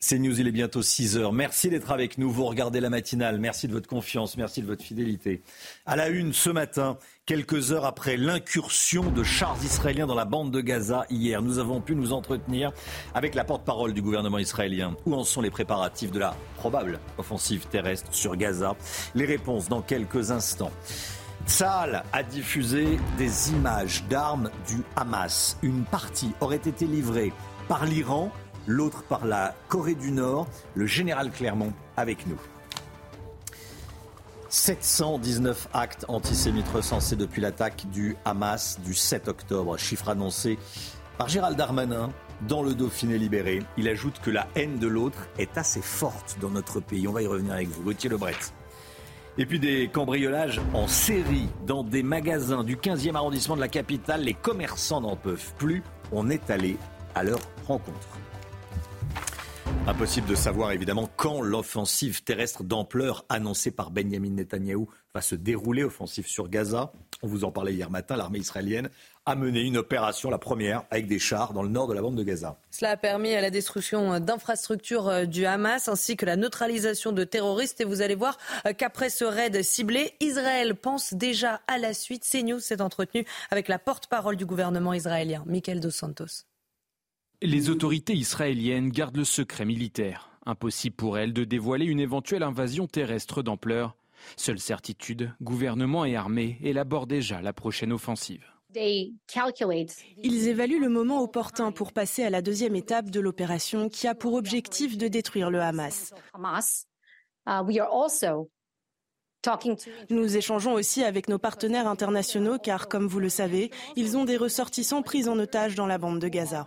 C'est News, il est bientôt 6 heures. Merci d'être avec nous. Vous regardez la matinale. Merci de votre confiance. Merci de votre fidélité. À la une ce matin, quelques heures après l'incursion de chars israéliens dans la bande de Gaza hier, nous avons pu nous entretenir avec la porte-parole du gouvernement israélien. Où en sont les préparatifs de la probable offensive terrestre sur Gaza? Les réponses dans quelques instants. Tsahal a diffusé des images d'armes du Hamas. Une partie aurait été livrée par l'Iran l'autre par la Corée du Nord. Le général Clermont avec nous. 719 actes antisémites recensés depuis l'attaque du Hamas du 7 octobre, chiffre annoncé par Gérald Darmanin dans le Dauphiné libéré. Il ajoute que la haine de l'autre est assez forte dans notre pays. On va y revenir avec vous, Gauthier Lebret. Et puis des cambriolages en série dans des magasins du 15e arrondissement de la capitale. Les commerçants n'en peuvent plus. On est allé à leur rencontre. Impossible de savoir évidemment quand l'offensive terrestre d'ampleur annoncée par Benjamin Netanyahou va se dérouler, offensive sur Gaza. On vous en parlait hier matin, l'armée israélienne a mené une opération, la première, avec des chars dans le nord de la bande de Gaza. Cela a permis la destruction d'infrastructures du Hamas ainsi que la neutralisation de terroristes. Et vous allez voir qu'après ce raid ciblé, Israël pense déjà à la suite. CNews s'est entretenu avec la porte-parole du gouvernement israélien, Michael Dos Santos. Les autorités israéliennes gardent le secret militaire. Impossible pour elles de dévoiler une éventuelle invasion terrestre d'ampleur. Seule certitude, gouvernement et armée élaborent déjà la prochaine offensive. Ils évaluent le moment opportun pour passer à la deuxième étape de l'opération qui a pour objectif de détruire le Hamas. Nous échangeons aussi avec nos partenaires internationaux car, comme vous le savez, ils ont des ressortissants pris en otage dans la bande de Gaza.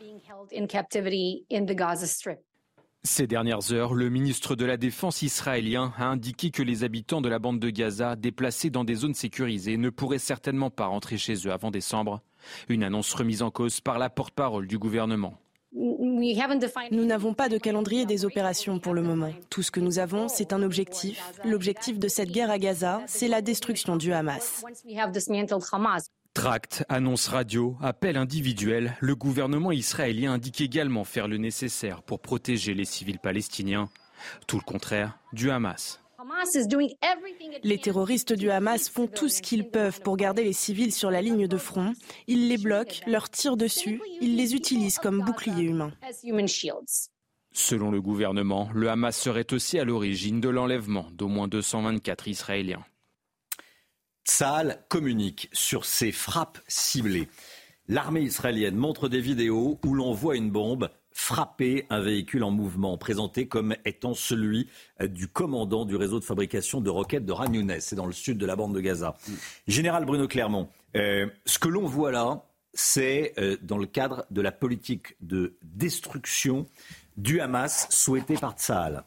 Ces dernières heures, le ministre de la Défense israélien a indiqué que les habitants de la bande de Gaza déplacés dans des zones sécurisées ne pourraient certainement pas rentrer chez eux avant décembre. Une annonce remise en cause par la porte-parole du gouvernement. Nous n'avons pas de calendrier des opérations pour le moment. Tout ce que nous avons, c'est un objectif. L'objectif de cette guerre à Gaza, c'est la destruction du Hamas. Tract, annonce radio, appel individuel, le gouvernement israélien indique également faire le nécessaire pour protéger les civils palestiniens. Tout le contraire du Hamas. Les terroristes du Hamas font tout ce qu'ils peuvent pour garder les civils sur la ligne de front. Ils les bloquent, leur tirent dessus, ils les utilisent comme boucliers humains. Selon le gouvernement, le Hamas serait aussi à l'origine de l'enlèvement d'au moins 224 Israéliens. Tsahal communique sur ces frappes ciblées. L'armée israélienne montre des vidéos où l'on voit une bombe frapper un véhicule en mouvement, présenté comme étant celui euh, du commandant du réseau de fabrication de roquettes de Ragnounès, c'est dans le sud de la bande de Gaza. Général Bruno Clermont, euh, ce que l'on voit là, c'est euh, dans le cadre de la politique de destruction du Hamas souhaitée par Tsahal.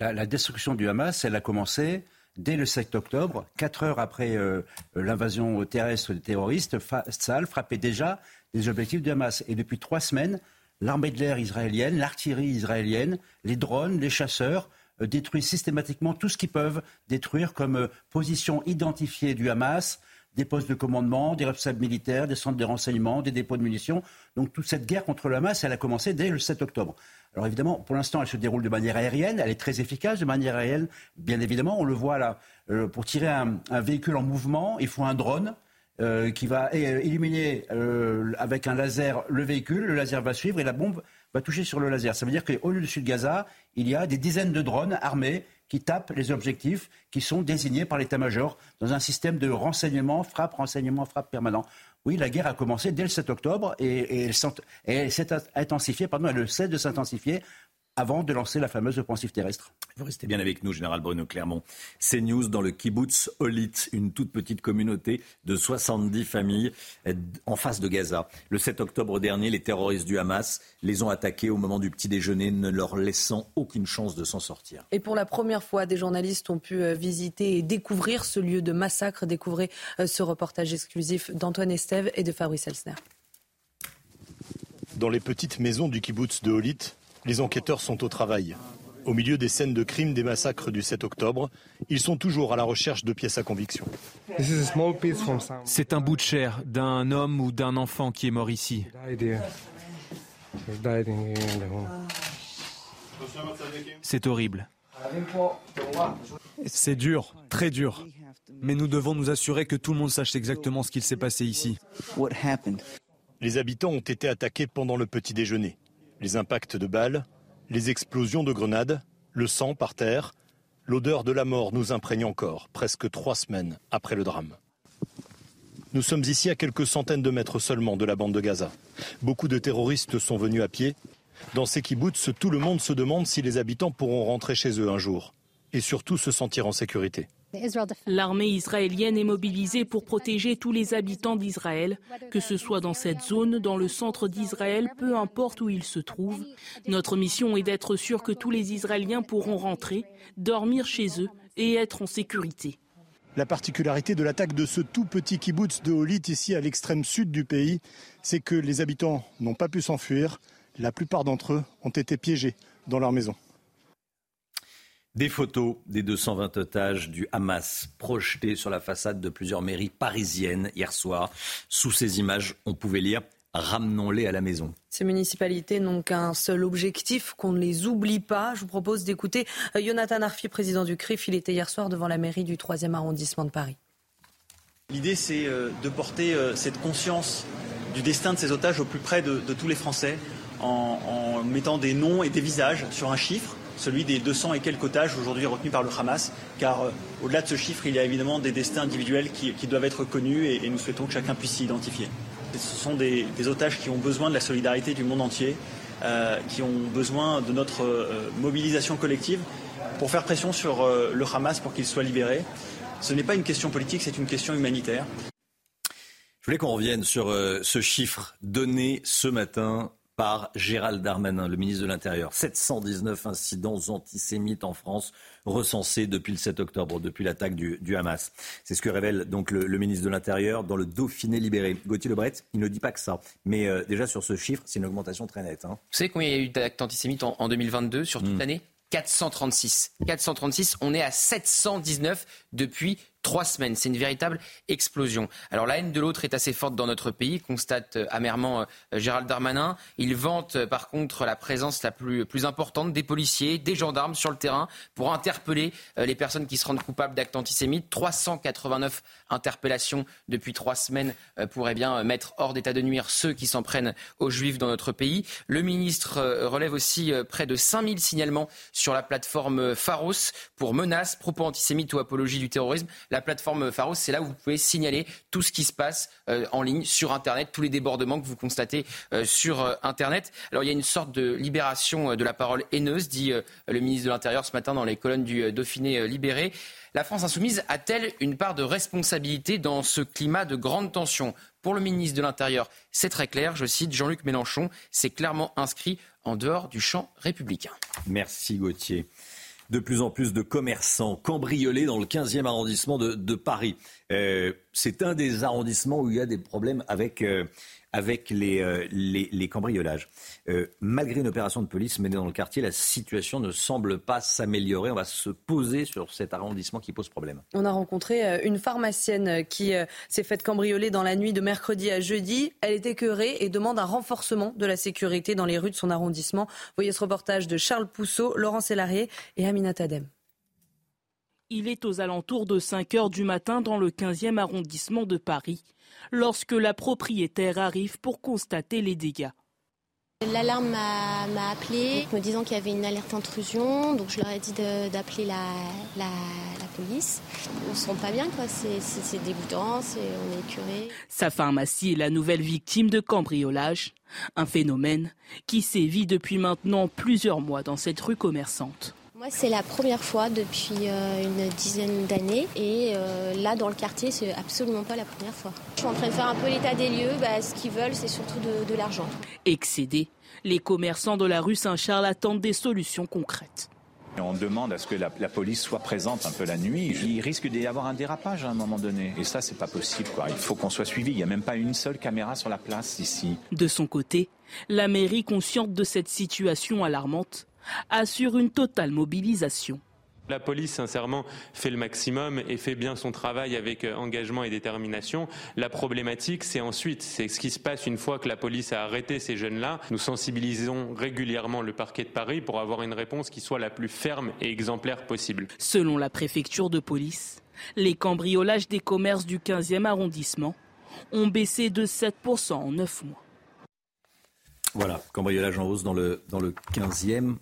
La, la destruction du Hamas, elle a commencé dès le 7 octobre, quatre heures après euh, l'invasion terrestre des terroristes, Tsahal frappait déjà des objectifs du Hamas. Et depuis trois semaines, l'armée de l'air israélienne, l'artillerie israélienne, les drones, les chasseurs euh, détruisent systématiquement tout ce qu'ils peuvent détruire comme euh, position identifiée du Hamas, des postes de commandement, des responsables militaires, des centres de renseignement, des dépôts de munitions. Donc toute cette guerre contre le Hamas, elle a commencé dès le 7 octobre. Alors évidemment, pour l'instant, elle se déroule de manière aérienne, elle est très efficace de manière aérienne. Bien évidemment, on le voit là, euh, pour tirer un, véhicule en mouvement, il faut un drone. Euh, qui va éliminer euh, avec un laser le véhicule, le laser va suivre et la bombe va toucher sur le laser. Ça veut dire qu'au-dessus de Gaza, il y a des dizaines de drones armés qui tapent les objectifs qui sont désignés par l'état-major dans un système de renseignement, frappe, renseignement, frappe permanent. Oui, la guerre a commencé dès le 7 octobre et, elle, s'est intensifiée, pardon, elle cesse de s'intensifier avant de lancer la fameuse offensive terrestre. Vous restez bien avec nous, Général Bruno Clermont. C'est News dans le kibbutz Olit, une toute petite communauté de 70 familles en face de Gaza. Le 7 octobre dernier, les terroristes du Hamas les ont attaqués au moment du petit déjeuner, ne leur laissant aucune chance de s'en sortir. Et pour la première fois, des journalistes ont pu euh, visiter et découvrir ce lieu de massacre. Découvrez euh, ce reportage exclusif d'Antoine Estève et de Fabrice Elsner. Dans les petites maisons du kibbutz de Olit, les enquêteurs sont au travail. Au milieu des scènes de crimes des massacres du 7 octobre, ils sont toujours à la recherche de pièces à conviction. C'est un bout de chair d'un homme ou d'un enfant qui est mort ici. C'est horrible. C'est dur, très dur. Mais nous devons nous assurer que tout le monde sache exactement ce qu'il s'est passé ici. Les habitants ont été attaqués pendant le petit déjeuner. Les impacts de balles, les explosions de grenades, le sang par terre, l'odeur de la mort nous imprègne encore, presque trois semaines après le drame. Nous sommes ici à quelques centaines de mètres seulement de la bande de Gaza. Beaucoup de terroristes sont venus à pied. Dans ces kibbutz, tout le monde se demande si les habitants pourront rentrer chez eux un jour et surtout se sentir en sécurité. L'armée israélienne est mobilisée pour protéger tous les habitants d'Israël, que ce soit dans cette zone, dans le centre d'Israël, peu importe où ils se trouvent. Notre mission est d'être sûr que tous les Israéliens pourront rentrer, dormir chez eux et être en sécurité. La particularité de l'attaque de ce tout petit kibbutz de Holit ici à l'extrême sud du pays, c'est que les habitants n'ont pas pu s'enfuir. La plupart d'entre eux ont été piégés dans leur maison. Des photos des 220 otages du Hamas projetées sur la façade de plusieurs mairies parisiennes hier soir. Sous ces images, on pouvait lire Ramenons-les à la maison. Ces municipalités n'ont qu'un seul objectif, qu'on ne les oublie pas. Je vous propose d'écouter euh, Jonathan Arfi, président du CRIF. Il était hier soir devant la mairie du 3e arrondissement de Paris. L'idée, c'est euh, de porter euh, cette conscience du destin de ces otages au plus près de, tous les Français en, en mettant des noms et des visages sur un chiffre celui des 200 et quelques otages aujourd'hui retenus par le Hamas, car euh, au-delà de ce chiffre, il y a évidemment des destins individuels qui, doivent être connus et, nous souhaitons que chacun puisse s'y identifier. Ce sont des, otages qui ont besoin de la solidarité du monde entier, euh, qui ont besoin de notre euh, mobilisation collective pour faire pression sur le Hamas pour qu'il soit libéré. Ce n'est pas une question politique, c'est une question humanitaire. Je voulais qu'on revienne sur ce chiffre donné ce matin par Gérald Darmanin, le ministre de l'Intérieur. 719 incidents antisémites en France recensés depuis le 7 octobre, depuis l'attaque du, Hamas. C'est ce que révèle donc le, ministre de l'Intérieur dans le Dauphiné libéré. Gauthier Lebret, il ne dit pas que ça. Mais euh, déjà sur ce chiffre, c'est une augmentation très nette. Hein. Vous savez combien il y a eu d'actes antisémites en, 2022 sur toute hmm. l'année? 436. 436, on est à 719 depuis trois semaines. C'est une véritable explosion. Alors la haine de l'autre est assez forte dans notre pays, constate euh, amèrement euh, Gérald Darmanin. Il vante euh, par contre la présence la plus, importante des policiers, des gendarmes sur le terrain pour interpeller les personnes qui se rendent coupables d'actes antisémites. 389 interpellations depuis trois semaines pourraient bien mettre hors d'état de nuire ceux qui s'en prennent aux juifs dans notre pays. Le ministre relève aussi près de 5000 signalements sur la plateforme Pharos pour menaces, propos antisémites ou apologie du terrorisme plateforme Pharos, c'est là où vous pouvez signaler tout ce qui se passe euh, en ligne sur Internet, tous les débordements que vous constatez euh, sur euh, Internet. Alors il y a une sorte de libération de la parole haineuse, dit le ministre de l'Intérieur ce matin dans les colonnes du Dauphiné libéré. La France insoumise a-t-elle une part de responsabilité dans ce climat de grande tension? Pour le ministre de l'Intérieur, c'est très clair. Je cite Jean-Luc Mélenchon, c'est clairement inscrit en dehors du champ républicain. Merci Gauthier de plus en plus de commerçants cambriolés dans le 15e arrondissement de, Paris. Euh, c'est un des arrondissements où il y a des problèmes avec, euh, avec les, euh, les, cambriolages. Euh, malgré une opération de police menée dans le quartier, la situation ne semble pas s'améliorer. On va se poser sur cet arrondissement qui pose problème. On a rencontré euh, une pharmacienne qui s'est faite cambrioler dans la nuit de mercredi à jeudi. Elle est écœurée et demande un renforcement de la sécurité dans les rues de son arrondissement. Voyez ce reportage de Charles Pousseau, Laurent Sélarié et Amina Tadem. Il est aux alentours de 5 heures du matin dans le 15e arrondissement de Paris lorsque la propriétaire arrive pour constater les dégâts. L'alarme m'a appelé me disant qu'il y avait une alerte intrusion, donc je leur ai dit d'appeler la, la, police. On se sent pas bien, quoi. C'est dégoûtant, on est curé. Sa pharmacie est la nouvelle victime de cambriolage, un phénomène qui sévit depuis maintenant plusieurs mois dans cette rue commerçante. Moi, c'est la première fois depuis euh, une dizaine d'années. Et euh, là, dans le quartier, c'est absolument pas la première fois. Je suis en train de faire un peu l'état des lieux. Bah, ce qu'ils veulent, c'est surtout de, de l'argent. Excédés, les commerçants de la rue Saint-Charles attendent des solutions concrètes. On demande à ce que la, police soit présente un peu la nuit. Il risque d'y avoir un dérapage à un moment donné. Et ça, c'est pas possible. Quoi. Il faut qu'on soit suivi. Il n'y a même pas une seule caméra sur la place ici. De son côté, la mairie, consciente de cette situation alarmante, assure une totale mobilisation. La police, sincèrement, fait le maximum et fait bien son travail avec euh, engagement et détermination. La problématique, c'est ensuite, c'est ce qui se passe une fois que la police a arrêté ces jeunes-là. Nous sensibilisons régulièrement le parquet de Paris pour avoir une réponse qui soit la plus ferme et exemplaire possible. Selon la préfecture de police, les cambriolages des commerces du 15e arrondissement ont baissé de 7% en 9 mois. Voilà, cambriolage en hausse dans le, dans le 15e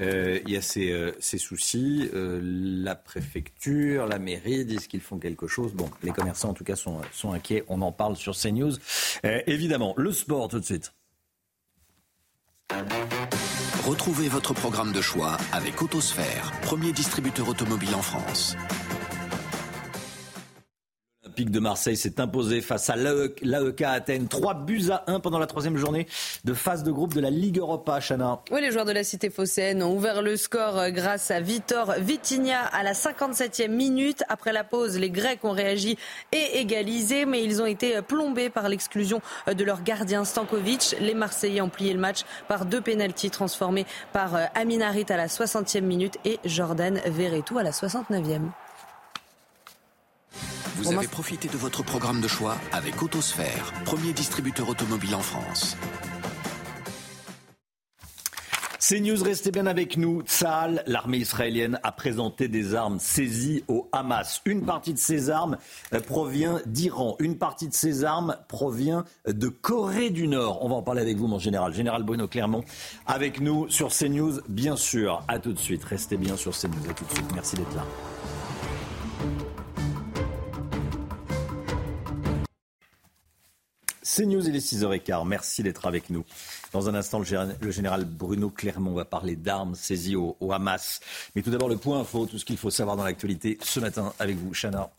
euh, il y a ces, euh, soucis. Euh, la préfecture, la mairie disent qu'ils font quelque chose. Bon, les commerçants en tout cas sont, inquiets. On en parle sur CNews. évidemment, le sport tout de suite. Retrouvez votre programme de choix avec Autosphère, premier distributeur automobile en France. L'Olympique de Marseille s'est imposé face à l'AEK Athènes. 3 buts à 1 pendant la troisième journée de phase de groupe de la Ligue Europa, Chana. Oui, les joueurs de la Cité phocéenne ont ouvert le score euh, grâce à Vitor Vitinha à la 57e minute. Après la pause, les Grecs ont réagi et égalisé, mais ils ont été euh, plombés par l'exclusion euh, de leur gardien Stankovic. Les Marseillais ont plié le match par deux pénalties transformés par Amin Harit à la 60e minute et Jordan Verretou à la 69e. Vous avez profité de votre programme de choix avec Autosphère, premier distributeur automobile en France. C'est News, restez bien avec nous. Tsahal, l'armée israélienne, a présenté des armes saisies au Hamas. Une partie de ces armes euh, provient d'Iran. Une partie de ces armes provient de Corée du Nord. On va en parler avec vous, mon général. Général Bruno Clermont, avec nous sur CNews, bien sûr. À tout de suite. Restez bien sur CNews. À tout de suite. Merci d'être là. C'est News, il est 6h15. Merci d'être avec nous. Dans un instant, le général Bruno Clermont va parler d'armes saisies au, Hamas. Mais tout d'abord, le point info, tout ce qu'il faut savoir dans l'actualité ce matin avec vous, Chana.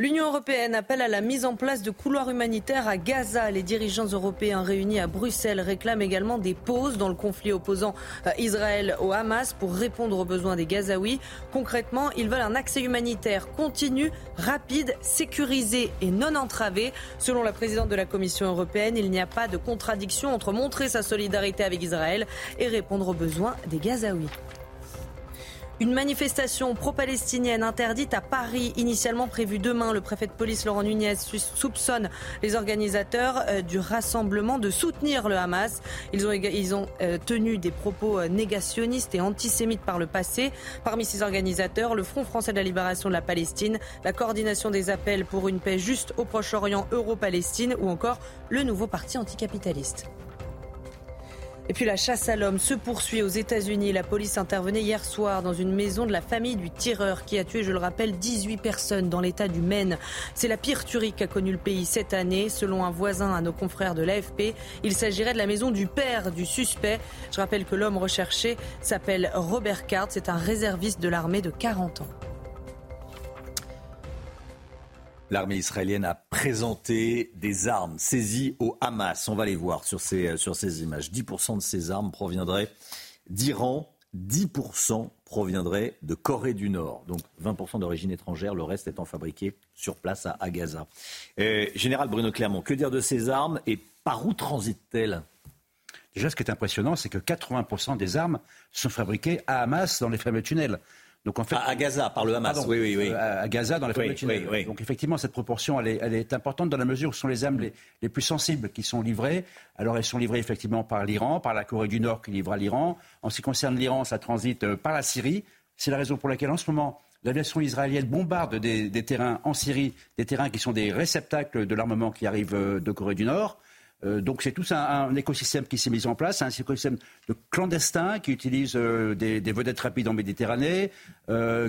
L'Union européenne appelle à la mise en place de couloirs humanitaires à Gaza. Les dirigeants européens réunis à Bruxelles réclament également des pauses dans le conflit opposant euh, Israël au Hamas pour répondre aux besoins des Gazaouis. Concrètement, ils veulent un accès humanitaire continu, rapide, sécurisé et non entravé. Selon la présidente de la Commission européenne, il n'y a pas de contradiction entre montrer sa solidarité avec Israël et répondre aux besoins des Gazaouis. Une manifestation pro-palestinienne interdite à Paris, initialement prévue demain. Le préfet de police Laurent Nunez soupçonne les organisateurs euh, du rassemblement de soutenir le Hamas. Ils ont, euh, tenu des propos euh, négationnistes et antisémites par le passé. Parmi ces organisateurs, le Front français de la libération de la Palestine, la coordination des appels pour une paix juste au Proche-Orient Euro-Palestine ou encore le nouveau parti anticapitaliste. Et puis la chasse à l'homme se poursuit aux États-Unis. La police intervenait hier soir dans une maison de la famille du tireur qui a tué, je le rappelle, 18 personnes dans l'état du Maine. C'est la pire tuerie qu'a connue le pays cette année, selon un voisin à nos confrères de l'AFP. Il s'agirait de la maison du père du suspect. Je rappelle que l'homme recherché s'appelle Robert Card. C'est un réserviste de l'armée de 40 ans. L'armée israélienne a présenté des armes saisies au Hamas. On va les voir sur ces, euh, images. 10% de ces armes proviendraient d'Iran, 10% proviendraient de Corée du Nord. Donc 20% d'origine étrangère, le reste étant fabriqué sur place à, Gaza. Euh, Général Bruno Clermont, que dire de ces armes et par où transitent-elles? Déjà, ce qui est impressionnant, c'est que 80% des armes sont fabriquées à Hamas dans les fameux tunnels. Donc en fait, à, Gaza, par le Hamas. oui, oui, oui. Euh, à, Gaza, dans les oui, Donc effectivement, cette proportion, elle est, elle est, importante dans la mesure où ce sont les armes les, plus sensibles qui sont livrées. Alors elles sont livrées effectivement par l'Iran, par la Corée du Nord qui livre à l'Iran. En ce qui concerne l'Iran, ça transite euh, par la Syrie. C'est la raison pour laquelle en ce moment, l'aviation israélienne bombarde des, des, terrains en Syrie, des terrains qui sont des réceptacles de l'armement qui arrive euh, de Corée du Nord. Donc c'est tout un, écosystème qui s'est mis en place, un écosystème de clandestins qui utilisent des, des, vedettes rapides en Méditerranée,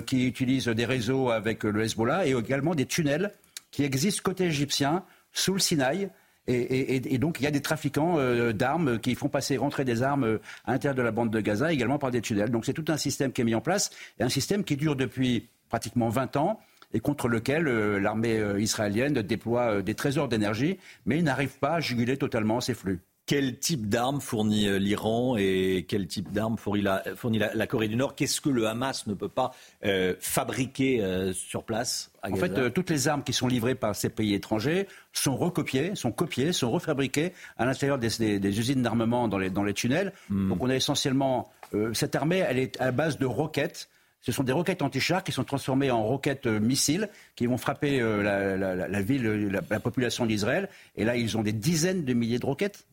qui utilisent des réseaux avec le Hezbollah et également des tunnels qui existent côté égyptien sous le Sinaï et, donc, il y a des trafiquants euh, d'armes qui font passer, rentrer des armes euh, à l'intérieur de la bande de Gaza, également par des tunnels. Donc, c'est tout un système qui est mis en place, et un système qui dure depuis pratiquement 20 ans et contre lequel euh, l'armée israélienne déploie des trésors d'énergie, mais n'arrive pas à juguler totalement ces flux. Quel type d'armes fournit euh, l'Iran et quel type d'armes fournit, la, Corée du Nord? Qu'est-ce que le Hamas ne peut pas euh, fabriquer euh, sur place En fait, toutes les armes qui sont livrées par ces pays étrangers sont recopiées, sont copiées, sont refabriquées à l'intérieur des, usines d'armement dans les, dans les tunnels. Hmm. Donc on a essentiellement... cette armée, elle est à base de roquettes. Ce sont des roquettes anti-chars qui sont transformées en roquettes missiles qui vont frapper la, ville, la population d'Israël. Et là, ils ont des dizaines de milliers de roquettes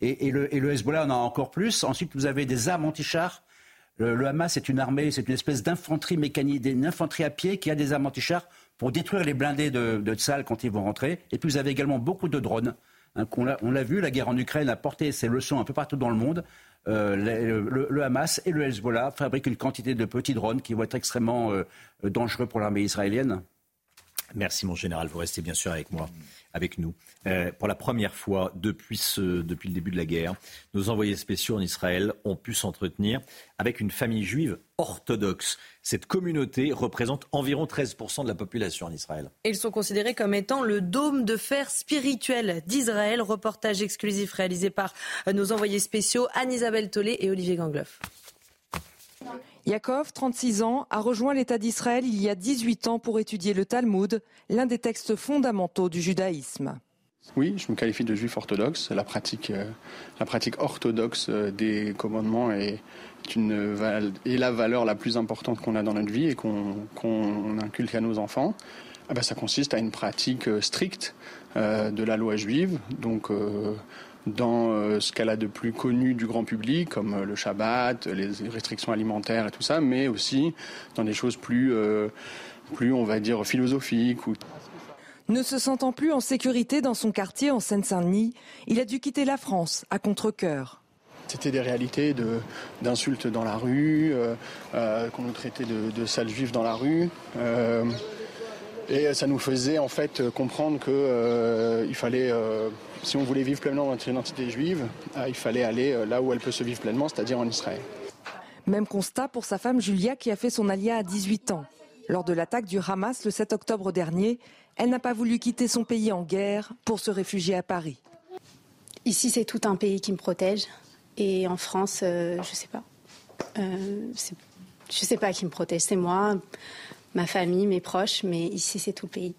et, le, Hezbollah en a encore plus. Ensuite, vous avez des armes anti-chars. Le, Hamas est une armée, c'est une espèce d'infanterie mécanique, une infanterie à pied qui a des armes anti-chars pour détruire les blindés de, de quand ils vont rentrer. Et puis vous avez également beaucoup de drones. Hein, on l'a vu, la guerre en Ukraine a porté ses leçons un peu partout dans le monde. Euh, le, Hamas et le Hezbollah fabriquent une quantité de petits drones qui vont être extrêmement euh, dangereux pour l'armée israélienne. Merci mon général, vous restez bien sûr avec moi avec nous. Euh, pour la première fois depuis, depuis le début de la guerre, nos envoyés spéciaux en Israël ont pu s'entretenir avec une famille juive orthodoxe. Cette communauté représente environ 13% de la population en Israël. Ils sont considérés comme étant le dôme de fer spirituel d'Israël. Reportage exclusif réalisé par nos envoyés spéciaux Anne-Isabelle Tollet et Olivier Gangloff. Yaakov, 36 ans, a rejoint l'État d'Israël il y a 18 ans pour étudier le Talmud, l'un des textes fondamentaux du judaïsme. Oui, je me qualifie de juif orthodoxe. La pratique, euh, orthodoxe euh, des commandements est, la valeur la plus importante qu'on a dans notre vie et qu'on inculque à nos enfants. Ah ben, ça consiste à une pratique euh, stricte de la loi juive, dans euh, ce qu'elle a de plus connu du grand public, comme euh, le Shabbat, les restrictions alimentaires et tout ça, mais aussi dans des choses plus, euh, plus on va dire, philosophiques. Ne se sentant plus en sécurité dans son quartier en Seine-Saint-Denis, il a dû quitter la France à contre-coeur. C'était des réalités d'insultes dans la rue, qu'on nous traitait de, de sales juifs dans la rue. et ça nous faisait en fait comprendre qu'il fallait si on voulait vivre pleinement notre identité juive, euh, il fallait aller euh, là où elle peut se vivre pleinement, c'est-à-dire en Israël. Même constat pour sa femme Julia qui a fait son alia à 18 ans. Lors de l'attaque du Hamas le 7 octobre dernier, elle n'a pas voulu quitter son pays en guerre pour se réfugier à Paris. Ici, c'est tout un pays qui me protège. Et en France, euh, je ne sais pas. je ne sais pas qui me protège. C'est moi, ma famille, mes proches. Mais ici, c'est tout le pays.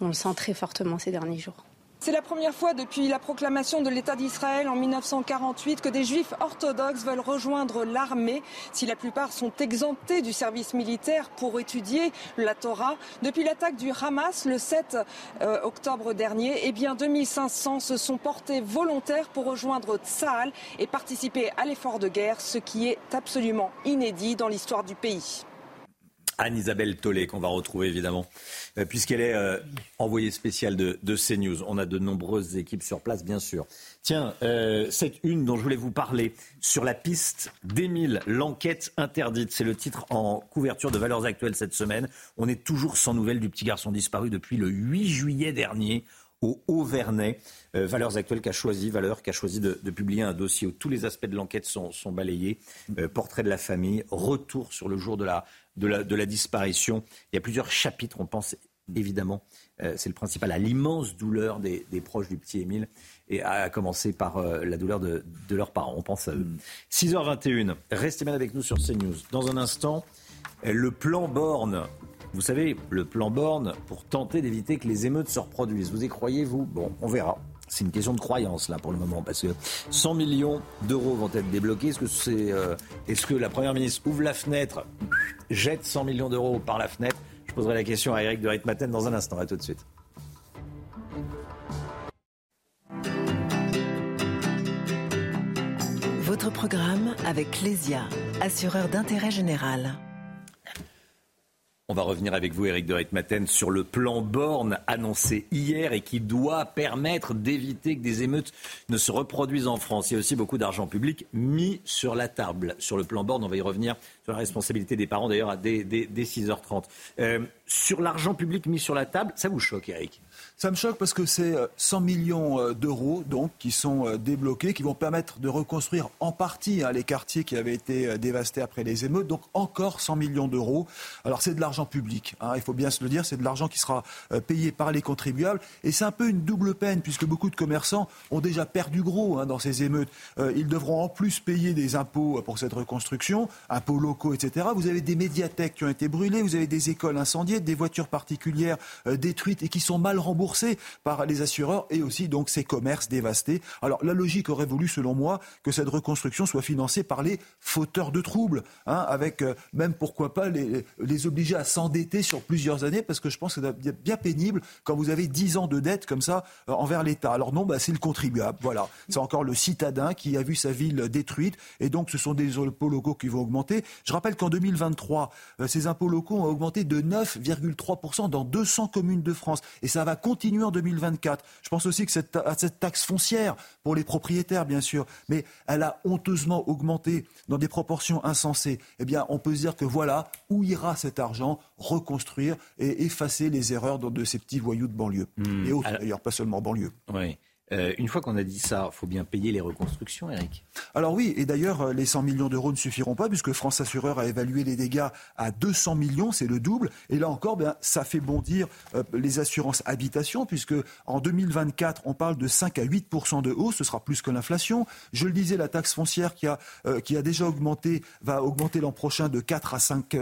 On le sent très fortement ces derniers jours. C'est la première fois depuis la proclamation de l'État d'Israël en 1948 que des juifs orthodoxes veulent rejoindre l'armée. Si la plupart sont exemptés du service militaire pour étudier la Torah, depuis l'attaque du Hamas le 7 euh, octobre dernier, eh bien 2500 se sont portés volontaires pour rejoindre Tsahal et participer à l'effort de guerre, ce qui est absolument inédit dans l'histoire du pays. Anne-Isabelle Tollet, qu'on va retrouver évidemment, euh, puisqu'elle est euh, envoyée spéciale de, CNews. On a de nombreuses équipes sur place, bien sûr. Tiens, euh, cette une dont je voulais vous parler, sur la piste d'Émile, l'enquête interdite. C'est le titre en couverture de Valeurs Actuelles cette semaine. On est toujours sans nouvelles du petit garçon disparu depuis le 8 juillet dernier au Haut-Vernay. Valeurs Actuelles qui a choisi, Valeurs qui a choisi de, publier un dossier où tous les aspects de l'enquête sont, balayés. portrait de la famille, retour sur le jour de la, de la, disparition. Il y a plusieurs chapitres, on pense évidemment, euh, c'est le principal, à l'immense douleur des, proches du petit Émile, et à commencer par euh, la douleur de, leurs parents. On pense à eux. 6h21, restez bien avec nous sur CNews. Dans un instant, le plan Borne. Vous savez, le plan Borne pour tenter d'éviter que les émeutes se reproduisent. Vous y croyez, vous? Bon, on verra. C'est une question de croyance là pour le moment parce que 100 millions d'euros vont être débloqués. Est-ce que c'est, euh, est-ce que la première ministre ouvre la fenêtre, jette 100 millions d'euros par la fenêtre? Je poserai la question à Eric de Ritmaten dans un instant. À tout de suite. Votre programme avec Clésia, assureur d'intérêt général. On va revenir avec vous, Eric de Ritmaten, sur le plan Borne annoncé hier et qui doit permettre d'éviter que des émeutes ne se reproduisent en France. Il y a aussi beaucoup d'argent public mis sur la table. Sur le plan Borne, on va y revenir sur la responsabilité des parents, d'ailleurs, dès, dès, 6h30. Euh, sur l'argent public mis sur la table, ça vous choque, Eric ça me choque parce que c'est 100 euh, millions euh, d'euros donc qui sont euh, débloqués, qui vont permettre de reconstruire en partie hein, les quartiers qui avaient été dévastés après les émeutes. Donc encore 100 millions d'euros. Alors c'est de l'argent public, hein, il faut bien se le dire, c'est de l'argent qui sera payé par les contribuables. Et c'est un peu une double peine puisque beaucoup de commerçants ont déjà perdu gros hein, dans ces émeutes. ils devront en plus payer des impôts pour cette reconstruction, impôts locaux, etc. Vous avez des médiathèques qui ont été brûlées, vous avez des écoles incendiées, des voitures particulières détruites et qui sont mal remboursées par les assureurs et aussi donc ces commerces dévastés. Alors la logique aurait voulu, selon moi, que cette reconstruction soit financée par les fauteurs de troubles, hein, avec euh, même pourquoi pas les, les obliger à s'endetter sur plusieurs années, parce que je pense que c'est bien pénible quand vous avez 10 ans de dette comme ça euh, envers l'État. Alors non, bah, c'est le contribuable, voilà. C'est encore le citadin qui a vu sa ville détruite, et donc ce sont des impôts locaux qui vont augmenter. Je rappelle qu'en 2023, euh, ces impôts locaux ont augmenté de 9,3% dans 200 communes de France, et ça va continuer continuer en 2024. Je pense aussi que cette, cette taxe foncière, pour les propriétaires bien sûr, mais elle a honteusement augmenté dans des proportions insensées. Eh bien, on peut se dire que voilà où ira cet argent reconstruire et effacer les erreurs de ces petits voyous de banlieue. Hmm. Et autres d'ailleurs, pas seulement banlieue. Oui. Euh, une fois qu'on a dit ça, il faut bien payer les reconstructions, Eric. Alors oui, et d'ailleurs, euh, les 100 millions d'euros ne suffiront pas, puisque France Assureur a évalué les dégâts à 200 millions, c'est le double. Et là encore, bien, ça fait bondir euh, les assurances habitation, puisque en 2024, on parle de 5 à 8% de hausse, ce sera plus que l'inflation. Je le disais, la taxe foncière qui a, qui a déjà augmenté va augmenter l'an prochain de 4 à 5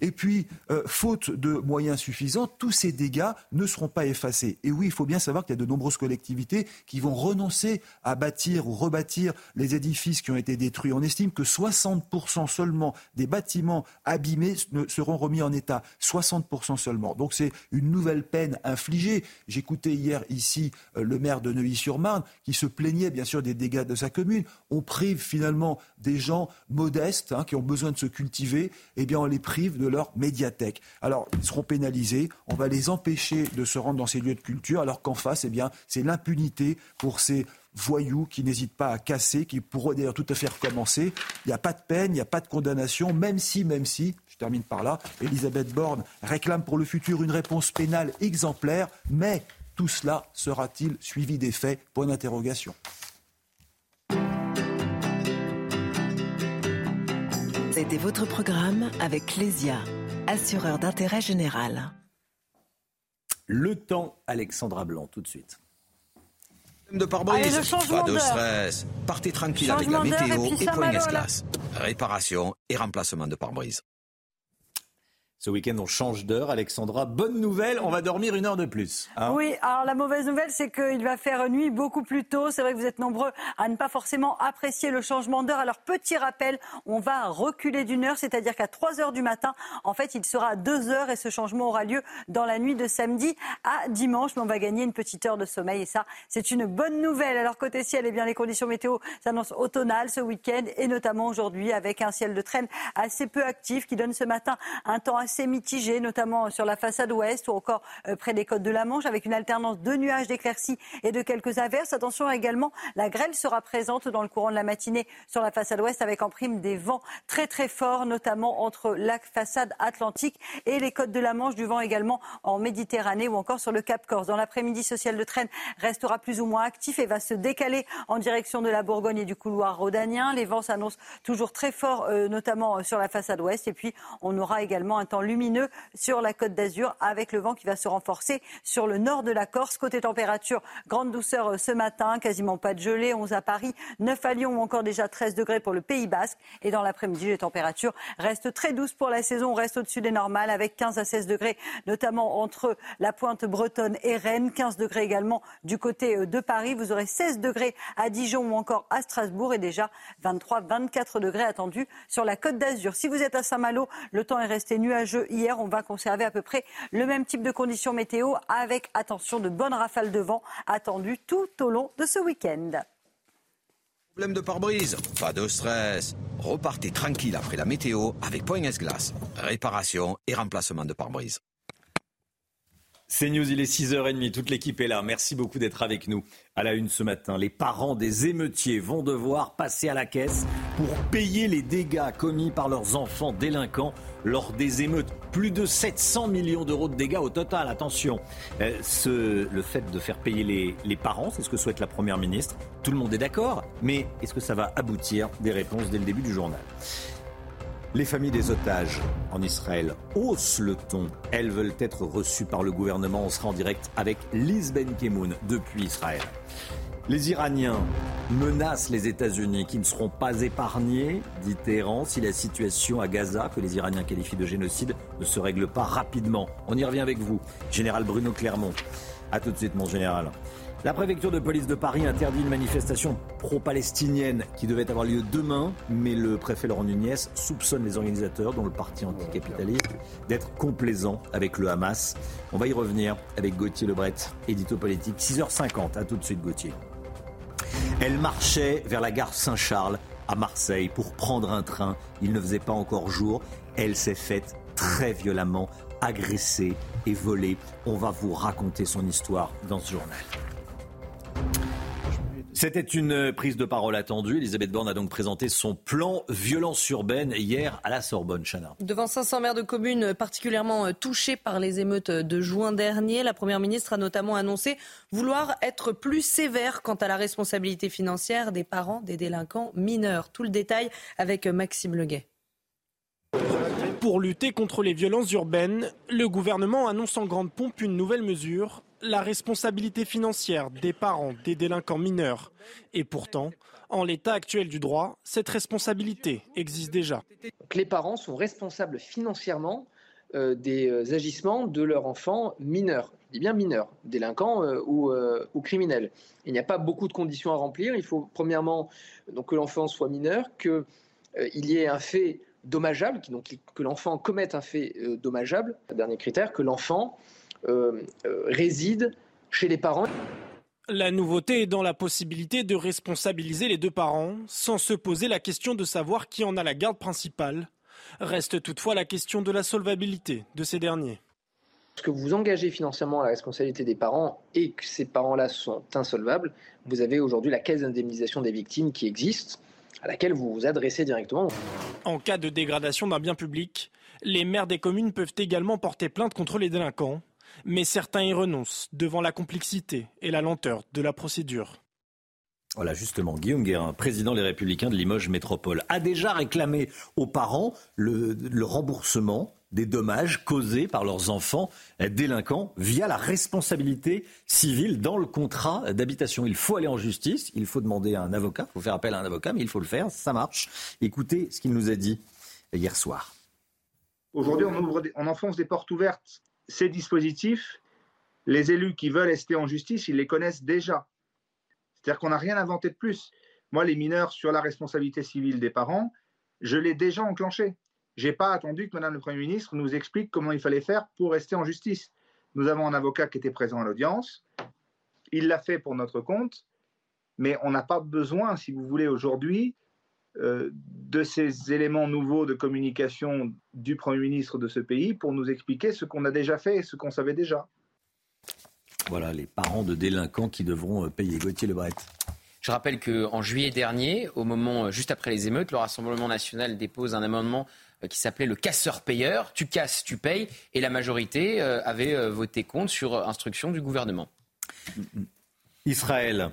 Et puis, faute de moyens suffisants, tous ces dégâts ne seront pas effacés. Et oui, il faut bien savoir qu'il y a de nombreuses collectivités qui vont renoncer à bâtir ou rebâtir les édifices qui ont été détruits. On estime que 60% seulement des bâtiments abîmés seront remis en état. 60% seulement. Donc c'est une nouvelle peine infligée. J'écoutais hier ici euh, le maire de Neuilly-sur-Marne qui se plaignait bien sûr des dégâts de sa commune. On prive finalement des gens modestes hein, qui ont besoin de se cultiver, eh bien on les prive de leur médiathèque. Alors ils seront pénalisés, on va les empêcher de se rendre dans ces lieux de culture, alors qu'en face, eh bien c'est l'impunité pour ces voyous qui n'hésitent pas à casser, qui pourraient d'ailleurs tout à fait recommencer. Il n'y a pas de peine, il n'y a pas de condamnation, même si, même si, je termine par là, Elisabeth Borne réclame pour le futur une réponse pénale exemplaire, mais tout cela sera-t-il suivi des faits? Point d'interrogation. C'était votre programme avec Clésia, assureur d'intérêt général. Le temps, Alexandra Blanc, tout de suite de pare-brise. Pas de stress. Partez tranquille avec la météo et, et Point Glace. Réparation et remplacement de pare-brise. Ce week-end, on change d'heure. Alexandra, bonne nouvelle, on va dormir une heure de plus. Hein? oui, alors la mauvaise nouvelle, c'est qu'il va faire nuit beaucoup plus tôt. C'est vrai que vous êtes nombreux à ne pas forcément apprécier le changement d'heure. Alors, petit rappel, on va reculer d'une heure, c'est-à-dire qu'à 3 heures du matin, en fait, il sera à 2 heures et ce changement aura lieu dans la nuit de samedi à dimanche. Mais on va gagner une petite heure de sommeil et ça, c'est une bonne nouvelle. Alors, côté ciel, eh bien, les conditions météo s'annoncent automnales ce week-end et notamment aujourd'hui avec un ciel de traîne assez peu actif qui donne ce matin un temps assez mitigé, notamment sur la façade ouest ou encore euh, près des côtes de la Manche, avec une alternance de nuages, d'éclaircies et de quelques averses. Attention également, la grêle sera présente dans le courant de la matinée sur la façade ouest, avec en prime des vents très très forts, notamment entre la façade atlantique et les côtes de la Manche, du vent également en Méditerranée ou encore sur le Cap Corse. Dans l'après-midi, ce ciel de traîne restera plus ou moins actif et va se décaler en direction de la Bourgogne et du couloir rhodanien. Les vents s'annoncent toujours très forts, euh, notamment sur la façade ouest. Et puis, on aura également un temps lumineux sur la côte d'Azur avec le vent qui va se renforcer sur le nord de la Corse. Côté température, grande douceur euh, ce matin, quasiment pas de gelée, 11 à Paris, 9 à Lyon ou encore déjà 13 degrés pour le Pays Basque. Et dans l'après-midi, les températures restent très douces pour la saison, on reste au-dessus des normales avec 15 à 16 degrés, notamment entre la pointe bretonne et Rennes, 15 degrés également du côté euh, de Paris. Vous aurez 16 degrés à Dijon ou encore à Strasbourg et déjà 23-24 degrés attendus sur la côte d'Azur. Si vous êtes à Saint-Malo, le temps est resté nuageux hier. On va conserver à peu près le même type de conditions météo avec, attention, de bonnes rafales de vent attendues tout au long de ce week-end. Problème de pare-brise Pas de stress. Repartez tranquille après la météo avec Point S-Glace. Réparation et remplacement de pare-brise. C'est News, il est 6h30, toute l'équipe est là. Merci beaucoup d'être avec nous. À la une ce matin, les parents des émeutiers vont devoir passer à la caisse pour payer les dégâts commis par leurs enfants délinquants lors des émeutes. Plus de 700 millions d'euros de dégâts au total, attention. Euh, ce, le fait de faire payer les, les parents, c'est ce que souhaite la Première ministre. Tout le monde est d'accord, mais est-ce que ça va aboutir? Des réponses dès le début du journal. Les familles des otages en Israël haussent le ton. Elles veulent être reçues par le gouvernement. On sera en direct avec Liz Ben Kemoun depuis Israël. Les Iraniens menacent les États-Unis qui ne seront pas épargnés, dit Téhéran, si la situation à Gaza, que les Iraniens qualifient de génocide, ne se règle pas rapidement. On y revient avec vous, général Bruno Clermont. A tout de suite, mon général. La préfecture de police de Paris interdit une manifestation pro-palestinienne qui devait avoir lieu demain, mais le préfet Laurent Nunez soupçonne les organisateurs, dont le parti anticapitaliste, d'être complaisants avec le Hamas. On va y revenir avec Gauthier Lebret, édito politique, 6h50. À tout de suite, Gauthier. Elle marchait vers la gare Saint-Charles à Marseille pour prendre un train. Il ne faisait pas encore jour. Elle s'est faite très violemment agressée et volée. On va vous raconter son histoire dans ce journal. C'était une prise de parole attendue. Elisabeth Borne a donc présenté son plan violence urbaine hier à la Sorbonne. Chana. Devant 500 maires de communes particulièrement touchés par les émeutes de juin dernier, la Première ministre a notamment annoncé vouloir être plus sévère quant à la responsabilité financière des parents des délinquants mineurs. Tout le détail avec Maxime Leguet. Pour lutter contre les violences urbaines, le gouvernement annonce en grande pompe une nouvelle mesure la responsabilité financière des parents des délinquants mineurs. Et pourtant, en l'état actuel du droit, cette responsabilité existe déjà. les parents sont responsables financièrement euh, des euh, agissements de leur enfant mineur. Je bien mineur, délinquant euh, ou, ou, criminel. Il n'y a pas beaucoup de conditions à remplir. Il faut premièrement que l'enfant soit mineur, qu'il y ait un fait dommageable, que l'enfant commette un fait dommageable. Dernier critère, que l'enfant euh, euh, réside chez les parents. La nouveauté est dans la possibilité de responsabiliser les deux parents sans se poser la question de savoir qui en a la garde principale. Reste toutefois la question de la solvabilité de ces derniers. Lorsque vous engagez financièrement la responsabilité des parents et que ces parents-là sont insolvables, vous avez aujourd'hui la caisse d'indemnisation des victimes qui existe, à laquelle vous vous adressez directement. En cas de dégradation d'un bien public, les maires des communes peuvent également porter plainte contre les délinquants mais certains y renoncent devant la complexité et la lenteur de la procédure. Voilà, justement, Guillaume Guérin, président des Républicains de Limoges Métropole, a déjà réclamé aux parents le, remboursement des dommages causés par leurs enfants délinquants via la responsabilité civile dans le contrat d'habitation. Il faut aller en justice, il faut demander à un avocat, il faut faire appel à un avocat, mais il faut le faire, ça marche. Écoutez ce qu'il nous a dit hier soir. Aujourd'hui, on, on enfonce des portes ouvertes ces dispositifs, les élus qui veulent rester en justice, ils les connaissent déjà. C'est-à-dire qu'on n'a rien inventé de plus. Moi, les mineurs sur la responsabilité civile des parents, je l'ai déjà enclenché. Je n'ai pas attendu que Madame le Premier ministre nous explique comment il fallait faire pour rester en justice. Nous avons un avocat qui était présent à l'audience. Il l'a fait pour notre compte, mais on n'a pas besoin, si vous voulez, aujourd'hui, de ces éléments nouveaux de communication du Premier ministre de ce pays pour nous expliquer ce qu'on a déjà fait et ce qu'on savait déjà. Voilà les parents de délinquants qui devront euh, payer. Gauthier Lebret. Je rappelle qu'en juillet dernier, au moment euh, juste après les émeutes, le Rassemblement national dépose un amendement qui s'appelait le casseur-payeur. Tu casses, tu payes. Et la majorité avait voté contre sur instruction du gouvernement. Israël,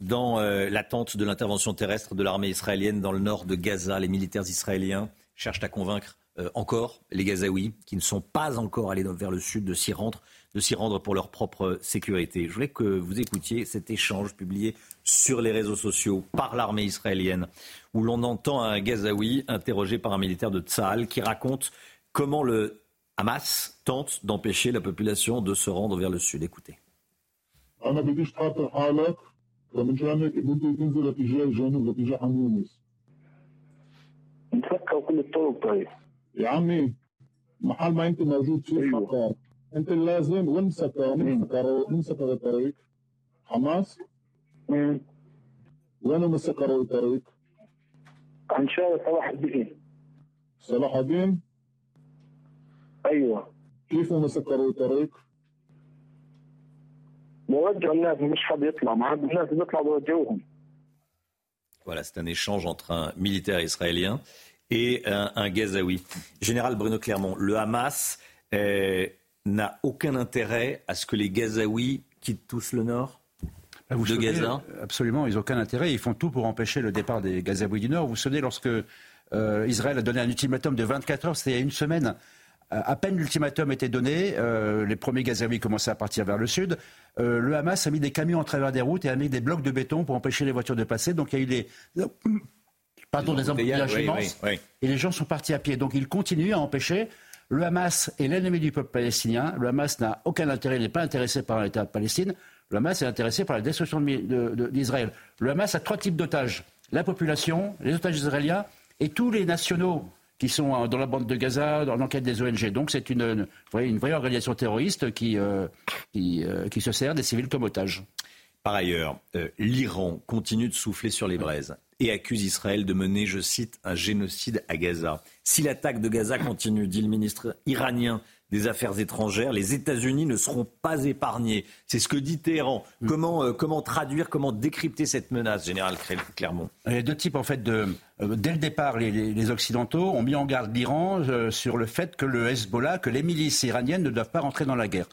dans euh, l'attente de l'intervention terrestre de l'armée israélienne dans le nord de Gaza. Les militaires israéliens cherchent à convaincre euh, encore les Gazaouis qui ne sont pas encore allés vers le sud de s'y rendre, de s'y rendre pour leur propre sécurité. Je voulais que vous écoutiez cet échange publié sur les réseaux sociaux par l'armée israélienne, où l'on entend un Gazaoui interrogé par un militaire de Tzahal qui raconte comment le Hamas tente d'empêcher la population de se rendre vers le sud. Écoutez. فمن شانك ان انت تنزل اتجاه الجنوب اتجاه عن يونس نفكر كل الطرق طيب يا عمي محل ما أنت موجود في أيوة. خطر أنت لازم سكر وين سكر الطريق حماس مم. وين مسكروا الطريق؟ عن شارع صلاح الدين صلاح الدين؟ أيوه كيف مسكروا الطريق؟ بوجهوا الناس مش حد يطلع ما الناس بيطلعوا بوجهوهم Voilà, c'est un échange entre un militaire israélien et un, un Gazaoui. Général Bruno Clermont, le Hamas euh, n'a aucun intérêt à ce que les Gazaouis quittent tous le nord Bah, Vous de savez, Gaza Absolument, ils n'ont aucun intérêt. Ils font tout pour empêcher le départ des Gazaouis du Nord. Vous vous souvenez, lorsque euh, Israël a donné un ultimatum de 24 heures, c'était il y a une semaine, euh, à peine l'ultimatum était donné, euh, les premiers Gazaouis commençaient à partir vers le sud. Euh, le Hamas a mis des camions à travers des routes et a mis des blocs de béton pour empêcher les voitures de passer. Donc il y a eu des, pardon, des embouteillages oui, immenses. oui, oui. Et les gens sont partis à pied. Donc ils continuent à empêcher. Le Hamas est l'ennemi du peuple palestinien. Le Hamas n'a aucun intérêt, il n'est pas intéressé par l'État de Palestine. Le Hamas est intéressé par la destruction de- de- de- d'Israël. Le Hamas a trois types d'otages. La population, les otages israéliens et tous les nationaux qui sont euh, dans la bande de Gaza, dans l'enquête des ONG. Donc c'est une, vraie- organisation terroriste qui, euh, euh, qui se sert des civils comme otages. Par ailleurs, l'Iran continue de souffler sur les braises et accuse Israël de mener, je cite, un génocide à Gaza. Si l'attaque de Gaza continue, dit le ministre iranien des Affaires étrangères, les États-Unis ne seront pas épargnés. C'est ce que dit Téhéran. Comment, euh, comment traduire, comment décrypter cette menace, général Clermont? Il y a deux types en fait de. euh, dès le départ, les, les- les Occidentaux ont mis en garde l'Iran euh, sur le fait que le Hezbollah, que les milices iraniennes ne doivent pas rentrer dans la guerre.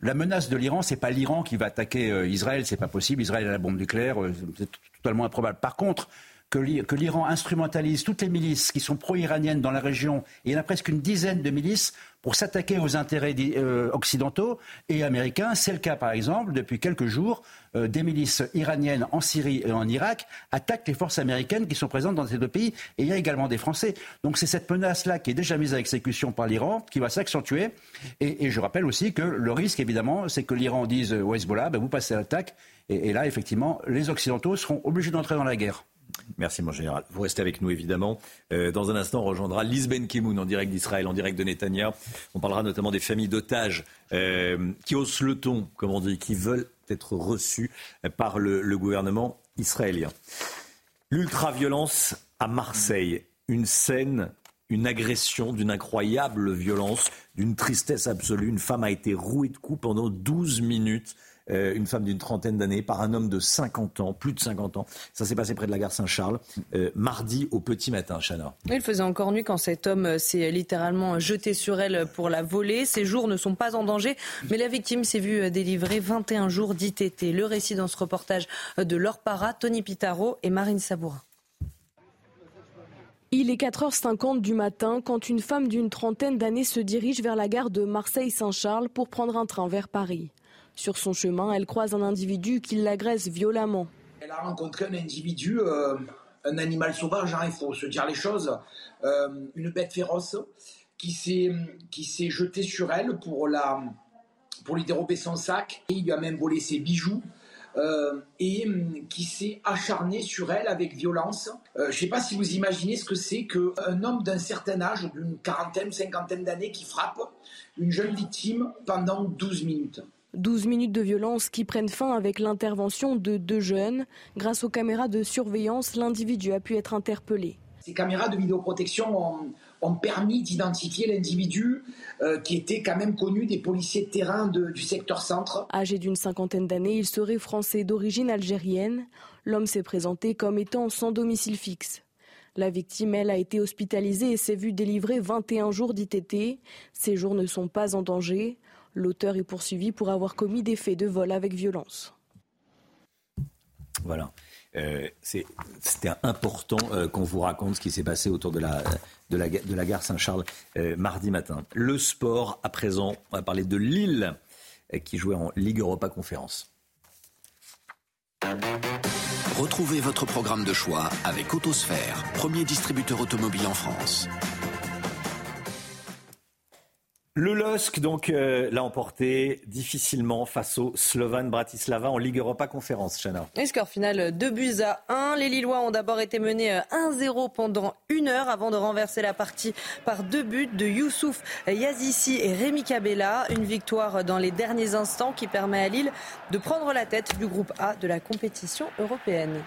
La menace de l'Iran, c'est pas l'Iran qui va attaquer Israël, c'est pas possible. Israël a la bombe nucléaire, c'est totalement improbable. Par contre, que l'Iran instrumentalise toutes les milices qui sont pro-iraniennes dans la région, et il y en a presque une dizaine de milices pour s'attaquer aux intérêts euh, occidentaux et américains. C'est le cas, par exemple, depuis quelques jours, euh, des milices iraniennes en Syrie et en Irak attaquent les forces américaines qui sont présentes dans ces deux pays. Et il y a également des Français. Donc c'est cette menace-là qui est déjà mise à exécution par l'Iran qui va s'accentuer. Et, je rappelle aussi que le risque, évidemment, c'est que l'Iran dise au Hezbollah, ben, vous passez à l'attaque. Et là, effectivement, les Occidentaux seront obligés d'entrer dans la guerre. Merci mon général. Vous restez avec nous évidemment. Euh, dans un instant, on rejoindra Liz Ben Kimoun en direct d'Israël, en direct de Netanya. On parlera notamment des familles d'otages euh, qui haussent le ton, comme on dit, qui veulent être reçues par le, le gouvernement israélien. L'ultra-violence à Marseille, une scène, une agression d'une incroyable violence, d'une tristesse absolue. Une femme a été rouée de coups pendant 12 minutes. Euh, une femme d'une trentaine d'années par un homme de 50 ans, plus de 50 ans. Ça s'est passé près de la gare Saint-Charles, euh, mardi au petit matin, Chana. Il faisait encore nuit quand cet homme euh, s'est littéralement jeté sur elle pour la voler. Ses jours ne sont pas en danger, mais la victime s'est vue délivrer 21 jours d'ITT. Le récit dans ce reportage de Laure Para, Tony Pitaro et Marine Sabourin. Il est 4h50 du matin quand une femme d'une trentaine d'années se dirige vers la gare de Marseille-Saint-Charles pour prendre un train vers Paris. Sur son chemin, elle croise un individu qui l'agresse violemment. Elle a rencontré un individu, euh, un animal sauvage, hein, il faut se dire les choses, euh, une bête féroce qui s'est qui s'est jeté sur elle pour lui dérober son sac. Et il lui a même volé ses bijoux. euh, et hum, qui s'est acharné sur elle avec violence. Je ne sais pas si vous imaginez ce que c'est qu'un homme d'un certain âge, d'une quarantaine, cinquantaine d'années, qui frappe une jeune victime pendant 12 minutes. 12 minutes de violence qui prennent fin avec l'intervention de deux jeunes. Grâce aux caméras de surveillance, l'individu a pu être interpellé. Ces caméras de vidéoprotection ont, ont permis d'identifier l'individu euh, qui était quand même connu des policiers de terrain de- du secteur centre. Âgé d'une cinquantaine d'années, il serait français d'origine algérienne. L'homme s'est présenté comme étant sans domicile fixe. La victime, elle, a été hospitalisée et s'est vue délivrer 21 jours d'ITT. Ces jours ne sont pas en danger. L'auteur est poursuivi pour avoir commis des faits de vol avec violence. Voilà. Euh, c'est- C'était important euh, qu'on vous raconte ce qui s'est passé autour de la, de la, de la gare Saint-Charles euh, mardi matin. Le sport, à présent, on va parler de Lille euh, qui jouait en Ligue Europa Conférence. Retrouvez votre programme de choix avec Autosphère, premier distributeur automobile en France. Le LOSC, donc, euh, l'a emporté difficilement face au Slovan Bratislava en Ligue Europa Conférence, Chana. Score final euh, 2 buts à 1. Les Lillois ont d'abord été menés euh, 1-0 pendant une heure avant de renverser la partie par deux buts de Youssouf Yazissi et Rémi Cabella. Une victoire dans les derniers instants qui permet à Lille de prendre la tête du groupe A de la compétition européenne.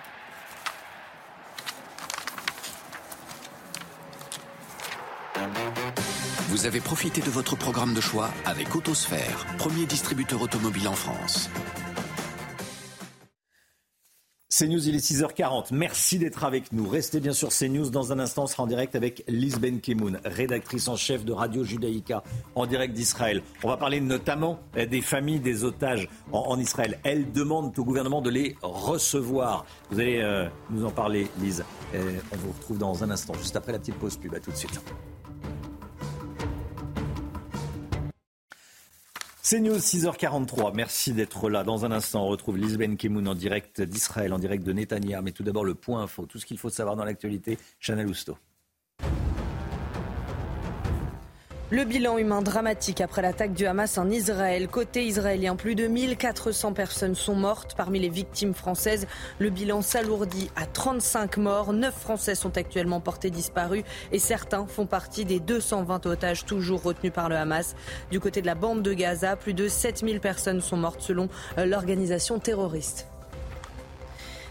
Vous avez profité de votre programme de choix avec Autosphère, premier distributeur automobile en France. CNews, il est 6h40. Merci d'être avec nous. Restez bien sûr CNews. Dans un instant, on sera en direct avec Liz Kemoun, rédactrice en chef de Radio Judaïka, en direct d'Israël. On va parler notamment euh, des familles des otages en, Israël. Elles demandent au gouvernement de les recevoir. Vous allez euh, nous en parler, Lise. Euh, on vous retrouve dans un instant, juste après la petite pause pub. À tout de suite. C'est News 6h43. Merci d'être là. Dans un instant, on retrouve Lisbeth Kemoun en direct d'Israël, en direct de Netanya. Mais tout d'abord, le point info. Tout ce qu'il faut savoir dans l'actualité. Chanel Housteau. Le bilan humain dramatique après l'attaque du Hamas en Israël. Côté israélien, plus de 1400 personnes sont mortes. Parmi les victimes françaises, le bilan s'alourdit à 35 morts. 9 Français sont actuellement portés disparus et certains font partie des 220 otages toujours retenus par le Hamas. Du côté de la bande de Gaza, plus de 7000 personnes sont mortes selon l'organisation terroriste.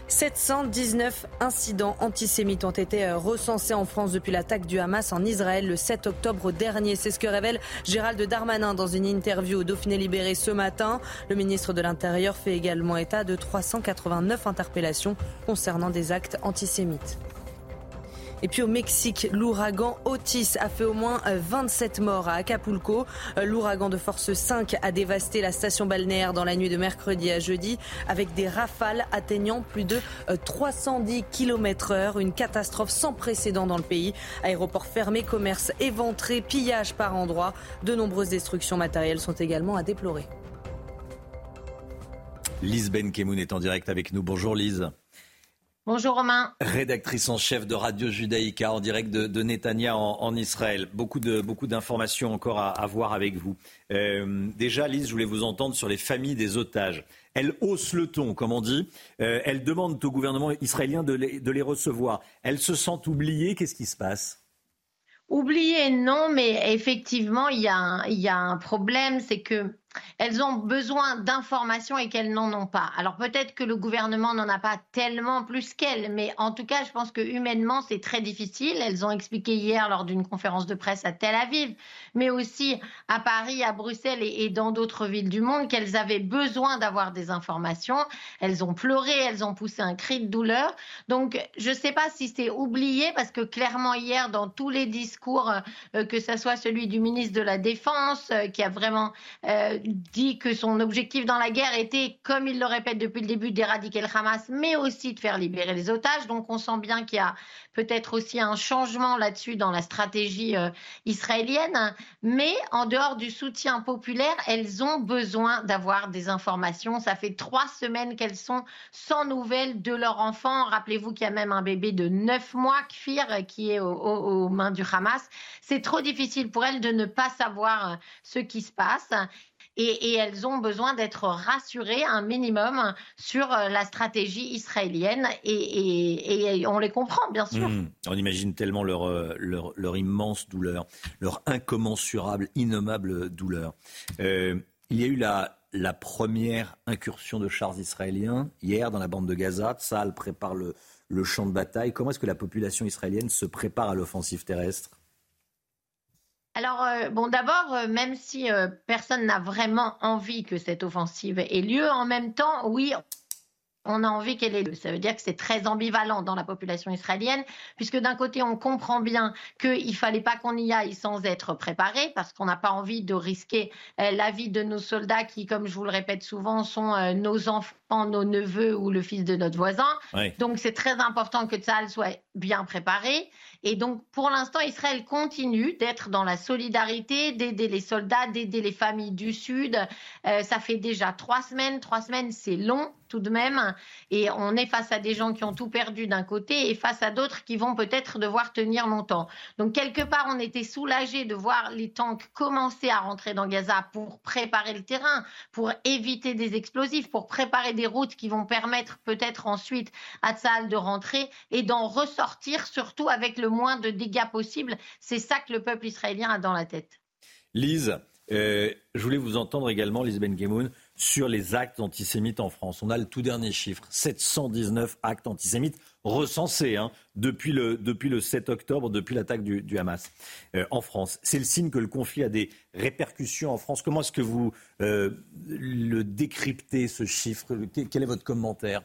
719 incidents antisémites ont été euh, recensés en France depuis l'attaque du Hamas en Israël le 7 octobre dernier. C'est ce que révèle Gérald Darmanin dans une interview au Dauphiné Libéré ce matin. Le ministre de l'Intérieur fait également état de 389 interpellations concernant des actes antisémites. Et puis au Mexique, l'ouragan Otis a fait au moins 27 euh, morts à Acapulco. Euh, l'ouragan de force 5 a dévasté la station balnéaire dans la nuit de mercredi à jeudi avec des rafales atteignant plus de 310 euh, km heure. Une catastrophe sans précédent dans le pays. Aéroport fermé, commerce éventré, pillage par endroits. De nombreuses destructions matérielles sont également à déplorer. Lise Benkemoun est en direct avec nous. Bonjour Lise. Bonjour Romain. Rédactrice en chef de Radio Judaïka en direct de, de Netanya en, Israël. Beaucoup de beaucoup d'informations encore à, voir avec vous. Euh, déjà, Lise, je voulais vous entendre sur les familles des otages. Elles haussent le ton, comme on dit. Euh, elles demandent au gouvernement israélien de les, de les recevoir. Elles se sentent oubliées. Qu'est-ce qui se passe? Oubliées, non, mais effectivement, il y a il y a un problème, c'est que elles ont besoin d'informations et qu'elles n'en ont pas. Alors peut-être que le gouvernement n'en a pas tellement plus qu'elles, mais en tout cas, je pense que humainement, c'est très difficile. Elles ont expliqué hier lors d'une conférence de presse à Tel Aviv, mais aussi à Paris, à Bruxelles et, dans d'autres villes du monde qu'elles avaient besoin d'avoir des informations. Elles ont pleuré, elles ont poussé un cri de douleur. Donc je ne sais pas si c'est oublié parce que clairement hier, dans tous les discours, euh, que ce soit celui du ministre de la Défense, euh, qui a vraiment euh, dit que son objectif dans la guerre était, comme il le répète depuis le début, d'éradiquer le Hamas, mais aussi de faire libérer les otages. Donc on sent bien qu'il y a peut-être aussi un changement là-dessus dans la stratégie euh, israélienne. Mais en dehors du soutien populaire, elles ont besoin d'avoir des informations. Ça fait trois semaines qu'elles sont sans nouvelles de leur enfant. Rappelez-vous qu'il y a même un bébé de neuf mois, Kfir, qui est aux mains du Hamas. C'est trop difficile pour elles de ne pas savoir euh, ce qui se passe et, elles ont besoin d'être rassurées un minimum sur euh, la stratégie israélienne et, on les comprend bien sûr. Mmh. on imagine tellement leur, euh, leur, immense douleur, leur incommensurable, innommable douleur. Euh, il y a eu la, la première incursion de chars israéliens hier dans la bande de Gaza. Tsahal prépare le, le champ de bataille. Comment est-ce que la population israélienne se prépare à l'offensive terrestre? Alors, euh, bon, d'abord, euh, même si euh, personne n'a vraiment envie que cette offensive ait lieu, en même temps, oui, on a envie qu'elle ait lieu. Ça veut dire que c'est très ambivalent dans la population israélienne, puisque d'un côté, on comprend bien qu'il ne fallait pas qu'on y aille sans être préparé, parce qu'on n'a pas envie de risquer la vie de nos soldats qui, comme je vous le répète souvent, sont nos enfants nos neveux ou le fils de notre voisin. Donc c'est très important que ça soit bien préparé. Et donc pour l'instant, Israël continue d'être dans la solidarité, d'aider les soldats, d'aider les familles du Sud. Euh, ça fait déjà trois semaines. Trois semaines, c'est long tout de même. Et on est face à des gens qui ont tout perdu d'un côté et face à d'autres qui vont peut-être devoir tenir longtemps. Donc quelque part, on était soulagé de voir les tanks commencer à rentrer dans Gaza pour préparer le terrain, pour éviter des explosifs, pour préparer des routes qui vont permettre peut-être ensuite à Tsahal de rentrer et d'en ressortir, surtout avec le moins de dégâts possible. C'est ça que le peuple israélien a dans la tête. Lise, je voulais vous entendre également, Lisbeth Gemoun, sur les actes antisémites en France. On a le tout dernier chiffre, 719 actes antisémites recensés hein, depuis, le, depuis le 7 octobre, depuis l'attaque du, Hamas euh, en France. C'est le signe que le conflit a des répercussions en France. Comment est-ce que vous euh, le décryptez, ce chiffre? Quel est votre commentaire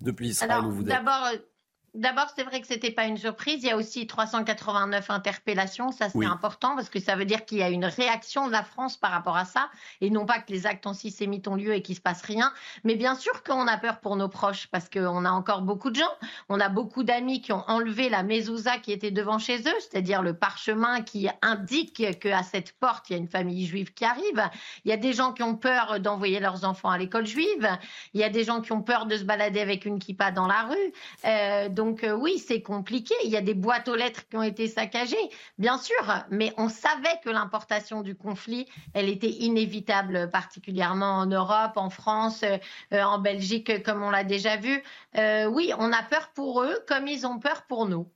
depuis Israël où vous êtes? D'abord, c'est vrai que ce n'était pas une surprise. Il y a aussi 389 interpellations. Ça, c'est important parce que ça veut dire qu'il y a une réaction de la France par rapport à ça et non pas que les actes antisémites ont lieu et qu'il ne se passe rien. Mais bien sûr qu'on a peur pour nos proches parce qu'on a encore beaucoup de gens. On a beaucoup d'amis qui ont enlevé la mezouza qui était devant chez eux, c'est-à-dire le parchemin qui indique qu'à cette porte, il y a une famille juive qui arrive. Il y a des gens qui ont peur d'envoyer leurs enfants à l'école juive. Il y a des gens qui ont peur de se balader avec une kippa dans la rue. Euh, donc euh, oui, c'est compliqué. Il y a des boîtes aux lettres qui ont été saccagées, bien sûr, mais on savait que l'importation du conflit, elle était inévitable, particulièrement en Europe, en France, euh, en Belgique, comme on l'a déjà vu. Euh, oui, on a peur pour eux, comme ils ont peur pour nous.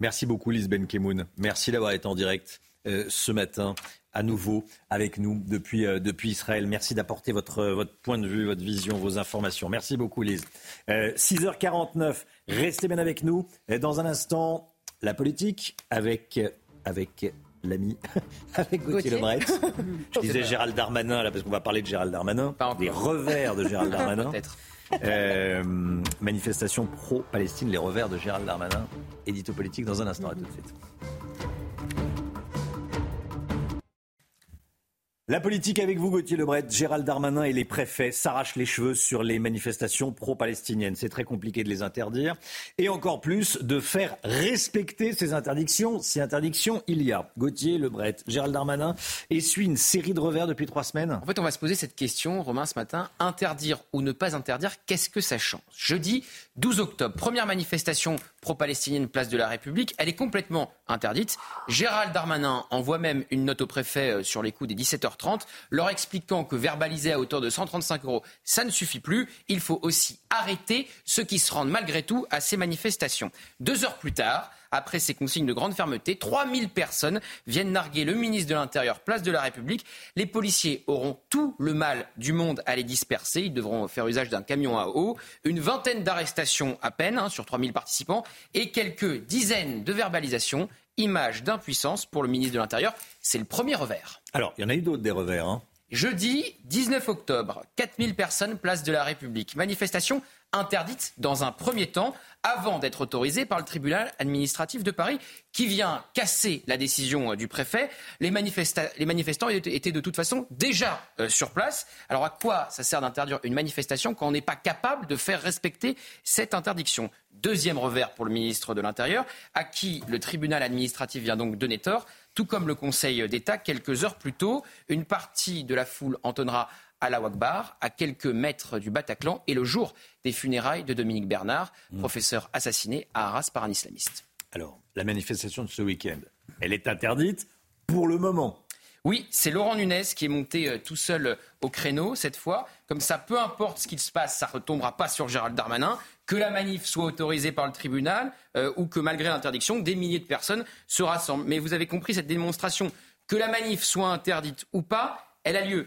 Merci beaucoup, Lise Kemoun. Merci d'avoir été en direct ce matin à nouveau avec nous depuis, euh, depuis Israël. Merci d'apporter votre, votre point de vue, votre vision, vos informations. Merci beaucoup, Lise. 6h49, euh, restez bien avec nous. Dans un instant, la politique avec, avec l'ami, avec Gauthier, Lebret. Je disais Gérald Darmanin, là, parce qu'on va parler de Gérald Darmanin, des revers de Gérald Darmanin. Euh, manifestation pro-Palestine, les revers de Gérald Darmanin. Édito politique dans un instant, à tout de suite. La politique avec vous, Gauthier Lebret. Gérald Darmanin et les préfets s'arrachent les cheveux sur les manifestations pro-palestiniennes. C'est très compliqué de les interdire. Et encore plus de faire respecter ces interdictions, si interdictions il y a. Gauthier Lebret, Gérald Darmanin essuie une série de revers depuis trois semaines. En fait, on va se poser cette question, Romain, ce matin. Interdire ou ne pas interdire, qu'est-ce que ça change? Jeudi 12 octobre, première manifestation pro-palestinienne place de la République. Elle est complètement interdite. Gérald Darmanin envoie même une note au préfet euh, sur les coups des 17h30, leur expliquant que verbaliser à hauteur de 135 euros, ça ne suffit plus. Il faut aussi arrêter ceux qui se rendent malgré tout à ces manifestations. Deux heures plus tard, après ces consignes de grande fermeté, 3000 personnes viennent narguer le ministre de l'Intérieur, place de la République. Les policiers auront tout le mal du monde à les disperser. Ils devront faire usage d'un camion à eau. Une vingtaine d'arrestations à peine hein, sur 3000 participants et quelques dizaines de verbalisations. Image d'impuissance pour le ministre de l'Intérieur. C'est le premier revers. Alors, il y en a eu d'autres des revers. Hein. Jeudi 19 octobre, 4000 personnes place de la République. Manifestation interdite dans un premier temps avant d'être autorisée par le tribunal administratif de Paris qui vient casser la décision euh, du préfet. Les, manifestants étaient de toute façon déjà euh, sur place. Alors à quoi ça sert d'interdire une manifestation quand on n'est pas capable de faire respecter cette interdiction? Deuxième revers pour le ministre de l'Intérieur, à qui le tribunal administratif vient donc donner tort tout comme le Conseil d'État, quelques heures plus tôt, une partie de la foule entonnera à la Wakbar, à quelques mètres du Bataclan, et le jour des funérailles de Dominique Bernard, mmh. professeur assassiné à Arras par un islamiste. Alors, la manifestation de ce week-end, elle est interdite pour le moment. Oui, c'est Laurent Nunez qui est monté euh, tout seul euh, au créneau cette fois. Comme ça, peu importe ce qu'il se passe, ça ne retombera pas sur Gérald Darmanin. Que la manif soit autorisée par le tribunal euh, ou que malgré l'interdiction, des milliers de personnes se rassemblent. Mais vous avez compris cette démonstration. Que la manif soit interdite ou pas, elle a lieu.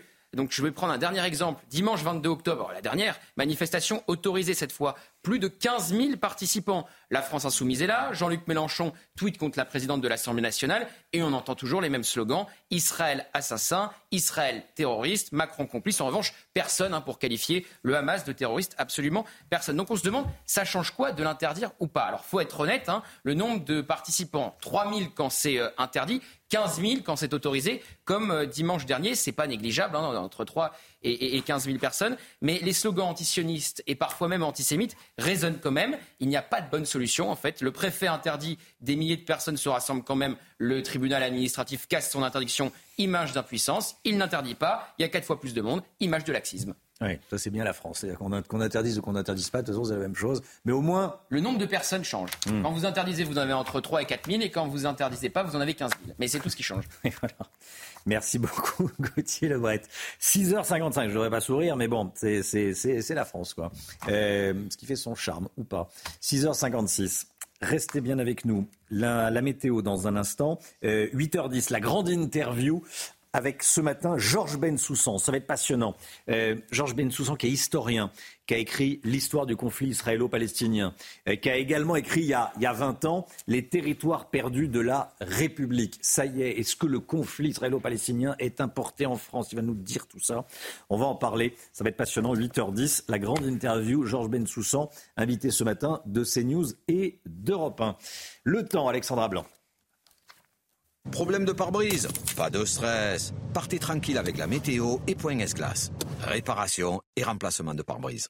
Je vais prendre un dernier exemple. Dimanche 22 octobre, la dernière manifestation autorisée cette fois. Plus de 15 000 participants. La France insoumise est là. Jean-Luc Mélenchon tweet contre la présidente de l'Assemblée nationale. Et on entend toujours les mêmes slogans. Israël assassin, Israël terroriste, Macron complice. En revanche, personne hein, pour qualifier le Hamas de terroriste. Absolument personne. Donc on se demande, ça change quoi de l'interdire ou pas? Alors faut être honnête, hein, le nombre de participants, 3 000 quand c'est euh, interdit, 15 000 quand c'est autorisé, comme euh, dimanche dernier, c'est pas négligeable, hein, entre 3 et, 15 000 personnes. Mais les slogans antisionistes et parfois même antisémites résonnent quand même. Il n'y a pas de bonne solution, en fait. Le préfet interdit, des milliers de personnes se rassemblent quand même. Le tribunal administratif casse son interdiction, image d'impuissance. Il n'interdit pas, il y a quatre fois plus de monde, image de laxisme. Oui, ça c'est bien la France. Qu'on interdise ou qu'on n'interdise pas, de toute façon c'est la même chose. Mais au moins... Le nombre de personnes change. Hmm. Quand vous interdisez, vous en avez entre 3 et 4 000, et quand vous interdisez pas, vous en avez 15 000. Mais c'est tout ce qui change. Merci beaucoup, Gauthier Lebret. 6h55, je ne devrais pas sourire, mais bon, c'est la France, quoi. Euh, ce qui fait son charme, ou pas. 6h56. Restez bien avec nous. La, météo dans un instant. 8h10, euh, la grande interview avec ce matin Georges Bensoussan. Ça va être passionnant. Euh, Georges Bensoussan qui est historien, qui a écrit l'histoire du conflit israélo-palestinien, euh, qui a également écrit il y, a, il y a 20 ans les territoires perdus de la République. Ça y est, est-ce que le conflit israélo-palestinien est importé en France? Il va nous dire tout ça. On va en parler. Ça va être passionnant. 8h10, la grande interview. Georges Bensoussan, invité ce matin de CNews et d'Europe 1. Le temps, Alexandra Blanc. Problème de pare-brise Pas de stress. Partez tranquille avec la météo et Point S-Glace. Réparation et remplacement de pare-brise.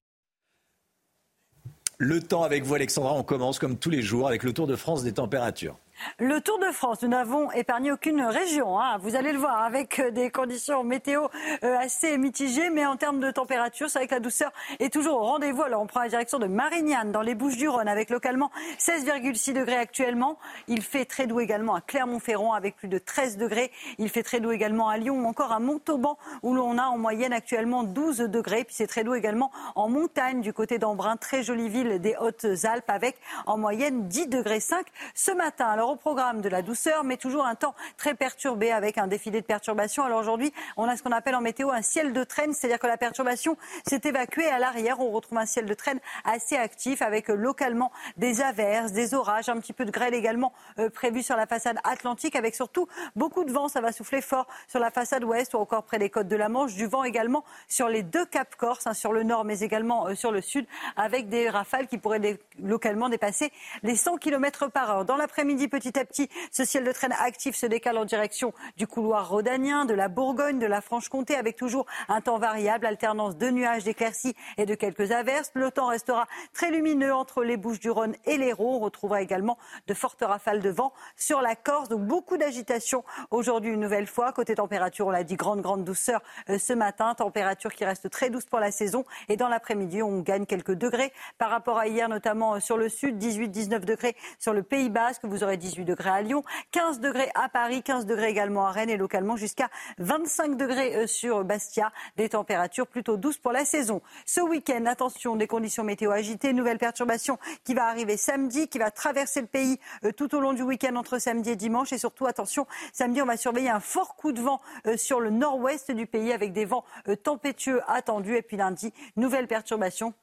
Le temps avec vous, Alexandra. On commence comme tous les jours avec le Tour de France des températures. Le Tour de France, nous n'avons épargné aucune région. Hein. Vous allez le voir avec euh, des conditions météo euh, assez mitigées, mais en termes de température, c'est vrai que la douceur est toujours au rendez-vous. Alors on prend la direction de Marignane dans les Bouches-du-Rhône avec localement 16,6 degrés actuellement. Il fait très doux également à Clermont-Ferrand avec plus de 13 degrés. Il fait très doux également à Lyon ou encore à Montauban où l'on a en moyenne actuellement 12 degrés. Puis c'est très doux également en montagne du côté d'Embrun, très jolie ville des Hautes-Alpes avec en moyenne 10 degrés 5 ce matin. Au programme de la douceur, mais toujours un temps très perturbé avec un défilé de perturbations. Alors aujourd'hui, on a ce qu'on appelle en météo un ciel de traîne, c'est-à-dire que la perturbation s'est évacuée à l'arrière. On retrouve un ciel de traîne assez actif avec euh, localement des averses, des orages, un petit peu de grêle également euh, prévu sur la façade atlantique, avec surtout beaucoup de vent. Ça va souffler fort sur la façade ouest ou encore près des côtes de la Manche. Du vent également sur les deux caps corse, hein, sur le nord, mais également euh, sur le sud, avec des rafales qui pourraient localement dépasser les 100 km par heure. Dans l'après-midi, petit à petit, ce ciel de traîne actif se décale en direction du couloir rhodanien, de la Bourgogne, de la Franche-Comté, avec toujours un temps variable, alternance de nuages, d'éclaircies et de quelques averses. Le temps restera très lumineux entre les Bouches du Rhône et l'Hérault. On retrouvera également de fortes rafales de vent sur la Corse. Donc beaucoup d'agitation aujourd'hui une nouvelle fois. Côté température, on l'a dit, grande, grande douceur euh, ce matin. Température qui reste très douce pour la saison. Et dans l'après-midi, on gagne quelques degrés par rapport à hier, notamment euh, sur le sud, 18-19 degrés sur le Pays Basque. Vous aurez 18 degrés à Lyon, 15 degrés à Paris, 15 degrés également à Rennes et localement jusqu'à 25 degrés euh, sur Bastia. Des températures plutôt douces pour la saison. Ce week-end, attention, des conditions météo agitées, nouvelle perturbation qui va arriver samedi, qui va traverser le pays euh, tout au long du week-end entre samedi et dimanche. Et surtout, attention, samedi, on va surveiller un fort coup de vent euh, sur le nord-ouest du pays avec des vents tempétueux attendus. Et puis lundi, nouvelle perturbation.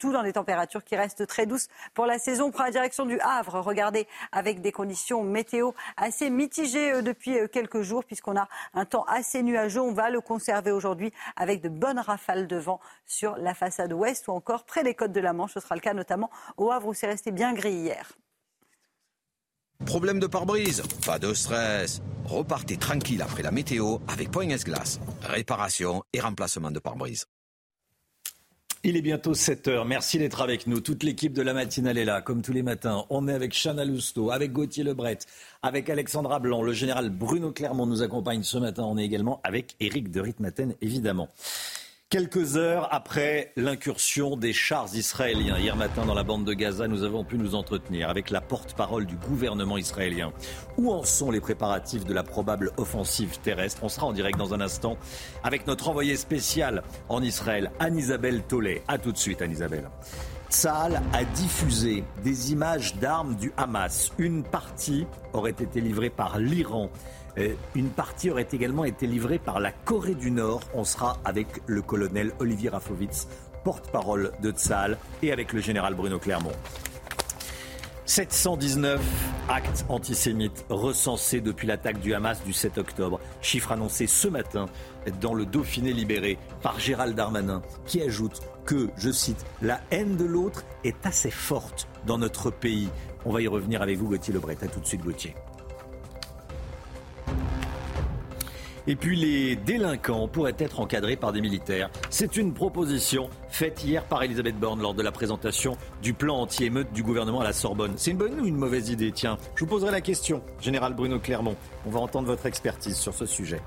Tout dans des températures qui restent très douces pour la saison. On prend la direction du Havre, regardez, avec des conditions météo assez mitigées euh, depuis euh, quelques jours, puisqu'on a un temps assez nuageux. On va le conserver aujourd'hui avec de bonnes rafales de vent sur la façade ouest ou encore près des côtes de la Manche. Ce sera le cas notamment au Havre où c'est resté bien gris hier. Problème de pare-brise? Pas de stress. Repartez tranquille après la météo avec Point S-Glace. Réparation et remplacement de pare-brise. Il est bientôt 7 heures. Merci d'être avec nous. Toute l'équipe de la matinale est là, comme tous les matins. On est avec Chana Lousteau, avec Gauthier Lebret, avec Alexandra Blanc. Le général Bruno Clermont nous accompagne ce matin. On est également avec Éric de Ritmaten, évidemment. Quelques heures après l'incursion des chars israéliens hier matin dans la bande de Gaza, nous avons pu nous entretenir avec la porte-parole du gouvernement israélien. Où en sont les préparatifs de la probable offensive terrestre? On sera en direct dans un instant avec notre envoyé spécial en Israël, Anne-Isabelle Tollet. A tout de suite, Anne-Isabelle. Tsahal a diffusé des images d'armes du Hamas. Une partie aurait été livrée par l'Iran une partie aurait également été livrée par la Corée du Nord. On sera avec le colonel Olivier Rafovitz, porte-parole de Tsal, et avec le général Bruno Clermont. 719 actes antisémites recensés depuis l'attaque du Hamas du 7 octobre. Chiffre annoncé ce matin dans le Dauphiné libéré par Gérald Darmanin, qui ajoute que, je cite, la haine de l'autre est assez forte dans notre pays. On va y revenir avec vous, Gauthier Lebret. A tout de suite, Gauthier. Et puis les délinquants pourraient être encadrés par des militaires. C'est une proposition faite hier par Elisabeth Borne lors de la présentation du plan anti-émeute du gouvernement à la Sorbonne. C'est une bonne ou une mauvaise idée? Tiens, je vous poserai la question, Général Bruno Clermont. On va entendre votre expertise sur ce sujet.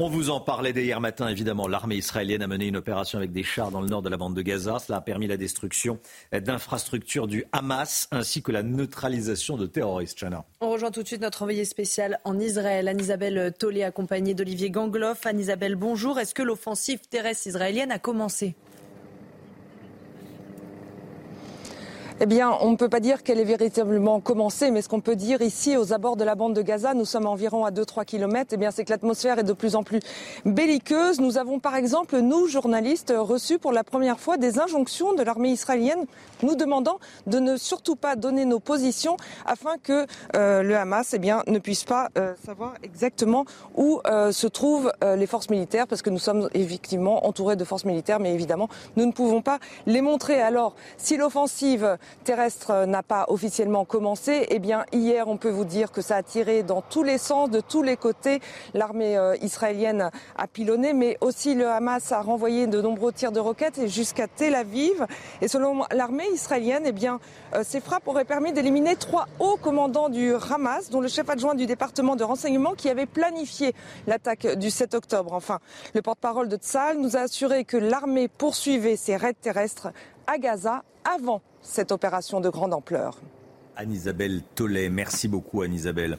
On vous en parlait dès hier matin, évidemment. L'armée israélienne a mené une opération avec des chars dans le nord de la bande de Gaza. Cela a permis la destruction d'infrastructures du Hamas ainsi que la neutralisation de terroristes. Chana. On rejoint tout de suite notre envoyé spécial en Israël, Anne-Isabelle Tollet, accompagnée d'Olivier Gangloff. Anne-Isabelle, bonjour. Est-ce que l'offensive terrestre israélienne a commencé? Eh bien, on ne peut pas dire qu'elle est véritablement commencée, mais ce qu'on peut dire ici, aux abords de la bande de Gaza, nous sommes environ à 2-3 kilomètres, eh bien, c'est que l'atmosphère est de plus en plus belliqueuse. Nous avons, par exemple, nous, journalistes, reçu pour la première fois des injonctions de l'armée israélienne nous demandant de ne surtout pas donner nos positions afin que euh, le Hamas eh bien, ne puisse pas euh, savoir exactement où euh, se trouvent les forces militaires, parce que nous sommes effectivement entourés de forces militaires, mais évidemment, nous ne pouvons pas les montrer. Alors, si l'offensive terrestre n'a pas officiellement commencé, eh bien, hier, on peut vous dire que ça a tiré dans tous les sens, de tous les côtés. L'armée israélienne a pilonné, mais aussi le Hamas a renvoyé de nombreux tirs de roquettes jusqu'à Tel Aviv. Et selon l'armée israélienne, eh bien, ces frappes auraient permis d'éliminer trois hauts commandants du Hamas, dont le chef adjoint du département de renseignement qui avait planifié l'attaque du 7 octobre. Enfin, le porte-parole de Tsal nous a assuré que l'armée poursuivait ses raids terrestres à Gaza avant cette opération de grande ampleur. Anne-Isabelle Tollet, merci beaucoup Anne-Isabelle.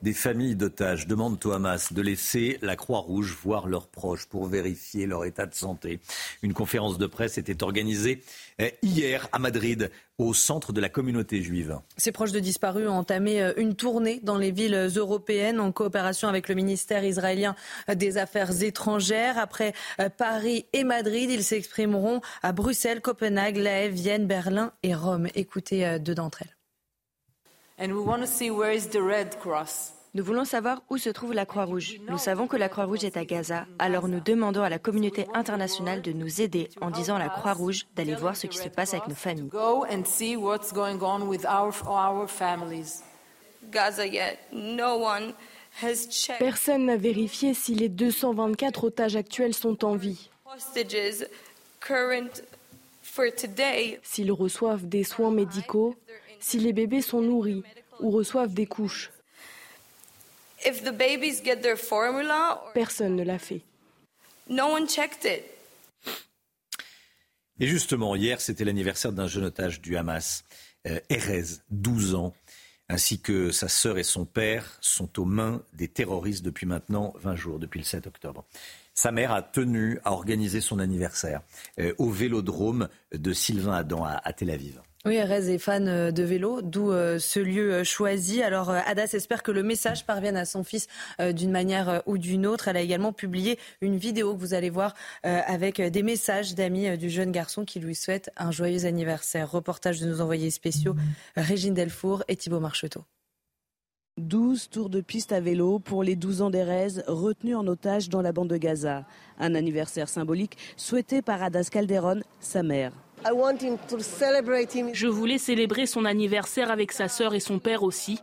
Des familles d'otages demandent au Hamas de laisser la Croix-Rouge voir leurs proches pour vérifier leur état de santé. Une conférence de presse était organisée eh, hier à Madrid, au centre de la communauté juive. Ces proches de disparus ont entamé euh, une tournée dans les villes européennes en coopération avec le ministère israélien des Affaires étrangères. Après euh, Paris et Madrid, ils s'exprimeront à Bruxelles, Copenhague, La Haye, Vienne, Berlin et Rome. Écoutez euh, deux d'entre elles. Nous voulons savoir où se trouve la Croix-Rouge. Nous savons que la Croix-Rouge est à Gaza, alors nous demandons à la communauté internationale de nous aider en disant à la Croix-Rouge d'aller voir ce qui se passe avec nos familles. Personne n'a vérifié si les 224 otages actuels sont en vie. S'ils reçoivent des soins médicaux, si les bébés sont nourris ou reçoivent des couches. Personne ne l'a fait. Et justement, hier, c'était l'anniversaire d'un jeune otage du Hamas, euh, Erez, 12 ans, ainsi que sa sœur et son père sont aux mains des terroristes depuis maintenant 20 jours, depuis le 7 octobre. Sa mère a tenu à organiser son anniversaire euh, au vélodrome de Sylvain Adam à Tel Aviv. Oui, Erez est fan euh, de vélo, d'où euh, ce lieu euh, choisi. Alors, Adas espère que le message parvienne à son fils d'une manière ou d'une autre. Elle a également publié une vidéo que vous allez voir avec des messages d'amis du jeune garçon qui lui souhaite un joyeux anniversaire. Reportage de nos envoyés spéciaux Régine Delfour et Thibault Marcheteau. 12 tours de piste à vélo pour les 12 ans d'Erez retenus en otage dans la bande de Gaza. Un anniversaire symbolique souhaité par Adas Calderon, sa mère. Je voulais célébrer son anniversaire avec sa sœur et son père aussi.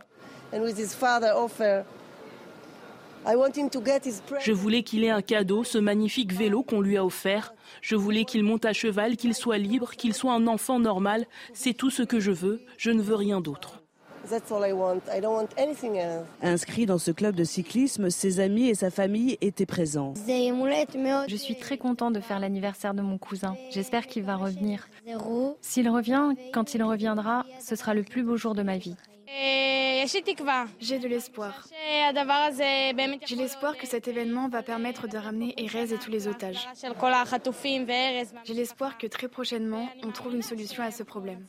Je voulais qu'il ait un cadeau, ce magnifique vélo qu'on lui a offert. Je voulais qu'il monte à cheval, qu'il soit libre, qu'il soit un enfant normal. C'est tout ce que je veux. Je ne veux rien d'autre. Inscrit dans ce club de cyclisme, ses amis et sa famille étaient présents. Je suis très content de faire l'anniversaire de mon cousin. J'espère qu'il va revenir. S'il revient, quand il reviendra, ce sera le plus beau jour de ma vie. J'ai de l'espoir. J'ai l'espoir que cet événement va permettre de ramener Erez et tous les otages. J'ai l'espoir que très prochainement, on trouve une solution à ce problème.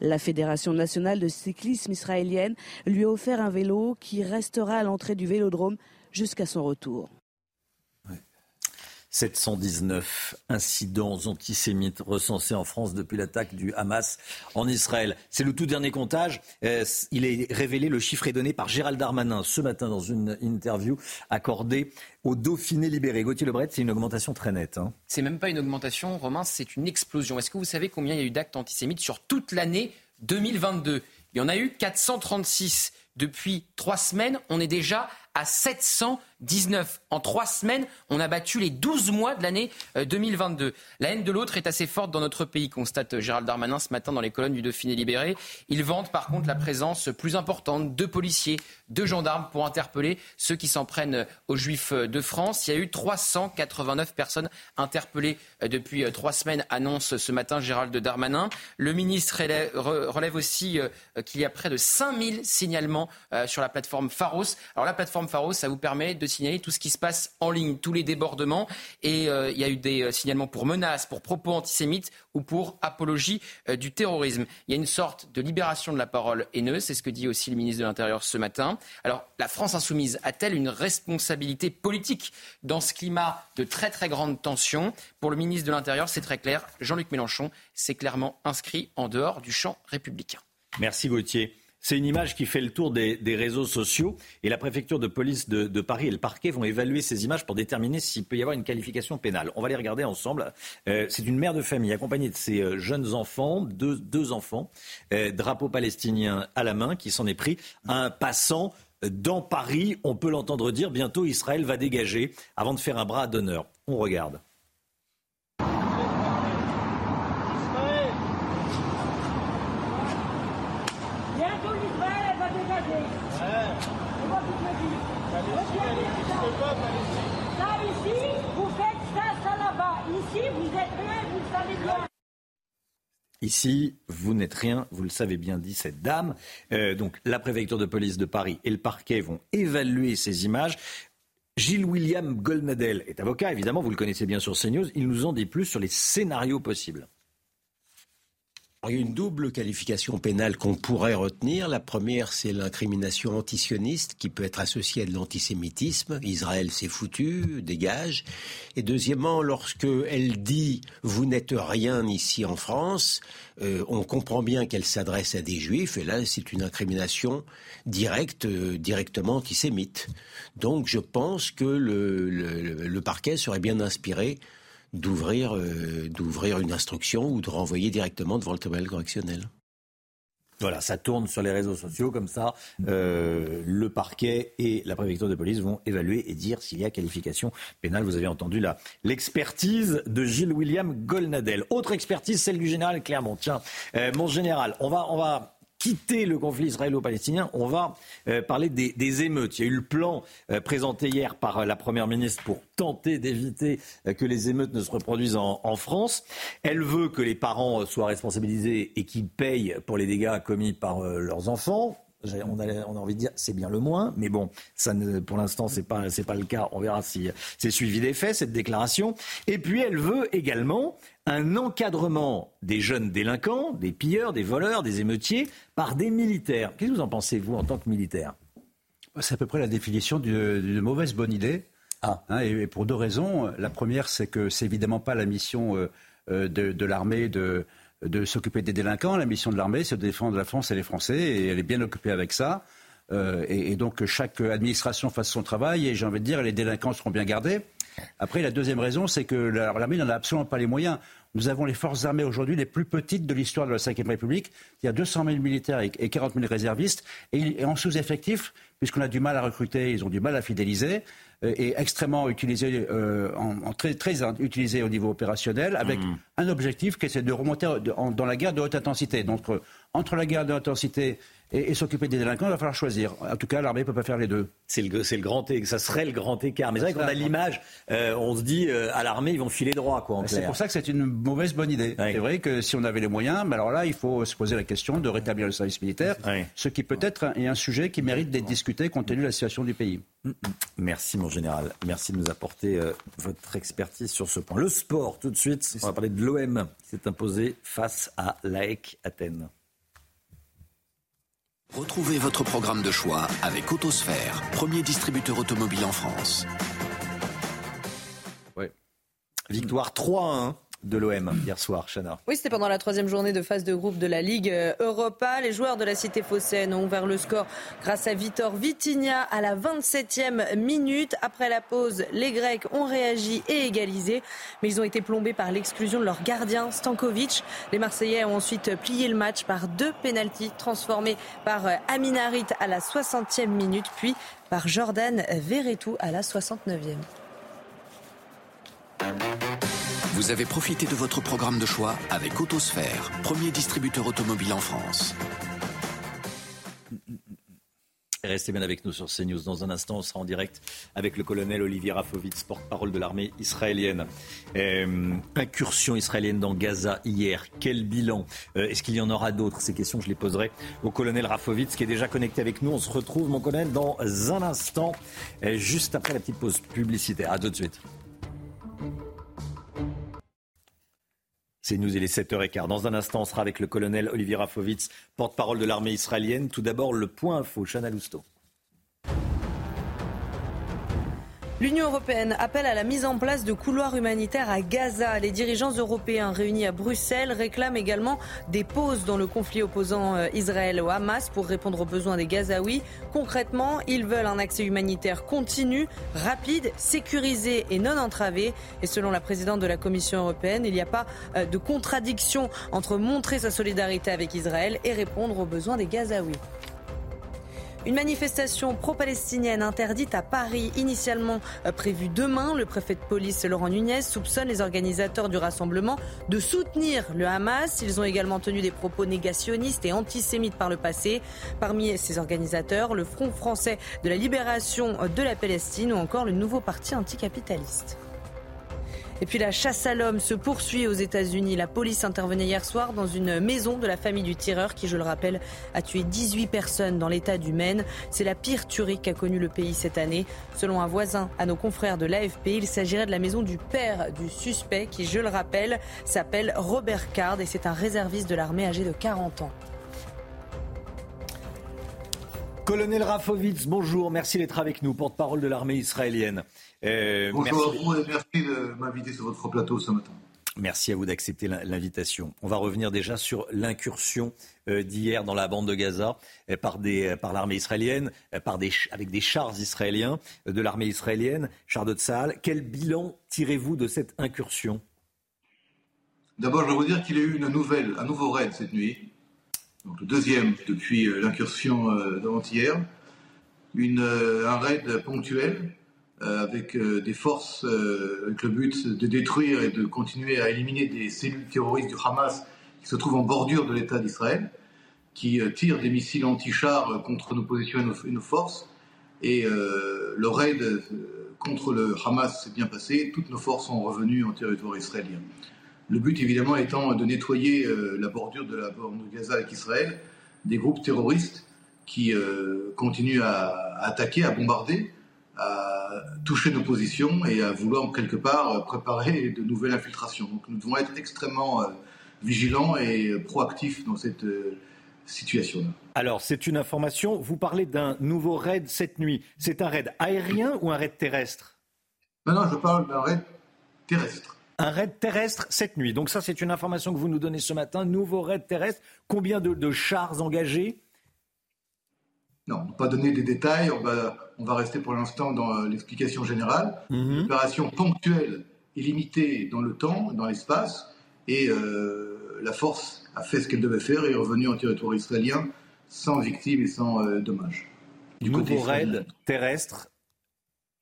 La Fédération nationale de cyclisme israélienne lui a offert un vélo qui restera à l'entrée du vélodrome jusqu'à son retour. 719 incidents antisémites recensés en France depuis l'attaque du Hamas en Israël. C'est le tout dernier comptage. Euh, il est révélé, le chiffre est donné par Gérald Darmanin ce matin dans une interview accordée au Dauphiné libéré. Gauthier Lebret, c'est une augmentation très nette. Hein. C'est même pas une augmentation, Romain, c'est une explosion. Est-ce que vous savez combien il y a eu d'actes antisémites sur toute l'année 2022 Il y en a eu 436. Depuis trois semaines, on est déjà à 719. En trois semaines, on a battu les 12 mois de l'année 2022. Euh, La haine de l'autre est assez forte dans notre pays, constate Gérald Darmanin ce matin dans les colonnes du Dauphiné libéré. Il vante par contre la présence plus importante de policiers, de gendarmes pour interpeller ceux qui s'en prennent aux juifs de France. Il y a eu 389 personnes interpellées euh, depuis trois semaines, annonce ce matin Gérald Darmanin. Le ministre relève aussi euh, qu'il y a près de 5000 signalements sur la plateforme Pharos. Alors la plateforme plateforme ça vous permet de signaler tout ce qui se passe en ligne, tous les débordements. Et il y a eu des signalements pour menaces, pour propos antisémites ou pour apologie du terrorisme. Il y a une sorte de libération de la parole haineuse, c'est ce que dit aussi le ministre de l'Intérieur ce matin. Alors, la France insoumise a-t-elle une responsabilité politique dans ce climat de très très grande tension? Pour le ministre de l'Intérieur, c'est très clair. Jean-Luc Mélenchon s'est clairement inscrit en dehors du champ républicain. Merci Gauthier. C'est une image qui fait le tour des, réseaux sociaux et la préfecture de police de, Paris et le parquet vont évaluer ces images pour déterminer s'il peut y avoir une qualification pénale. On va les regarder ensemble. Euh, c'est une mère de famille accompagnée de ses euh, jeunes enfants, deux, enfants, euh, drapeau palestinien à la main, qui s'en est pris un passant dans Paris. On peut l'entendre dire bientôt Israël va dégager avant de faire un bras d'honneur. On regarde. Ici, vous n'êtes rien, vous le savez bien, dit cette dame. Euh, donc, la préfecture de police de Paris et le parquet vont évaluer ces images. Gilles William Goldnadel est avocat, évidemment, vous le connaissez bien sur CNews. Il nous en dit plus sur les scénarios possibles. Il y a une double qualification pénale qu'on pourrait retenir. La première, c'est l'incrimination antisioniste qui peut être associée à de l'antisémitisme. Israël s'est foutu, dégage. Et deuxièmement, lorsque elle dit vous n'êtes rien ici en France, euh, on comprend bien qu'elle s'adresse à des juifs. Et là, c'est une incrimination directe, euh, directement antisémite. Donc, je pense que le, le parquet serait bien inspiré d'ouvrir euh, d'ouvrir une instruction ou de renvoyer directement devant le tribunal correctionnel. Voilà, ça tourne sur les réseaux sociaux comme ça. Euh, le parquet et la préfecture de police vont évaluer et dire s'il y a qualification pénale. Vous avez entendu là l'expertise de Gilles William Golnadel. Autre expertise, celle du général Clermont. Tiens, euh, mon général, on va on va quitter le conflit israélo-palestinien, on va euh, parler des, émeutes. Il y a eu le plan euh, présenté hier par euh, la Première ministre pour tenter d'éviter que les émeutes ne se reproduisent en, en, France. Elle veut que les parents soient responsabilisés et qu'ils payent pour les dégâts commis par leurs enfants. On a, on a, envie de dire c'est bien le moins, mais bon, ça ne, pour l'instant c'est pas c'est pas le cas. On verra si c'est suivi des faits cette déclaration. Et puis elle veut également un encadrement des jeunes délinquants, des pilleurs, des voleurs, des émeutiers par des militaires. Qu'est-ce que vous en pensez vous en tant que militaire? C'est à peu près la définition d'une mauvaise bonne idée. Ah. Hein, et, pour deux raisons. La première, c'est que c'est évidemment pas la mission euh, euh, de, de l'armée de de s'occuper des délinquants. La mission de l'armée, c'est de défendre la France et les Français, et elle est bien occupée avec ça. Euh, et, donc que chaque administration fasse son travail, et j'ai envie de dire, les délinquants seront bien gardés. Après, la deuxième raison, c'est que l'armée n'en a absolument pas les moyens. Nous avons les forces armées aujourd'hui les plus petites de l'histoire de la Ve République. Il y a 200 000 militaires et 40 000 réservistes. Et en sous-effectif, puisqu'on a du mal à recruter, ils ont du mal à fidéliser. Euh, est extrêmement utilisé, euh, en, très, très utilisé au niveau opérationnel, avec mmh. un objectif qui est de remonter dans la guerre de haute intensité. Donc, euh, entre la guerre de haute intensité et, s'occuper des délinquants, il va falloir choisir. En tout cas, l'armée ne peut pas faire les deux. C'est le, grand, ça serait le grand écart. Mais c'est vrai qu'on a l'image, euh, on se dit euh, à l'armée, ils vont filer droit, quoi. C'est pour ça que c'est une mauvaise bonne idée. C'est vrai que si on avait les moyens, mais alors là, il faut se poser la question de rétablir le service militaire, ce qui peut-être est un sujet qui mérite d'être discuté compte tenu de la situation du pays. Merci, mon général. Merci de nous apporter euh, votre expertise sur ce point. Le sport, tout de suite. On va parler de l'OM qui s'est imposé face à l'AEC Athènes. Retrouvez votre programme de choix avec Autosphère, premier distributeur automobile en France. Victoire 3-1 de l'OM hier soir, Chana. Oui, c'était pendant la troisième journée de phase de groupe de la Ligue euh, Europa. Les joueurs de la Cité phocéenne ont ouvert le score grâce à Vitor Vitinha à la 27e minute. Après la pause, les Grecs ont réagi et égalisé, mais ils ont été plombés par l'exclusion de leur gardien Stankovic. Les Marseillais ont ensuite plié le match par deux pénalties transformés par euh, Aminarit à la 60e minute, puis par Jordan Verretou à la 69e. Vous avez profité de votre programme de choix avec Autosphère, premier distributeur automobile en France. Restez bien avec nous sur CNews. Dans un instant, on sera en direct avec le colonel Olivier Rafovitz, porte-parole de l'armée israélienne. Euh, incursion israélienne dans Gaza hier. Quel bilan euh, Est-ce qu'il y en aura d'autres? Ces questions, je les poserai au colonel Rafovitz qui est déjà connecté avec nous. On se retrouve, mon colonel, dans un instant, euh, juste après la petite pause publicitaire. À tout de suite. C'est nous, il est 7h15. Dans un instant, on sera avec le colonel Olivier Rafovitz, porte-parole de l'armée israélienne. Tout d'abord, le point info, Chana Lousteau. L'Union européenne appelle à la mise en place de couloirs humanitaires à Gaza. Les dirigeants européens réunis à Bruxelles réclament également des pauses dans le conflit opposant euh, Israël au Hamas pour répondre aux besoins des Gazaouis. Concrètement, ils veulent un accès humanitaire continu, rapide, sécurisé et non entravé. Et selon la présidente de la Commission européenne, il n'y a pas euh, de contradiction entre montrer sa solidarité avec Israël et répondre aux besoins des Gazaouis. Une manifestation pro-palestinienne interdite à Paris, initialement euh, prévue demain. Le préfet de police Laurent Nunez soupçonne les organisateurs du rassemblement de soutenir le Hamas. Ils ont également tenu des propos négationnistes et antisémites par le passé. Parmi ces organisateurs, le Front français de la libération de la Palestine ou encore le nouveau parti anticapitaliste. Et puis la chasse à l'homme se poursuit aux États-Unis. La police intervenait hier soir dans une maison de la famille du tireur qui, je le rappelle, a tué 18 personnes dans l'état du Maine. C'est la pire tuerie qu'a connue le pays cette année. Selon un voisin à nos confrères de l'AFP, il s'agirait de la maison du père du suspect qui, je le rappelle, s'appelle Robert Card et c'est un réserviste de l'armée âgé de 40 ans. Colonel Rafovitz, bonjour, merci d'être avec nous, porte-parole de l'armée israélienne. Euh, Bonjour à vous et merci de m'inviter sur votre plateau ce matin. Merci à vous d'accepter l'invitation. On va revenir déjà sur l'incursion euh, d'hier dans la bande de Gaza euh, par, par l'armée israélienne, par des, avec des chars israéliens de l'armée israélienne, chars de Tzahal. Quel bilan tirez-vous de cette incursion? D'abord, je vais vous dire qu'il y a eu une nouvelle, un nouveau raid cette nuit, donc le deuxième depuis l'incursion d'avant-hier, un raid ponctuel avec euh, des forces, euh, avec le but de détruire et de continuer à éliminer des cellules terroristes du Hamas qui se trouvent en bordure de l'État d'Israël, qui tirent des missiles anti-chars contre nos positions et nos, forces. Et le raid contre le Hamas s'est bien passé, toutes nos forces sont revenues en territoire israélien. Le but évidemment étant de nettoyer la bordure de la bande de Gaza avec Israël des groupes terroristes qui continuent à attaquer, à bombarder à toucher nos positions et à vouloir quelque part préparer de nouvelles infiltrations. Donc nous devons être extrêmement euh, vigilants et proactifs dans cette euh, situation-là. Alors c'est une information, vous parlez d'un nouveau raid cette nuit. C'est un raid aérien ou un raid terrestre? Non, non, je parle d'un raid terrestre. Un raid terrestre cette nuit. Donc ça c'est une information que vous nous donnez ce matin, nouveau raid terrestre. Combien de, de chars engagés? Non, on pas donner des détails, on va, on va rester pour l'instant dans euh, l'explication générale. Une mhm. opération ponctuelle et limitée dans le temps, dans l'espace, et euh, la force a fait ce qu'elle devait faire et est revenue en territoire israélien sans victimes et sans euh, dommages. Du Nouveau raid terrestre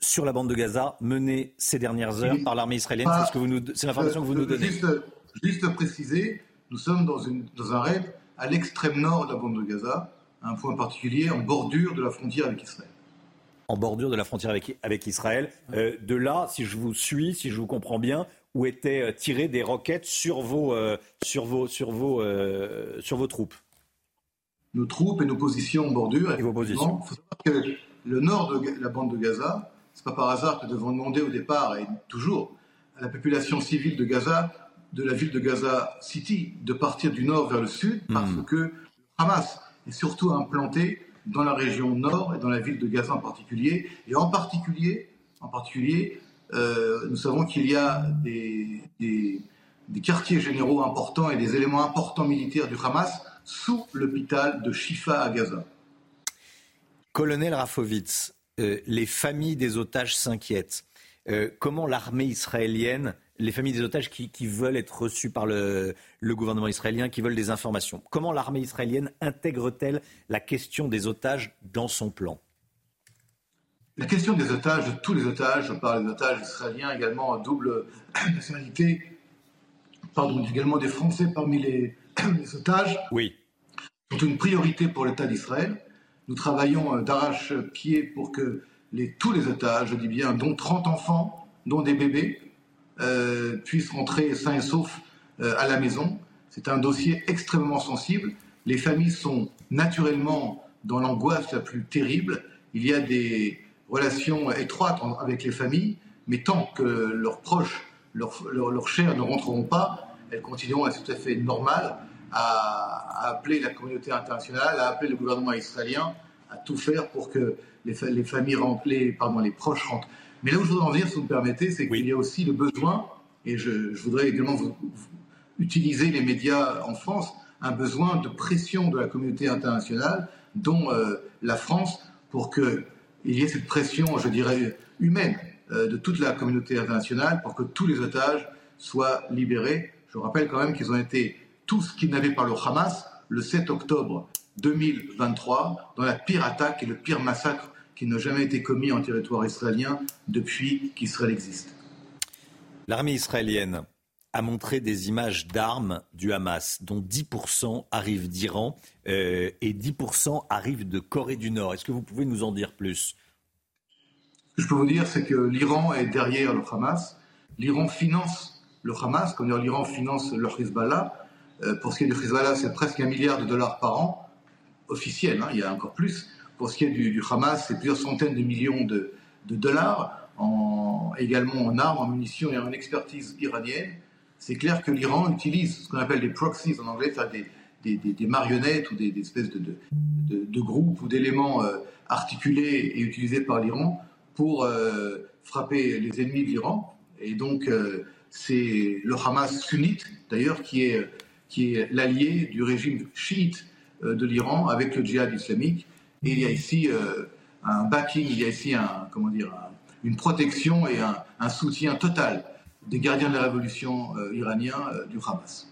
sur la bande de Gaza mené ces dernières heures par l'armée israélienne. C'est l'information que vous nous donnez. Juste, juste préciser, nous sommes dans, une, dans un raid à l'extrême nord de la bande de Gaza, un point particulier en bordure de la frontière avec Israël. En bordure de la frontière avec, avec Israël. Euh, de là, si je vous suis, si je vous comprends bien, où étaient euh, tirées des roquettes sur vos, euh, sur vos, sur vos, sur vos troupes Nos troupes et nos positions en bordure. Et vos positions. Il faut savoir que le nord de la bande de Gaza, c'est pas par hasard que nous devons demander au départ, et toujours, à la population civile de Gaza, de la ville de Gaza City, de partir du nord vers le sud, parce hmm. que Hamas et surtout implanté dans la région nord et dans la ville de Gaza en particulier. Et en particulier, en particulier euh, nous savons qu'il y a des, quartiers généraux importants et des éléments importants militaires du Hamas sous l'hôpital de Shifa à Gaza. Colonel Rafovitz, euh, les familles des otages s'inquiètent. Euh, comment l'armée israélienne les familles des otages qui, veulent être reçues par le, gouvernement israélien, qui veulent des informations. Comment l'armée israélienne intègre-t-elle la question des otages dans son plan? La question des otages, de tous les otages, je parle des otages israéliens également à double nationalité, pardon, également des Français parmi les, otages, oui. sont une priorité pour l'État d'Israël. Nous travaillons euh, d'arrache-pied pour que les, tous les otages, je dis bien, dont 30 enfants, dont des bébés, puissent rentrer sains et saufs euh, à la maison. C'est un dossier extrêmement sensible. Les familles sont naturellement dans l'angoisse la plus terrible. Il y a des relations étroites avec les familles, mais tant que leurs proches, leurs, chers ne rentreront pas, elles continueront à être tout à fait normales à, appeler la communauté internationale, à appeler le gouvernement israélien à tout faire pour que les, les familles rentrent, pardon, les proches rentrent. Mais là où je voudrais en venir, si vous me permettez, c'est qu'il y a aussi le besoin, et je, je voudrais également vous, utiliser les médias en France, un besoin de pression de la communauté internationale, dont euh, la France, pour qu'il y ait cette pression, je dirais, humaine euh, de toute la communauté internationale, pour que tous les otages soient libérés. Je rappelle quand même qu'ils ont été tous kidnappés par le Hamas le 7 octobre 2023, dans la pire attaque et le pire massacre qui n'a jamais été commis en territoire israélien depuis qu'Israël existe. L'armée israélienne a montré des images d'armes du Hamas, dont 10% arrivent d'Iran euh, et 10% arrivent de Corée du Nord. Est-ce que vous pouvez nous en dire plus? Ce que je peux vous dire, c'est que l'Iran est derrière le Hamas. L'Iran finance le Hamas, comme l'Iran finance le Hezbollah. Euh, pour ce qui est du Hezbollah, c'est presque un milliard de dollars par an, officiel, hein, il y a encore plus. Pour ce qui est du, Hamas, c'est plusieurs centaines de millions de, dollars, en, également en armes, en munitions et en expertise iranienne. C'est clair que l'Iran utilise ce qu'on appelle des proxies en anglais, des, des, marionnettes ou des, espèces de, groupes ou d'éléments euh, articulés et utilisés par l'Iran pour euh, frapper les ennemis de l'Iran. Et donc, c'est le Hamas sunnite, d'ailleurs, qui est l'allié du régime chiite euh, de l'Iran avec le djihad islamique. Et il y a ici euh, un backing, il y a ici une protection et un, soutien total des gardiens de la révolution euh, iranien du Hamas.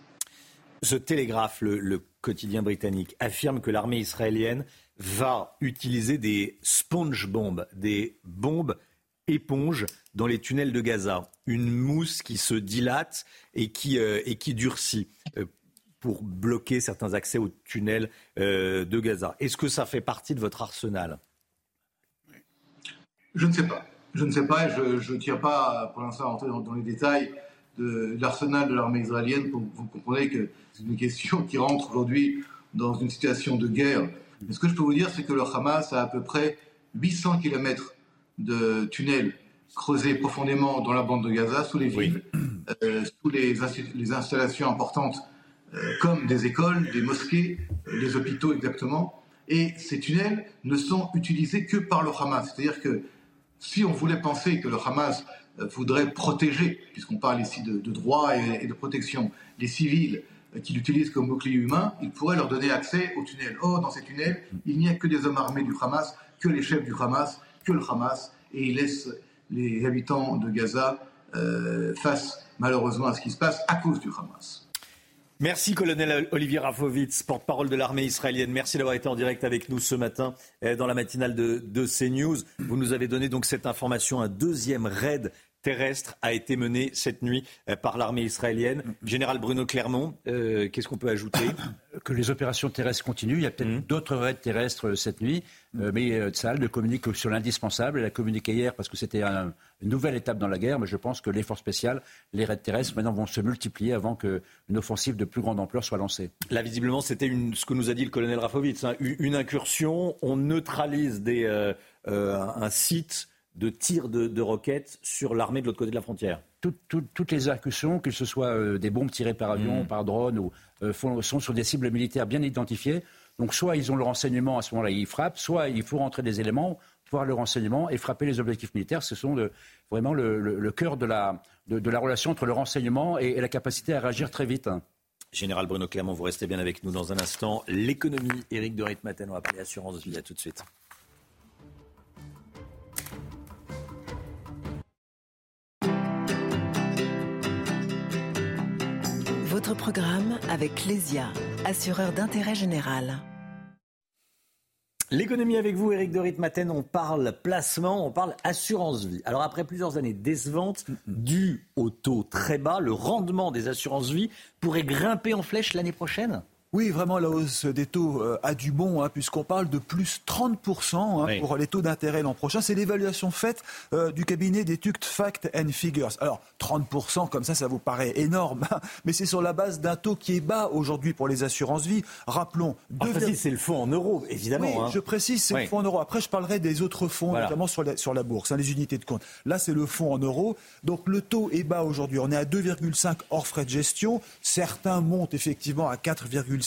Ce télégraphe, le, quotidien britannique, affirme que l'armée israélienne va utiliser des sponge bombs, des bombes éponges dans les tunnels de Gaza. Une mousse qui se dilate et qui durcit pour bloquer certains accès aux tunnels euh, de Gaza. Est-ce que ça fait partie de votre arsenal? Je ne sais pas. Je ne sais pas je ne tiens pas pour l'instant à entrer dans, les détails de, l'arsenal de l'armée israélienne. Pour, vous comprenez que c'est une question qui rentre aujourd'hui dans une situation de guerre. Mais ce que je peux vous dire, c'est que le Hamas a à peu près 800 km de tunnels creusés profondément dans la bande de Gaza, sous les villes, euh, sous les, les installations importantes comme des écoles, des mosquées, euh, des hôpitaux exactement. Et ces tunnels ne sont utilisés que par le Hamas. C'est-à-dire que si on voulait penser que le Hamas euh, voudrait protéger, puisqu'on parle ici de, droit et, de protection, les civils qui l'utilisent comme bouclier humain, il pourrait leur donner accès aux tunnels. Or, dans ces tunnels, il n'y a que des hommes armés du Hamas, que les chefs du Hamas, que le Hamas, et il laisse les habitants de Gaza face malheureusement à ce qui se passe à cause du Hamas. Merci, colonel Olivier Rafovitz, porte-parole de l'armée israélienne. Merci d'avoir été en direct avec nous ce matin euh, dans la matinale de, de CNews. Vous nous avez donné donc cette information. Un deuxième raid terrestre a été mené cette nuit euh, par l'armée israélienne. Général Bruno Clermont, euh, qu'est-ce qu'on peut ajouter Que les opérations terrestres continuent. Il y a peut-être mmh. d'autres raids terrestres cette nuit, mmh. mais euh, Tsahal ne communique sur l'indispensable. Elle a communiqué hier parce que c'était une nouvelle étape dans la guerre, mais je pense que l'effort spécial, les raids terrestres, maintenant vont se multiplier avant qu'une offensive de plus grande ampleur soit lancée. Là, visiblement, c'était ce que nous a dit le colonel Rafovitz, hein. une incursion, on neutralise des, un site de tirs de, roquettes sur l'armée de l'autre côté de la frontière Toutes les incursions, que ce soit euh, des bombes tirées par avion, mm. par drone, ou, euh, sont sur des cibles militaires bien identifiées. Donc soit ils ont le renseignement, à ce moment-là ils frappent, soit il faut rentrer des éléments, voir le renseignement et frapper les objectifs militaires. Ce sont vraiment le, cœur de la, de, la, relation entre le renseignement et, la capacité à réagir très vite. Général Bruno Clermont, vous restez bien avec nous dans un instant. L'économie, Éric de Ritmaten, on va parler assurance vie. À tout de suite. Votre programme avec Lesia, assureur d'intérêt général. L'économie avec vous, Eric Dorit Maten, on parle placement, on parle assurance vie. Alors après plusieurs années décevantes, dues au taux très bas, le rendement des assurances vie pourrait grimper en flèche l'année prochaine? Oui, vraiment, la hausse des taux euh, a du bon, hein, puisqu'on parle de plus 30% hein, pour les taux d'intérêt l'an prochain. C'est l'évaluation faite euh, du cabinet d'études Fact and Figures. Alors, 30%, comme ça, ça vous paraît énorme, hein, mais c'est sur la base d'un taux qui est bas aujourd'hui pour les assurances-vie. Rappelons... Deux... c'est le fonds en euros, évidemment. Oui, je précise, c'est le fonds en euros. Après, je parlerai des autres fonds, notamment sur la, sur la bourse, les unités de compte. Là, c'est le fonds en euros. Donc, le taux est bas aujourd'hui. On est à 2,5 hors frais de gestion. Certains montent effectivement à 4,5.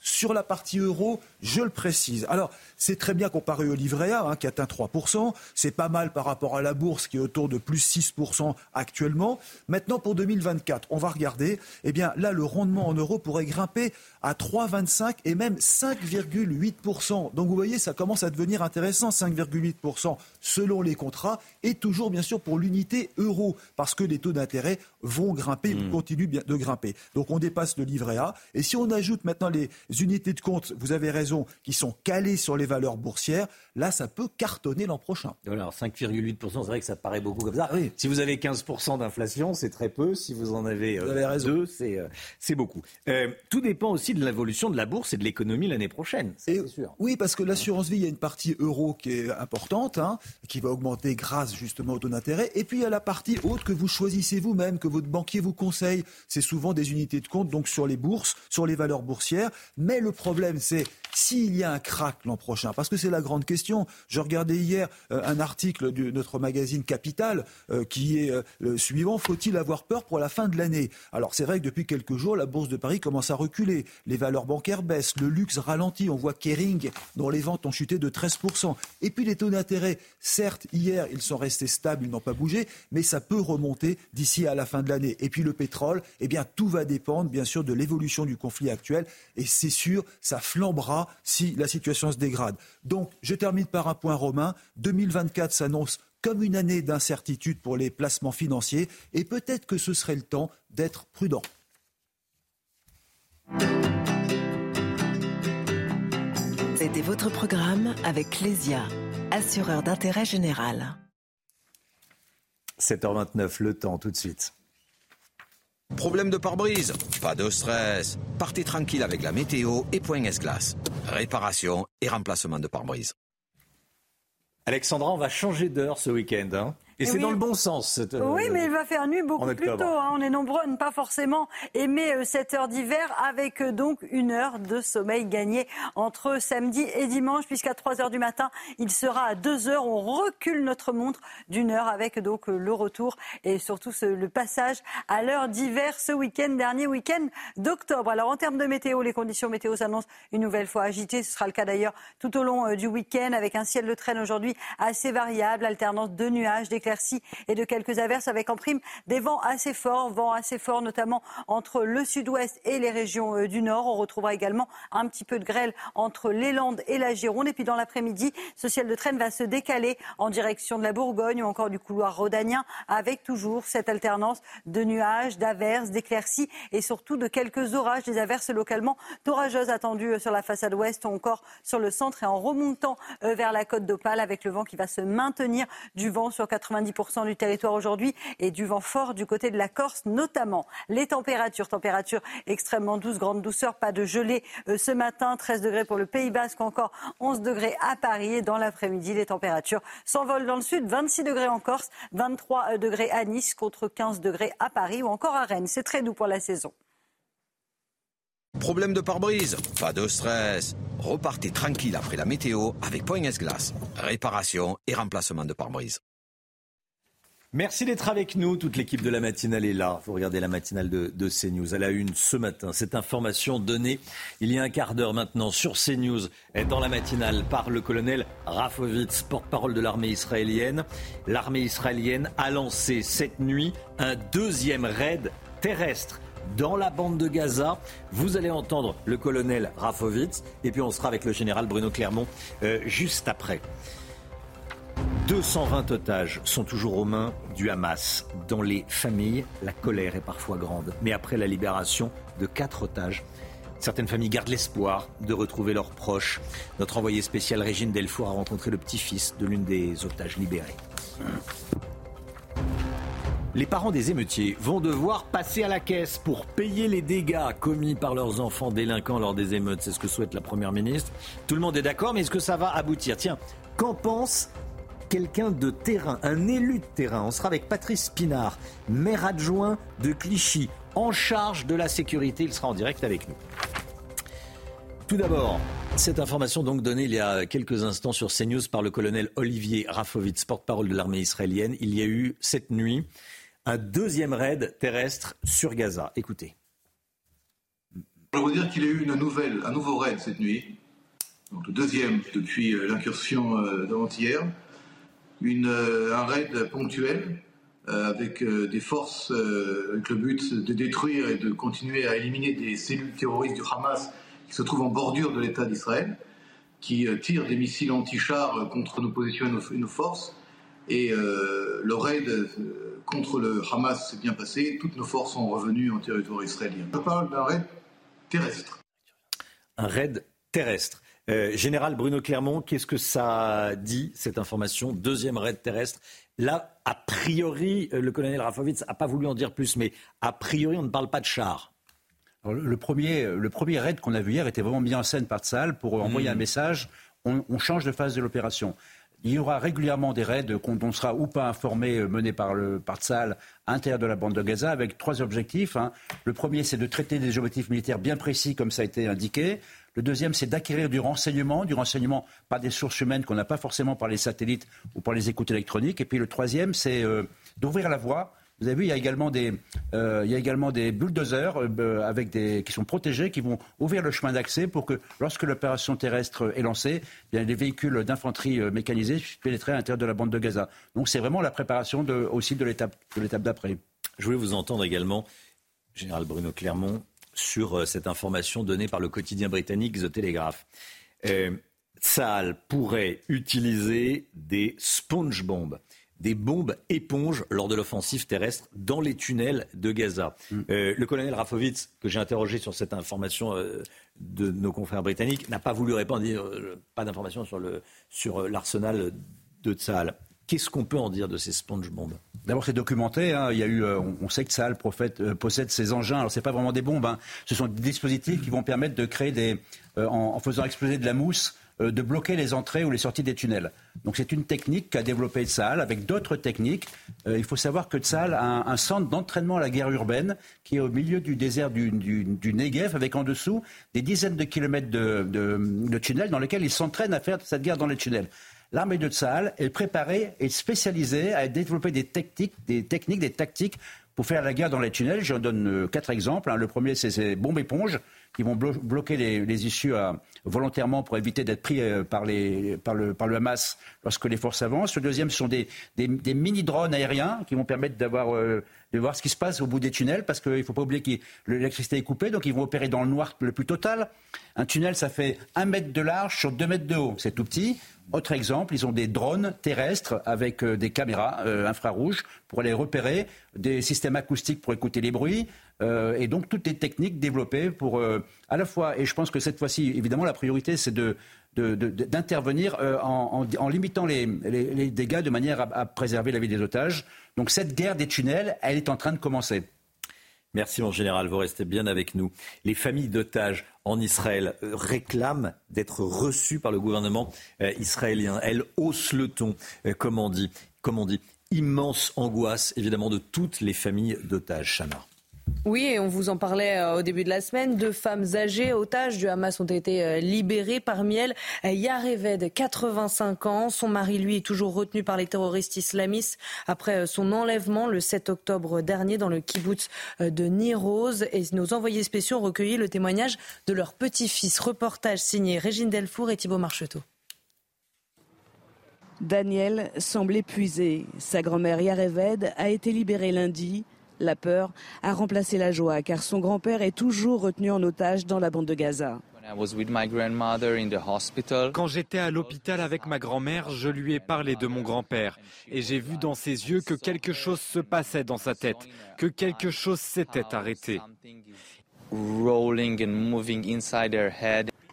Sur la partie euro, je le précise. Alors, c'est très bien comparé au livret A, hein, qui atteint 3%. C'est pas mal par rapport à la bourse, qui est autour de plus 6% actuellement. Maintenant, pour 2024, on va regarder. Eh bien, là, le rendement en euros pourrait grimper à 3,25 et même 5,8%. Donc, vous voyez, ça commence à devenir intéressant, 5,8% selon les contrats, et toujours, bien sûr, pour l'unité euro, parce que les taux d'intérêt vont grimper, mmh. continuent de grimper. Donc, on dépasse le livret A. Et si on ajoute maintenant les unités de compte, vous avez raison, qui sont calées sur les valeurs boursières, là, ça peut cartonner l'an prochain. Alors 5,8%, c'est vrai que ça paraît beaucoup comme ça. Si vous avez 15% d'inflation, c'est très peu. Si vous en avez, euh, 2, euh, c'est beaucoup. Euh, tout dépend aussi de l'évolution de la bourse et de l'économie l'année prochaine, c'est sûr. Oui, parce que l'assurance vie, il y a une partie euro qui est importante, hein, qui va augmenter grâce justement au taux d'intérêt. Et puis il y a la partie haute que vous choisissez vous-même, que votre banquier vous conseille. C'est souvent des unités de compte, donc sur les bourses, sur les valeurs boursières. Mais le problème, c'est s'il y a un crack l'an prochain, parce que c'est la grande question. Je regardais hier euh, un article de notre magazine Capital euh, qui est euh, le suivant faut-il avoir peur pour la fin de l'année? Alors c'est vrai que depuis quelques jours, la bourse de Paris commence à reculer. Les valeurs bancaires baissent, le luxe ralentit. On voit Kering dont les ventes ont chuté de 13%. Et puis les taux d'intérêt, certes, hier, ils sont restés stables, ils n'ont pas bougé, mais ça peut remonter d'ici à la fin de l'année. Et puis le pétrole, eh bien tout va dépendre bien sûr de l'évolution du conflit actuel. Et c'est sûr, ça flambera si la situation se dégrade. Donc, je termine par un point romain. 2024 s'annonce comme une année d'incertitude pour les placements financiers et peut-être que ce serait le temps d'être prudent. C'était votre programme avec Clésia, assureur d'intérêt général. 7h29, le temps tout de suite. Problème de pare-brise? Pas de stress. Partez tranquille avec la météo et Point S-Glace. Réparation et remplacement de pare-brise. Alexandra, on va changer d'heure ce week-end. Hein et, c'est dans le bon sens. Cette, oui, mais il va faire nuit beaucoup plus tôt. Hein. On est nombreux à ne pas forcément aimer euh, cette heure d'hiver, avec euh, donc une heure de sommeil gagné entre samedi et dimanche, puisqu'à 3 heures du matin, il sera à 2 heures. On recule notre montre d'une heure avec donc euh, le retour et surtout le passage à l'heure d'hiver ce week-end, dernier week-end d'octobre. Alors en termes de météo, les conditions météo s'annoncent une nouvelle fois agitées. Ce sera le cas d'ailleurs tout au long du week-end, avec un ciel de traîne aujourd'hui assez variable, alternance de nuages, et de quelques averses avec en prime des vents assez forts, vents assez forts notamment entre le sud-ouest et les régions euh, du nord. On retrouvera également un petit peu de grêle entre les Landes et la Gironde. Et puis dans l'après-midi, ce ciel de traîne va se décaler en direction de la Bourgogne ou encore du couloir rhodanien avec toujours cette alternance de nuages, d'averses, d'éclaircies et surtout de quelques orages, des averses localement orageuses attendues euh, sur la façade ouest ou encore sur le centre et en remontant euh, vers la côte d'Opale avec le vent qui va se maintenir du vent sur 80 90% du territoire aujourd'hui et du vent fort du côté de la Corse notamment. Les températures, températures extrêmement douces, grande douceur, pas de gelée euh, ce matin, 13 degrés pour le Pays Basque, encore 11 degrés à Paris et dans l'après-midi les températures s'envolent dans le sud, 26 degrés en Corse, 23 degrés à Nice contre 15 degrés à Paris ou encore à Rennes. C'est très doux pour la saison. Problème de pare-brise? Pas de stress. Repartez tranquille après la météo avec Point S-Glace. Réparation et remplacement de pare-brise. Merci d'être avec nous. Toute l'équipe de la matinale est là. Vous regardez la matinale de, de, CNews à la une ce matin. Cette information donnée il y a un quart d'heure maintenant sur CNews dans la matinale par le colonel Rafovitz, porte-parole de l'armée israélienne. L'armée israélienne a lancé cette nuit un deuxième raid terrestre dans la bande de Gaza. Vous allez entendre le colonel Rafovitz et puis on sera avec le général Bruno Clermont euh, juste après. 220 otages sont toujours aux mains du Hamas. Dans les familles, la colère est parfois grande. Mais après la libération de quatre otages, certaines familles gardent l'espoir de retrouver leurs proches. Notre envoyé spécial Régine Delfour a rencontré le petit-fils de l'une des otages libérées. Les parents des émeutiers vont devoir passer à la caisse pour payer les dégâts commis par leurs enfants délinquants lors des émeutes. C'est ce que souhaite la Première ministre. Tout le monde est d'accord, mais est-ce que ça va aboutir? Tiens, qu'en pense quelqu'un de terrain, un élu de terrain On sera avec Patrice Pinard, maire adjoint de Clichy, en charge de la sécurité. Il sera en direct avec nous. Tout d'abord, cette information donc donnée il y a quelques instants sur CNews par le colonel Olivier Rafovitz, porte-parole de l'armée israélienne. Il y a eu cette nuit un deuxième raid terrestre sur Gaza. Écoutez. Je veux dire qu'il y a eu un nouveau raid cette nuit, le deuxième depuis euh, l'incursion euh, d'avant-hier, euh, un raid ponctuel avec des forces, avec le but de détruire et de continuer à éliminer des cellules terroristes du Hamas qui se trouvent en bordure de l'État d'Israël, qui tirent des missiles anti-chars contre nos positions et nos, forces. Et le raid contre le Hamas s'est bien passé. Toutes nos forces sont revenues en territoire israélien. Je parle d'un raid terrestre. Un raid terrestre. Euh, Général Bruno Clermont, qu'est-ce que ça dit, cette information Deuxième raid terrestre? Là, a priori, euh, le colonel Rafovitz n'a pas voulu en dire plus, mais a priori, on ne parle pas de chars. le, premier, le premier raid qu'on a vu hier était vraiment mis en scène par Tsal pour envoyer hmm. un message on, on, change de phase de l'opération. Il y aura régulièrement des raids qu'on on sera ou pas informé, euh, menés par le par Tsal à l'intérieur de la bande de Gaza, avec trois objectifs. Hein. Le premier, c'est de traiter des objectifs militaires bien précis, comme ça a été indiqué. Le deuxième, c'est d'acquérir du renseignement, du renseignement par des sources humaines qu'on n'a pas forcément par les satellites ou par les écoutes électroniques. Et puis le troisième, c'est euh, d'ouvrir la voie vous avez vu, il y a également des, euh, bulldozers euh, avec des, qui sont protégés, qui vont ouvrir le chemin d'accès pour que, lorsque l'opération terrestre est lancée, eh bien, les véhicules d'infanterie euh, mécanisés puissent pénétrer à l'intérieur de la bande de Gaza. Donc c'est vraiment la préparation aussi de l'étape d'après. Je voulais vous entendre également, Général Bruno Clermont, sur cette information donnée par le quotidien britannique The Telegraph. Euh, pourrait utiliser des sponge bombs des bombes éponges lors de l'offensive terrestre dans les tunnels de Gaza. Mm. Euh, le colonel Rafovitz, que j'ai interrogé sur cette information euh, de nos confrères britanniques, n'a pas voulu répondre, euh, pas d'informations sur, le, sur l'arsenal de Tsahal. Qu'est-ce qu'on peut en dire de ces sponge bombes D'abord, c'est documenté. Hein. Il y a eu, on sait que Tsahal possède ces engins. Alors, c'est pas vraiment des bombes. Hein. Ce sont des dispositifs qui vont permettre de créer des, en, faisant exploser de la mousse, euh, de bloquer les entrées ou les sorties des tunnels. Donc c'est une technique qu'a développée Tsahal avec d'autres techniques. Euh, il faut savoir que Tsahal a un, centre d'entraînement à la guerre urbaine qui est au milieu du désert du, du, Negev avec en dessous des dizaines de kilomètres de, tunnels dans lesquels il s'entraîne à faire cette guerre dans les tunnels. L'armée de Tsahal est préparée et spécialisée à développer des techniques, des techniques, des tactiques pour faire la guerre dans les tunnels. J'en donne euh, quatre exemples. Hein. Le premier, c'est ces bombes éponges qui vont bloquer les, issues euh, volontairement pour éviter d'être pris euh, par, le, Hamas lorsque les forces avancent. Le deuxième, ce sont des, des, mini-drones aériens qui vont permettre d'avoir, de voir ce qui se passe au bout des tunnels, parce qu'il ne faut pas oublier que l'électricité est coupée, donc ils vont opérer dans le noir le plus total. Un tunnel, ça fait un mètre de large sur deux mètres de haut. C'est tout petit. Autre exemple, ils ont des drones terrestres avec euh, des caméras euh, infrarouges pour aller repérer, des systèmes acoustiques pour écouter les bruits, euh, et donc toutes les techniques développées pour à la fois, et je pense que cette fois-ci, évidemment, la priorité, c'est de, d'intervenir en, limitant les, dégâts de manière à préserver la vie des otages. Donc cette guerre des tunnels, elle est en train de commencer. Merci mon général, vous restez bien avec nous. Les familles d'otages en Israël euh, réclament d'être reçues par le gouvernement euh, israélien. Elles haussent le ton, euh, comme on dit. Immense angoisse évidemment de toutes les familles d'otages. Chana. Oui, et on vous en parlait euh, au début de la semaine. Deux femmes âgées, otages du Hamas, ont été euh, libérées. Parmi elles, Yareved, 85 ans. Son mari, lui, est toujours retenu par les terroristes islamistes après euh, son enlèvement le 7 octobre dernier dans le kibbutz de Niroz. Et nos envoyés spéciaux ont recueilli le témoignage de leur petit-fils. Reportage signé Régine Delfour et Thibault Marcheteau. Daniel semble épuisé. Sa grand-mère Yareved a été libérée lundi. La peur a remplacé la joie car son grand-père est toujours retenu en otage dans la bande de Gaza. Quand j'étais à l'hôpital avec ma grand-mère, je lui ai parlé de mon grand-père et j'ai vu dans ses yeux que quelque chose se passait dans sa tête, que quelque chose s'était arrêté.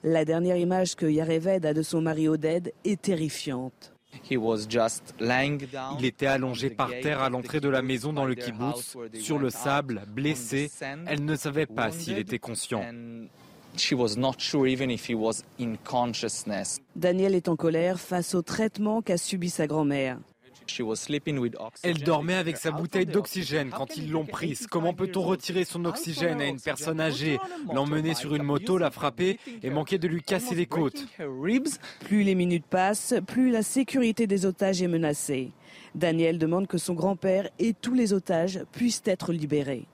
La dernière image que Yareved a de son mari Oded est terrifiante. Il était allongé par terre à l'entrée de la maison dans le kibbutz, sur le sable, blessé. Elle ne savait pas s'il était conscient. Daniel est en colère face au traitement qu'a subi sa grand-mère. Elle dormait avec sa bouteille d'oxygène quand ils l'ont prise. Comment peut-on retirer son oxygène à une personne âgée L'emmener sur une moto, la frapper et manquer de lui casser les côtes Plus les minutes passent, plus la sécurité des otages est menacée. Daniel demande que son grand-père et tous les otages puissent être libérés.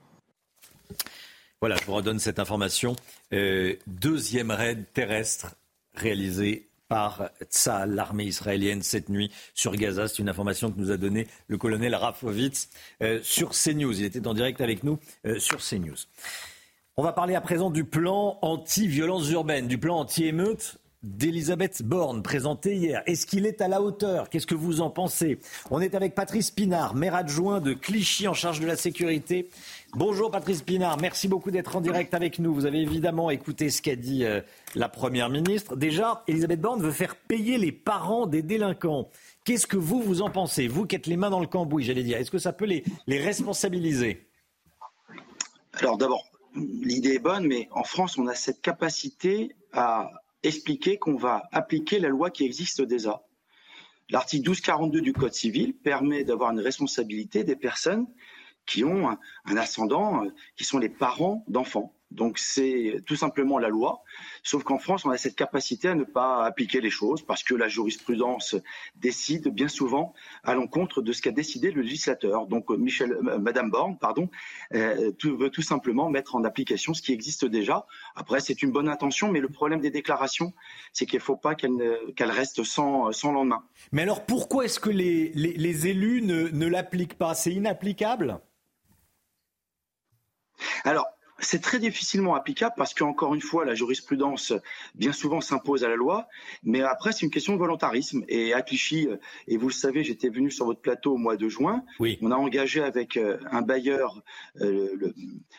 Voilà, je vous redonne cette information. Euh, deuxième raid terrestre réalisé par Tzal, l'armée israélienne, cette nuit sur Gaza. C'est une information que nous a donnée le colonel Rafovitz euh, sur CNews. Il était en direct avec nous euh, sur CNews. On va parler à présent du plan anti-violence urbaine, du plan anti-émeute d'Elisabeth Borne, présenté hier. Est-ce qu'il est à la hauteur? Qu'est-ce que vous en pensez? On est avec Patrice Pinard, maire adjoint de Clichy en charge de la sécurité. Bonjour Patrice Pinard, merci beaucoup d'être en direct avec nous. Vous avez évidemment écouté ce qu'a dit euh, la Première ministre. Déjà, Elisabeth Borne veut faire payer les parents des délinquants. Qu'est-ce que vous, vous en pensez? Vous qui êtes les mains dans le cambouis, j'allais dire. Est-ce que ça peut les, les responsabiliser? Alors d'abord, l'idée est bonne, mais en France, on a cette capacité à expliquer qu'on va appliquer la loi qui existe déjà. L'article 1242 du Code civil permet d'avoir une responsabilité des personnes qui ont un, ascendant, euh, qui sont les parents d'enfants. Donc c'est tout simplement la loi, sauf qu'en France, on a cette capacité à ne pas appliquer les choses parce que la jurisprudence décide bien souvent à l'encontre de ce qu'a décidé le législateur. Donc Michel, euh, Madame Borne, pardon, euh, veut tout simplement mettre en application ce qui existe déjà. Après, c'est une bonne intention, mais le problème des déclarations, c'est qu'il ne faut pas qu'elles restent sans, lendemain. Mais alors pourquoi est-ce que les, élus ne l'appliquent pas? C'est inapplicable? Alors, c'est très difficilement applicable parce qu'encore une fois, la jurisprudence bien souvent s'impose à la loi, mais après c'est une question de volontarisme. Et à Clichy, euh, et vous le savez, j'étais venu sur votre plateau au mois de juin, on a engagé avec euh, un bailleur euh,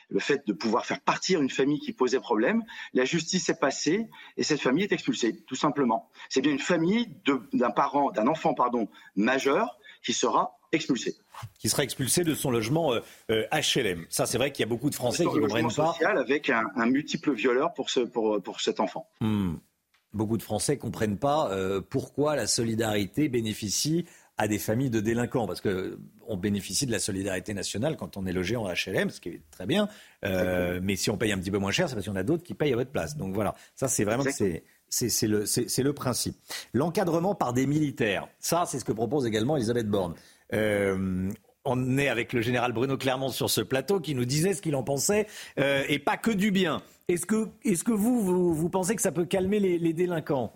le, fait de pouvoir faire partir une famille qui posait problème. La justice est passée et cette famille est expulsée, tout simplement. C'est bien une famille d'un parent, d'un enfant pardon majeur qui sera expulsé qui sera expulsé de son logement HLM. Euh, Ça, c'est vrai qu'il y a beaucoup de Français qui ne comprennent pas. social avec un, multiple violeur pour, ce, pour, pour cet enfant. Hmm. Beaucoup de Français ne comprennent pas euh, pourquoi la solidarité bénéficie à des familles de délinquants, parce qu'on bénéficie de la solidarité nationale quand on est logé en HLM, ce qui est très bien. Euh, mais si on paye un petit peu moins cher, c'est parce qu'il y en a d'autres qui payent à votre place. Donc voilà, ça c'est vraiment c'est c'est le, le, principe. L'encadrement par des militaires, ça c'est ce que propose également Elisabeth Borne. Euh, on est avec le général Bruno Clermont sur ce plateau qui nous disait ce qu'il en pensait, euh, et pas que du bien. Est-ce que, vous, vous, pensez que ça peut calmer les délinquants?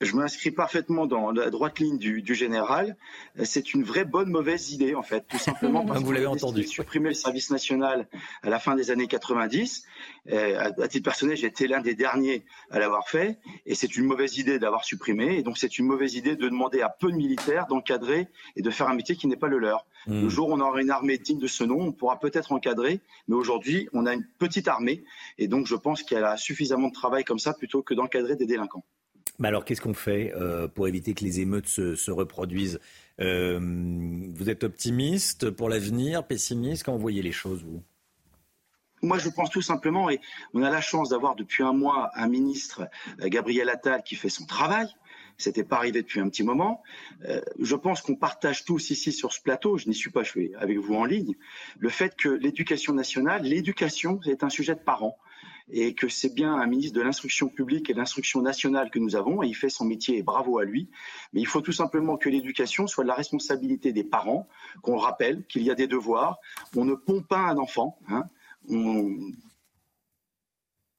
Je m'inscris parfaitement dans la droite ligne du, du général. C'est une vraie bonne mauvaise idée en fait, tout simplement parce vous l'avez entendu. Supprimer le service national à la fin des années 90. Euh, à, titre personnel, j'ai été l'un des derniers à l'avoir fait, et c'est une mauvaise idée d'avoir supprimé. Et donc c'est une mauvaise idée de demander à peu de militaires d'encadrer et de faire un métier qui n'est pas le leur. Hmm. Le jour où on aura une armée digne de ce nom, on pourra peut-être encadrer, mais aujourd'hui on a une petite armée, et donc je pense qu'elle a suffisamment de travail comme ça plutôt que d'encadrer des délinquants. Mais alors, qu'est-ce qu'on fait euh, pour éviter que les émeutes se, reproduisent? Euh, Vous êtes optimiste pour l'avenir, pessimiste? Quand vous voyez les choses, vous? Moi, je pense tout simplement, et on a la chance d'avoir depuis un mois un ministre, euh, Gabriel Attal, qui fait son travail. C'était pas arrivé depuis un petit moment. je pense qu'on partage tous ici sur ce plateau, je n'y suis pas, je avec vous en ligne, le fait que l'éducation nationale, l'éducation, est un sujet de parents et que c'est bien un ministre de l'instruction publique et de l'instruction nationale que nous avons, et il fait son métier et bravo à lui. Mais il faut tout simplement que l'éducation soit de la responsabilité des parents, qu'on rappelle qu'il y a des devoirs. On ne pompe pas un enfant. Hein. On,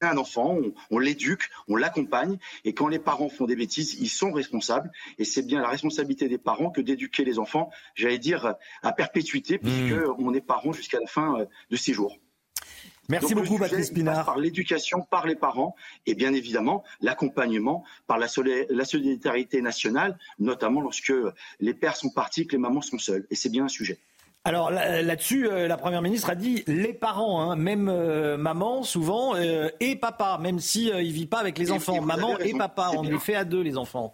un enfant, on, l'éduque, on l'accompagne, et quand les parents font des bêtises, ils sont responsables, et c'est bien la responsabilité des parents que d'éduquer les enfants, j'allais dire, à perpétuité, mmh. puisqu'on est parents jusqu'à la fin euh, de ses jours. Merci beaucoup, Patrice Pinard. Par l'éducation, par les parents, et bien évidemment l'accompagnement par la, solidarité nationale, notamment lorsque les pères sont partis, que les mamans sont seules. Et c'est bien un sujet. Alors là-dessus, euh, la Première ministre a dit les parents, hein, même euh, maman souvent, euh, et papa, même si il vit pas avec les enfants. Maman et papa, on les fait à deux les enfants.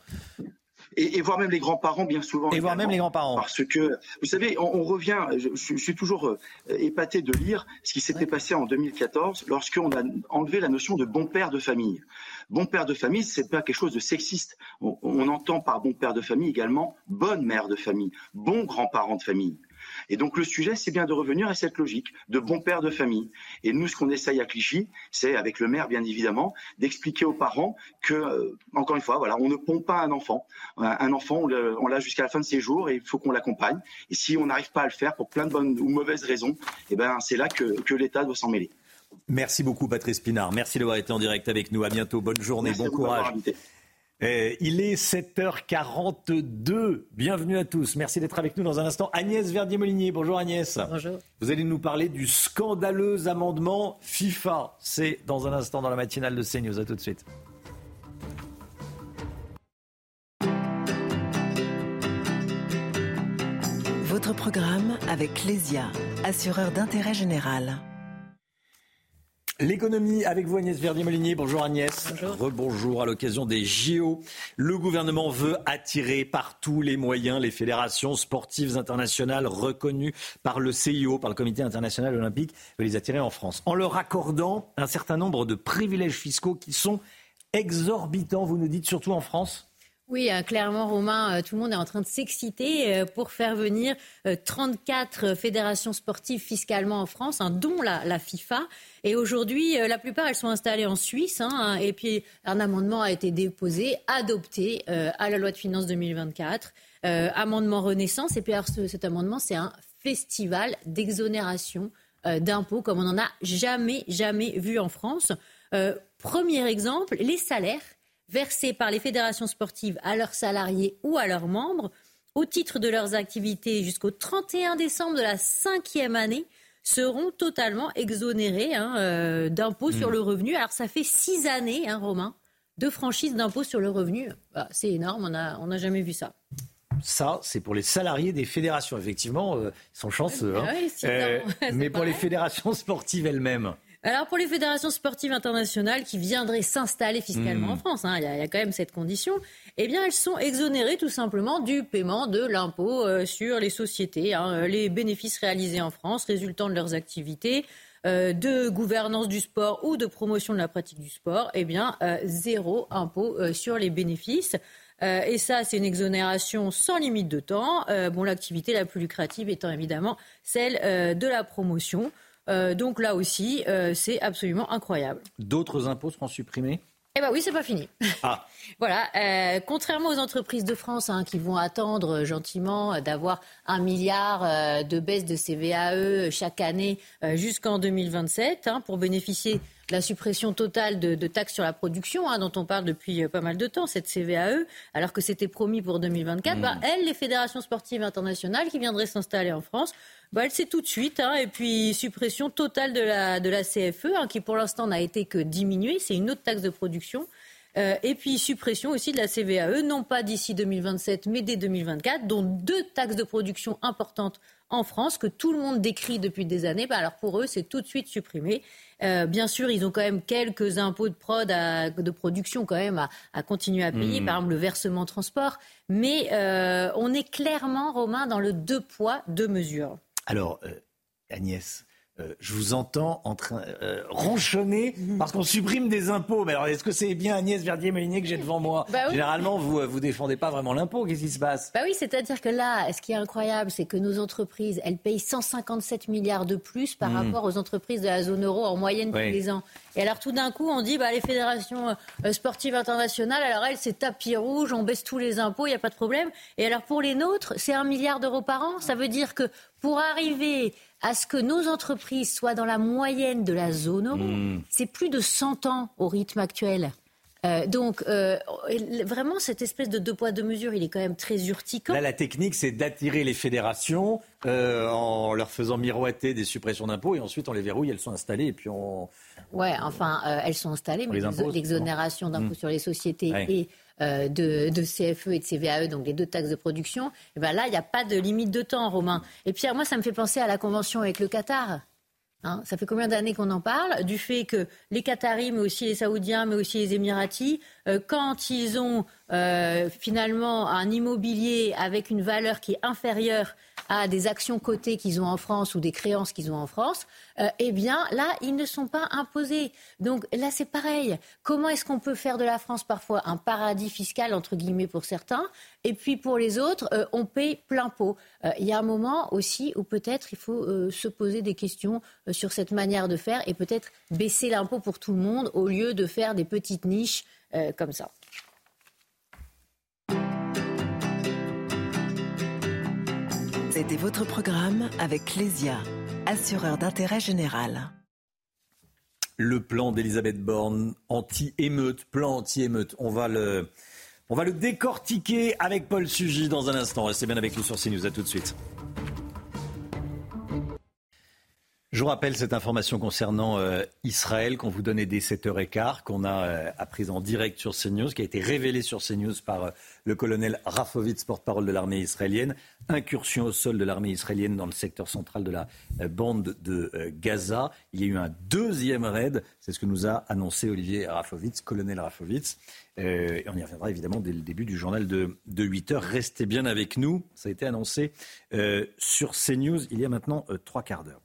Et, voir même les grands-parents bien souvent. Et voir même les grands-parents. Parce que, vous savez, on, revient, je, suis toujours euh, épaté de lire ce qui s'était passé en 2014 lorsqu'on a enlevé la notion de bon père de famille. Bon père de famille, c'est pas quelque chose de sexiste. On, on entend par bon père de famille également bonne mère de famille, bon grand-parent de famille. Et donc le sujet, c'est bien de revenir à cette logique de bon père de famille. Et nous, ce qu'on essaye à Clichy, c'est avec le maire, bien évidemment, d'expliquer aux parents que, euh, encore une fois, voilà, on ne pompe pas un enfant. Un enfant, on l'a jusqu'à la fin de ses jours et il faut qu'on l'accompagne. Et si on n'arrive pas à le faire pour plein de bonnes ou mauvaises raisons, eh ben, c'est là que, que l'État doit s'en mêler. Merci beaucoup, Patrice Pinard. Merci d'avoir été en direct avec nous. À bientôt. Bonne journée, bon courage. Eh, il est 7h42. Bienvenue à tous. Merci d'être avec nous dans un instant. Agnès Verdier-Molinier. Bonjour Agnès. Bonjour. Vous allez nous parler du scandaleux amendement FIFA. C'est dans un instant dans la matinale de CNews. À tout de suite. Votre programme avec Lesia, assureur d'intérêt général. L'économie avec vous Agnès Verdier-Molinier. Bonjour Agnès. Bonjour. Rebonjour à l'occasion des JO. Le gouvernement veut attirer par tous les moyens les fédérations sportives internationales reconnues par le CIO, par le Comité international olympique, veut les attirer en France. En leur accordant un certain nombre de privilèges fiscaux qui sont exorbitants, vous nous dites surtout en France? Oui, euh, clairement, Romain, euh, tout le monde est en train de s'exciter euh, pour faire venir 34 fédérations sportives fiscalement en France, hein, dont la, FIFA. Et aujourd'hui, la plupart, elles sont installées en Suisse. Hein, et puis, un amendement a été déposé, adopté à la loi de finances 2024. amendement Renaissance. Et puis, cet amendement, c'est un festival d'exonération d'impôts comme on n'en a jamais, jamais vu en France. premier exemple, les salaires versés par les fédérations sportives à leurs salariés ou à leurs membres au titre de leurs activités jusqu'au 31 décembre de la cinquième année seront totalement exonérés hein, euh, d'impôts sur hmm. le revenu. Alors ça fait six années, hein, Romain, de franchise d'impôts sur le revenu. Bah, c'est énorme, on n'a on jamais vu ça. Ça, c'est pour les salariés des fédérations. Effectivement, euh, ils sont chanceux. Hein. Euh, mais pour les fédérations sportives elles-mêmes alors pour les fédérations sportives internationales qui viendraient s'installer fiscalement hmm. en France, hein, il y, a quand même cette condition, eh bien elles sont exonérées tout simplement du paiement de l'impôt euh, sur les sociétés, hein, euh, les bénéfices réalisés en France résultant de leurs activités euh, de gouvernance du sport ou de promotion de la pratique du sport, eh bien zéro impôt sur les bénéfices. et ça, c'est une exonération sans limite de temps. bon, l'activité la plus lucrative étant évidemment celle de la promotion. Euh, donc là aussi, euh, c'est absolument incroyable. D'autres impôts seront supprimés? Eh bien oui, c'est pas fini. Ah. voilà. Euh, contrairement aux entreprises de France hein, qui vont attendre gentiment d'avoir un milliard de baisse de CVAE chaque année jusqu'en 2027 hein, pour bénéficier la suppression totale de, taxes sur la production, hein, dont on parle depuis pas mal de temps, cette CVAE, alors que c'était promis pour 2024, bah, elles, les fédérations sportives internationales qui viendraient s'installer en France, bah, elle c'est tout de suite. Hein, et puis suppression totale de la, de la CFE, hein, qui pour l'instant n'a été que diminuée. C'est une autre taxe de production. Euh, et puis suppression aussi de la CVAE, non pas d'ici 2027, mais dès 2024, dont deux taxes de production importantes en France que tout le monde décrit depuis des années. Bah, alors pour eux, c'est tout de suite supprimé. Euh, bien sûr, ils ont quand même quelques impôts de prod, de production quand même à, continuer à payer, hmm. par exemple le versement transport. Mais euh, on est clairement, Romain, dans le deux poids, deux mesures. Alors, euh, Agnès, euh, je vous entends en train euh, ronchonner parce qu'on supprime des impôts. Mais alors, est-ce que c'est bien Agnès Verdier-Molinier que j'ai devant moi bah Généralement, vous vous défendez pas vraiment l'impôt. Qu'est-ce qui se passe Bah oui, c'est-à-dire que là, ce qui est incroyable, c'est que nos entreprises, elles payent 157 milliards de plus par hmm. rapport aux entreprises de la zone euro en moyenne tous les ans. Et alors, tout d'un coup, on dit, bah les fédérations euh, sportives internationales, alors elles, c'est tapis rouge, on baisse tous les impôts, il n'y a pas de problème. Et alors, pour les nôtres, c'est un milliard d'euros par an. Ça veut dire que pour arriver à ce que nos entreprises soient dans la moyenne de la zone euro. Hmm. C'est plus de 100 ans au rythme actuel. Euh, donc, euh, vraiment, cette espèce de deux poids, deux mesures, il est quand même très urticant. Là, la technique, c'est d'attirer les fédérations euh, en leur faisant miroiter des suppressions d'impôts et ensuite on les verrouille, elles sont installées et puis on. Ouais, enfin, elles sont installées, mais l'exonération d'impôts hmm. sur les sociétés et euh, de, CFE et de CVAE, donc les deux taxes de production, et eh ben là, il n'y a pas de limite de temps, Romain. Et Pierre, moi, ça me fait penser à la convention avec le Qatar. Hein, ça fait combien d'années qu'on en parle Du fait que les Qataris, mais aussi les Saoudiens, mais aussi les Émiratis, euh, quand ils ont euh, finalement un immobilier avec une valeur qui est inférieure à des actions cotées qu'ils ont en France ou des créances qu'ils ont en France, euh, eh bien là, ils ne sont pas imposés. Donc là, c'est pareil. Comment est-ce qu'on peut faire de la France parfois un paradis fiscal, entre guillemets, pour certains, et puis pour les autres, euh, on paye plein pot Il y a un moment aussi où peut-être il faut se poser des questions sur cette manière de faire et peut-être baisser l'impôt pour tout le monde au lieu de faire des petites niches comme ça. C'était votre programme avec Clésia, assureur d'intérêt général. Le plan d'Elisabeth Borne, anti-émeute, plan anti-émeute. On va le, on va le décortiquer avec Paul Sugy dans un instant. Restez bien avec nous sur CNews. À tout de suite. Je vous rappelle cette information concernant euh, Israël qu'on vous donnait dès 7h15, qu'on a euh, apprise en direct sur CNews, qui a été révélée sur CNews par euh, le colonel Rafovitz, porte-parole de l'armée israélienne. Incursion au sol de l'armée israélienne dans le secteur central de la bande de Gaza. Il y a eu un deuxième raid, c'est ce que nous a annoncé Olivier Rafovitz, colonel Rafovitz. et on y reviendra évidemment dès le début du journal de, de 8 h Restez bien avec nous. Ça a été annoncé sur CNews il y a maintenant trois quarts d'heure.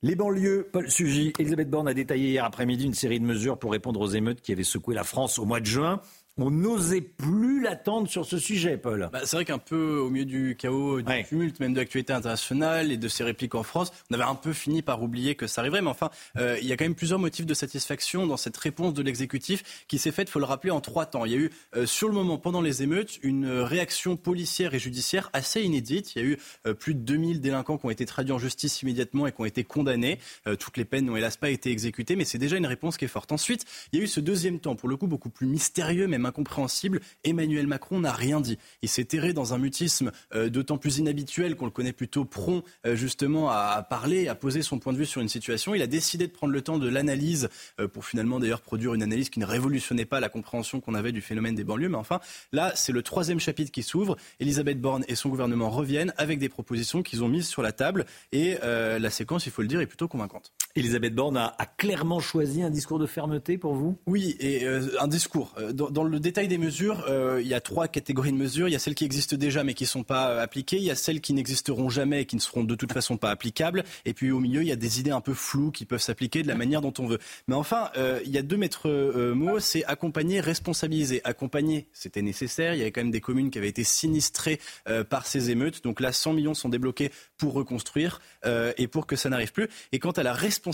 Les banlieues, Paul Sugy, Elisabeth Borne a détaillé hier après-midi une série de mesures pour répondre aux émeutes qui avaient secoué la France au mois de juin on n'osait plus l'attendre sur ce sujet, Paul. Bah, c'est vrai qu'un peu au milieu du chaos, du tumulte, même de l'actualité internationale et de ces répliques en France, on avait un peu fini par oublier que ça arriverait. Mais enfin, euh, il y a quand même plusieurs motifs de satisfaction dans cette réponse de l'exécutif qui s'est faite, faut le rappeler, en trois temps. Il y a eu, euh, sur le moment, pendant les émeutes, une réaction policière et judiciaire assez inédite. Il y a eu euh, plus de 2000 délinquants qui ont été traduits en justice immédiatement et qui ont été condamnés. toutes les peines n'ont hélas pas été exécutées, mais c'est déjà une réponse qui est forte. Ensuite, il y a eu ce deuxième temps, pour le coup beaucoup plus mystérieux, même incompréhensible. Emmanuel Macron n'a rien dit. Il s'est terré dans un mutisme euh, d'autant plus inhabituel qu'on le connaît plutôt prompt euh, justement à, parler, à poser son point de vue sur une situation. Il a décidé de prendre le temps de l'analyse euh, pour finalement d'ailleurs produire une analyse qui ne révolutionnait pas la compréhension qu'on avait du phénomène des banlieues. Mais enfin, là, c'est le troisième chapitre qui s'ouvre. Elisabeth Borne et son gouvernement reviennent avec des propositions qu'ils ont mises sur la table. Et la séquence, il faut le dire, est plutôt convaincante. Elisabeth Borne a, clairement choisi un discours de fermeté pour vous? Oui, et un discours. Dans, dans, le détail des mesures, euh, il y a trois catégories de mesures. Il y a celles qui existent déjà mais qui ne sont pas euh, appliquées. Il y a celles qui n'existeront jamais et qui ne seront de toute façon pas applicables. Et puis au milieu, il y a des idées un peu floues qui peuvent s'appliquer de la manière dont on veut. Mais enfin, euh, il y a deux maîtres mots, c'est accompagner, responsabiliser. Accompagner, c'était nécessaire. Il y avait quand même des communes qui avaient été sinistrées par ces émeutes. Donc là, 100 millions sont débloqués pour reconstruire et pour que ça n'arrive plus. Et quant à la responsabilité,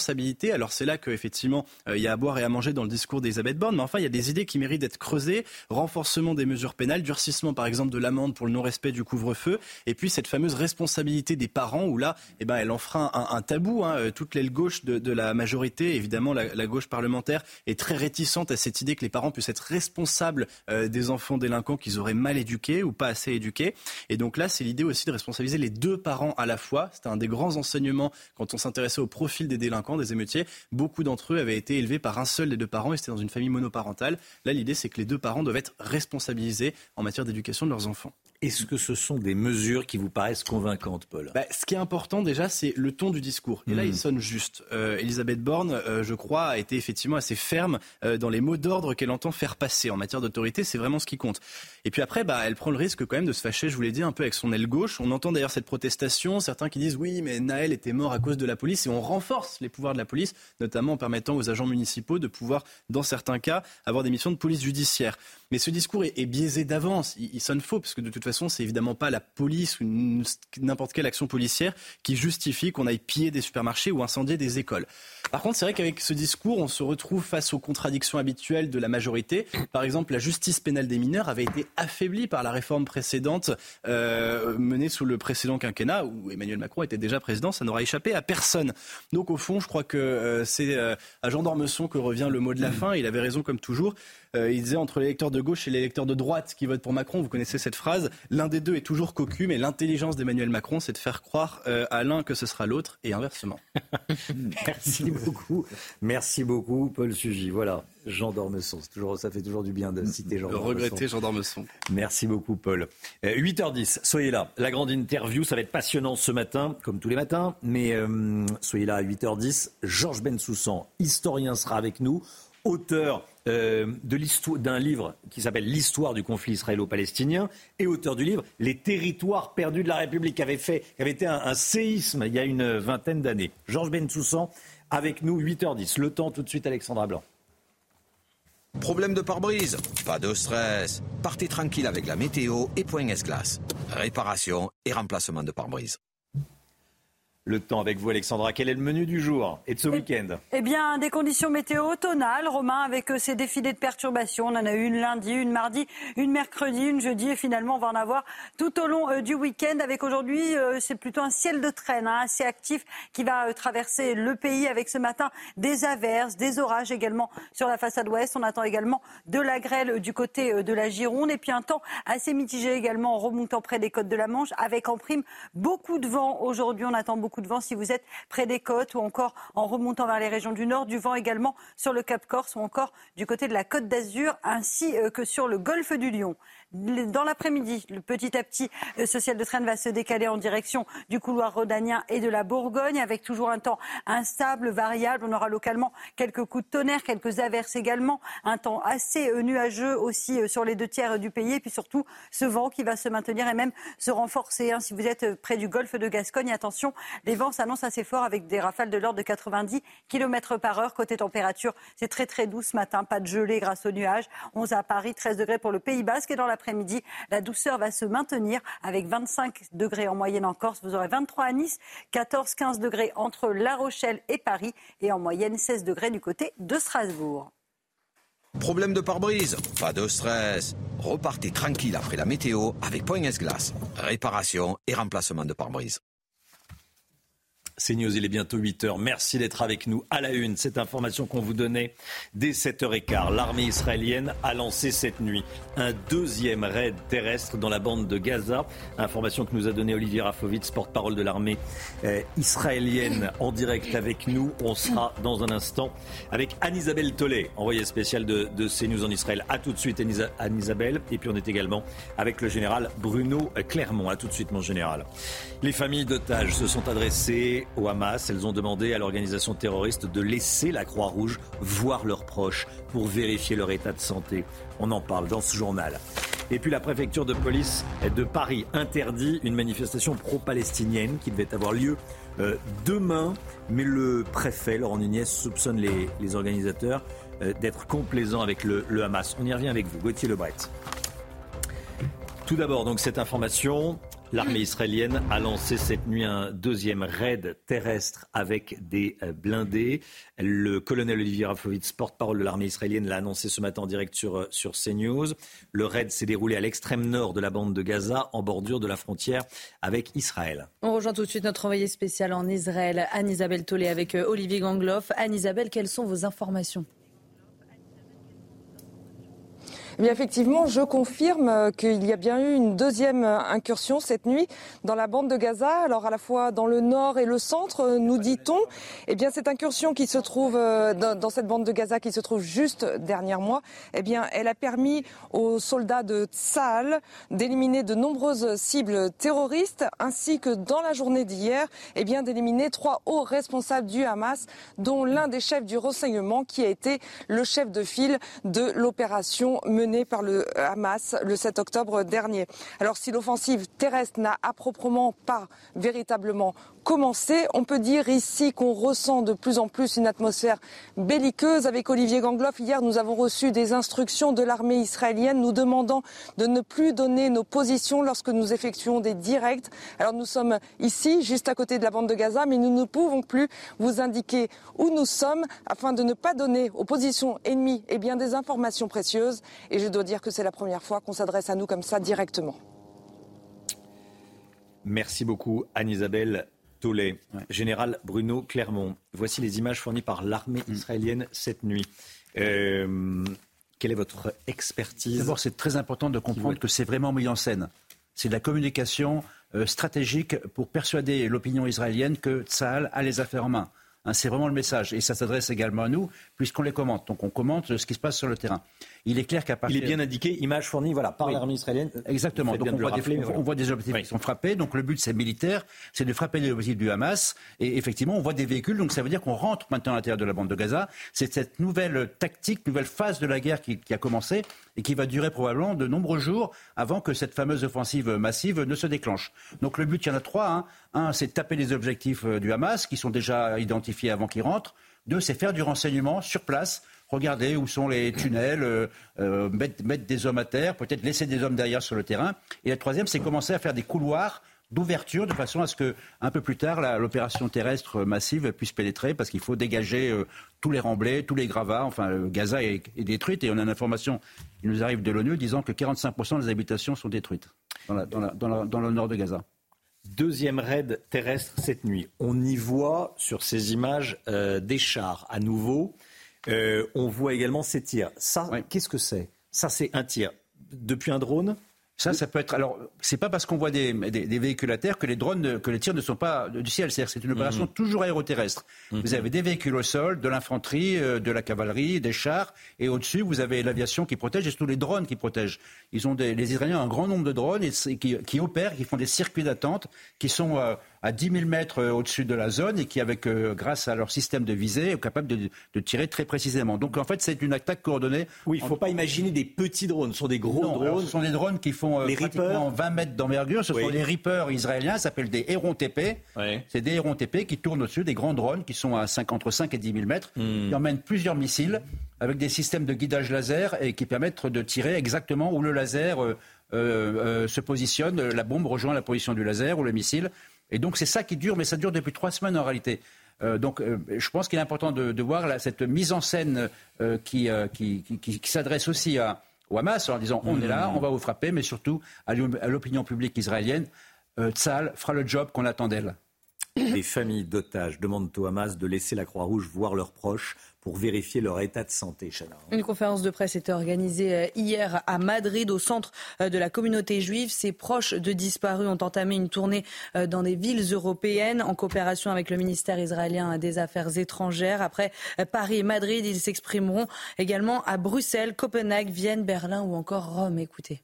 alors c'est là qu'effectivement, il y a à boire et à manger dans le discours d'Elisabeth Borne. Mais enfin, il y a des idées qui méritent d'être creusées renforcement des mesures pénales, durcissement par exemple de l'amende pour le non-respect du couvre-feu, et puis cette fameuse responsabilité des parents où là, eh ben, elle enfreint un, tabou. Hein. Toute l'aile gauche de, la majorité, évidemment la, la, gauche parlementaire, est très réticente à cette idée que les parents puissent être responsables euh, des enfants délinquants qu'ils auraient mal éduqués ou pas assez éduqués. Et donc là, c'est l'idée aussi de responsabiliser les deux parents à la fois. C'était un des grands enseignements quand on s'intéressait au profil des délinquants, des émeutiers. Beaucoup d'entre eux avaient été élevés par un seul des deux parents et c'était dans une famille monoparentale. Là, l'idée, c'est que les deux parents doivent être responsabilisés en matière d'éducation de leurs enfants. Est-ce que ce sont des mesures qui vous paraissent convaincantes, Paul bah, Ce qui est important déjà, c'est le ton du discours. Et là, hmm. il sonne juste. Euh, Elisabeth Borne, euh, je crois, a été effectivement assez ferme euh, dans les mots d'ordre qu'elle entend faire passer en matière d'autorité. C'est vraiment ce qui compte. Et puis après, bah, elle prend le risque quand même de se fâcher, je vous l'ai dit, un peu avec son aile gauche. On entend d'ailleurs cette protestation, certains qui disent oui, mais Naël était mort à cause de la police et on renforce les pouvoirs de la police, notamment en permettant aux agents municipaux de pouvoir, dans certains cas, avoir des missions de police judiciaire. Mais ce discours est, biaisé d'avance. Il, il sonne faux parce que de toute façon, c'est évidemment pas la police ou n'importe quelle action policière qui justifie qu'on aille piller des supermarchés ou incendier des écoles. Par contre, c'est vrai qu'avec ce discours, on se retrouve face aux contradictions habituelles de la majorité. Par exemple, la justice pénale des mineurs avait été affaiblie par la réforme précédente euh, menée sous le précédent quinquennat, où Emmanuel Macron était déjà président. Ça n'aura échappé à personne. Donc, au fond, je crois que euh, c'est euh, à Jean d'Ormesson que revient le mot de la fin. Il avait raison comme toujours. Euh, il disait entre l'électeur de gauche et l'électeur de droite qui vote pour Macron, vous connaissez cette phrase, l'un des deux est toujours cocu, mais l'intelligence d'Emmanuel Macron, c'est de faire croire euh, à l'un que ce sera l'autre et inversement. Merci beaucoup. Merci beaucoup, Paul Sugy. Voilà. Jean Dormesson. Toujours, ça fait toujours du bien de citer Jean Dormesson. Regretter Jean Dormesson. Merci beaucoup, Paul. 8h10, euh, soyez là. La grande interview, ça va être passionnant ce matin, comme tous les matins, mais soyez là à 8h10. Georges Bensoussan, historien, sera avec nous, auteur euh, d'un livre qui s'appelle L'histoire du conflit israélo-palestinien et auteur du livre Les territoires perdus de la République, qui avait, fait, été un, séisme il y a une vingtaine d'années. Georges Bensoussan avec nous, 8h10. Le temps tout de suite, Alexandra Blanc. Problème de pare-brise? Pas de stress. Partez tranquille avec la météo et point S-Glace. Réparation et remplacement de pare-brise le temps avec vous, Alexandra. Quel est le menu du jour et de ce week-end? Eh bien, des conditions météo automnales, Romain, avec euh, ces défilés de perturbations. On en a eu une lundi, une mardi, une mercredi, une jeudi, et finalement, on va en avoir tout au long euh, du week-end. Avec aujourd'hui, euh, c'est plutôt un ciel de traîne hein, assez actif qui va traverser le pays avec ce matin des averses, des orages également sur la façade ouest. On attend également de la grêle du côté de la Gironde et puis un temps assez mitigé également en remontant près des côtes de la Manche avec en prime beaucoup de vent. Aujourd'hui, on attend beaucoup de vent si vous êtes près des côtes ou encore en remontant vers les régions du nord. Du vent également sur le Cap Corse ou encore du côté de la Côte d'Azur ainsi euh, que sur le golfe du Lion dans l'après-midi, petit à petit, le social de train va se décaler en direction du couloir rhodanien et de la Bourgogne, avec toujours un temps instable, variable. On aura localement quelques coups de tonnerre, quelques averses également, un temps assez euh, nuageux aussi euh, sur les deux tiers du pays, et puis surtout ce vent qui va se maintenir et même se renforcer. Hein. Si vous êtes euh, près du golfe de Gascogne, attention, les vents s'annoncent assez forts avec des rafales de l'ordre de 90 km par heure. Côté température, c'est très très doux ce matin, pas de gelée grâce aux nuages. 11 à Paris, 13 degrés pour le Pays Basque et dans la midi La douceur va se maintenir avec 25 degrés en moyenne en Corse. Vous aurez 23 à Nice, 14-15 degrés entre La Rochelle et Paris et en moyenne 16 degrés du côté de Strasbourg. Problème de pare-brise? Pas de stress. Repartez tranquille après la météo avec Point S-Glace. Réparation et remplacement de pare-brise. C'est News, il est bientôt 8h. Merci d'être avec nous à la une. Cette information qu'on vous donnait dès 7h15. L'armée israélienne a lancé cette nuit un deuxième raid terrestre dans la bande de Gaza. Information que nous a donnée Olivier Rafovitz, porte-parole de l'armée euh, israélienne, en direct avec nous. On sera dans un instant avec Anne-Isabelle Tollet, envoyée spéciale de, de CNews en Israël. A tout de suite, Anne-Isabelle. Et puis on est également avec le général Bruno Clermont. A tout de suite, mon général. Les familles d'otages se sont adressées au Hamas. Elles ont demandé à l'organisation terroriste de laisser la Croix-Rouge voir leurs proches pour vérifier leur état de santé. On en parle dans ce journal. Et puis la préfecture de police de Paris interdit une manifestation pro-palestinienne qui devait avoir lieu euh, demain. Mais le préfet, Laurent Nunez, soupçonne les, organisateurs euh, d'être complaisants avec le, Hamas. On y revient avec vous, Gauthier Lebret. Tout d'abord, donc cette information, L'armée israélienne a lancé cette nuit un deuxième raid terrestre avec des euh, blindés. Le colonel Olivier Rafovitz, porte-parole de l'armée israélienne, l'a annoncé ce matin en direct sur, euh, sur CNews. Le raid s'est déroulé à l'extrême nord de la bande de Gaza, en bordure de la frontière avec Israël. On rejoint tout de suite notre envoyé spécial en Israël, Anne-Isabelle Tollet, avec euh, Olivier Gangloff. Anne-Isabelle, quelles sont vos informations? Eh effectivement, je confirme euh, qu'il y a bien eu une deuxième euh, incursion cette nuit dans la bande de Gaza. Alors à la fois dans le nord et le centre, euh, nous dit-on. Eh bien, cette incursion qui se trouve dans cette bande de Gaza, qui se trouve juste derrière moi, eh bien, elle a permis aux soldats de Tsahal d'éliminer de nombreuses cibles terroristes, ainsi que dans la journée d'hier, eh bien, d'éliminer trois hauts responsables du Hamas, dont l'un des chefs du renseignement, qui a été le chef de file de l'opération menée par le Hamas le 7 octobre dernier. Alors si l'offensive terrestre n'a à proprement pas véritablement commencé. On peut dire ici qu'on ressent de plus en plus une atmosphère belliqueuse. Avec Olivier Gangloff, hier, nous avons reçu des instructions de l'armée israélienne nous demandant de ne plus donner nos positions lorsque nous effectuons des directs. Alors nous sommes ici, juste à côté de la bande de Gaza, mais nous ne pouvons plus vous indiquer où nous sommes afin de ne pas donner aux positions ennemies eh bien, des informations précieuses. Et je dois dire que c'est la première fois qu'on s'adresse à nous comme ça directement. Merci beaucoup, Anne-Isabelle général Bruno Clermont. Voici les images fournies par l'armée mm. israélienne cette nuit. Euh, quelle est votre expertise D'abord, c'est très important de comprendre que c'est vraiment mis en scène. C'est de la communication euh, stratégique pour persuader l'opinion israélienne que Tsahal a les affaires en main. Hein, c'est vraiment le message. Et ça s'adresse également à nous, puisqu'on les commente. Donc on commente ce qui se passe sur le terrain. Il est clair qu'à partir... Il est bien indiqué, image fournie voilà, par l'armée israélienne. Exactement. Donc on voit, des, on voit, des, objectifs qui sont frappés. Donc le but, c'est militaire, c'est de frapper les objectifs du Hamas. Et effectivement, on voit des véhicules. Donc ça veut dire qu'on rentre maintenant à l'intérieur de la bande de Gaza. C'est cette nouvelle tactique, nouvelle phase de la guerre qui, qui a commencé et qui va durer probablement de nombreux jours avant que cette fameuse offensive massive ne se déclenche. Donc le but, il y en a trois. Hein. Un, c'est taper les objectifs euh, du Hamas, qui sont déjà identifiés avant qu'ils rentrent. Deux, c'est faire du renseignement sur place, regarder où sont les tunnels, euh, euh, mettre, des hommes à terre, peut-être laisser des hommes derrière sur le terrain. Et la troisième, c'est commencer à faire des couloirs d'ouverture de façon à ce que un peu plus tard l'opération terrestre massive puisse pénétrer parce qu'il faut dégager tous les remblais, tous les gravats. Enfin, Gaza est, détruite et on a une information qui nous arrive de l'ONU disant que 45% des habitations sont détruites dans le nord de Gaza. Deuxième raid terrestre cette nuit. On y voit sur ces images euh, des chars à nouveau. Euh, on voit également ces tirs. Ça, qu'est-ce que c'est? Ça, c'est un tir depuis un drone? Ça, ça peut être. Alors, c'est pas parce qu'on voit des, véhicules à terre que les drones, que les tirs ne sont pas du ciel. C'est une opération mhm. toujours aéroterrestre. Mhm. Vous avez des véhicules au sol, de l'infanterie, euh, de la cavalerie, des chars, et au-dessus, vous avez l'aviation qui protège et surtout les drones qui protègent. Ils ont des, les Israéliens ont un grand nombre de drones et, qui, qui, opèrent, qui font des circuits d'attente, qui sont euh, à 10 000 mètres euh, au-dessus de la zone et qui, avec, euh, grâce à leur système de visée, sont capables de, tirer très précisément. Donc en fait, c'est une attaque coordonnée. Oui, il ne faut pas imaginer des petits drones. Ce sont des gros drones. ce sont des drones qui font euh, pratiquement 20 mètres d'envergure. Ce sont les Reapers israéliens, ça s'appelle des Héron TP. C'est des Héron TP qui tournent au-dessus des grands drones qui sont à 5, entre 5 et 10 000 mètres, hmm. qui emmènent plusieurs missiles avec des systèmes de guidage laser et qui permettent de tirer exactement où le laser se positionne. La bombe rejoint la position du laser ou le missile. Et donc c'est ça qui dure, mais ça dure depuis trois semaines en réalité. Euh, donc euh, je pense qu'il est important de, voir cette mise en scène euh, qui, qui, s'adresse aussi à, au Hamas en disant on est là, on va vous frapper, mais surtout à l'opinion publique israélienne. Tzal fera le job qu'on attend d'elle. Les familles d'otages demandent au Hamas de laisser la Croix-Rouge voir leurs proches pour vérifier leur état de santé. Une conférence de presse était organisée euh, hier à Madrid, au centre euh, de la communauté juive. Ses proches de disparus ont entamé une tournée euh, dans des villes européennes en coopération avec le ministère israélien des Affaires étrangères. Après Paris et Madrid, ils s'exprimeront également à Bruxelles, Copenhague, Vienne, Berlin ou encore Rome. Écoutez.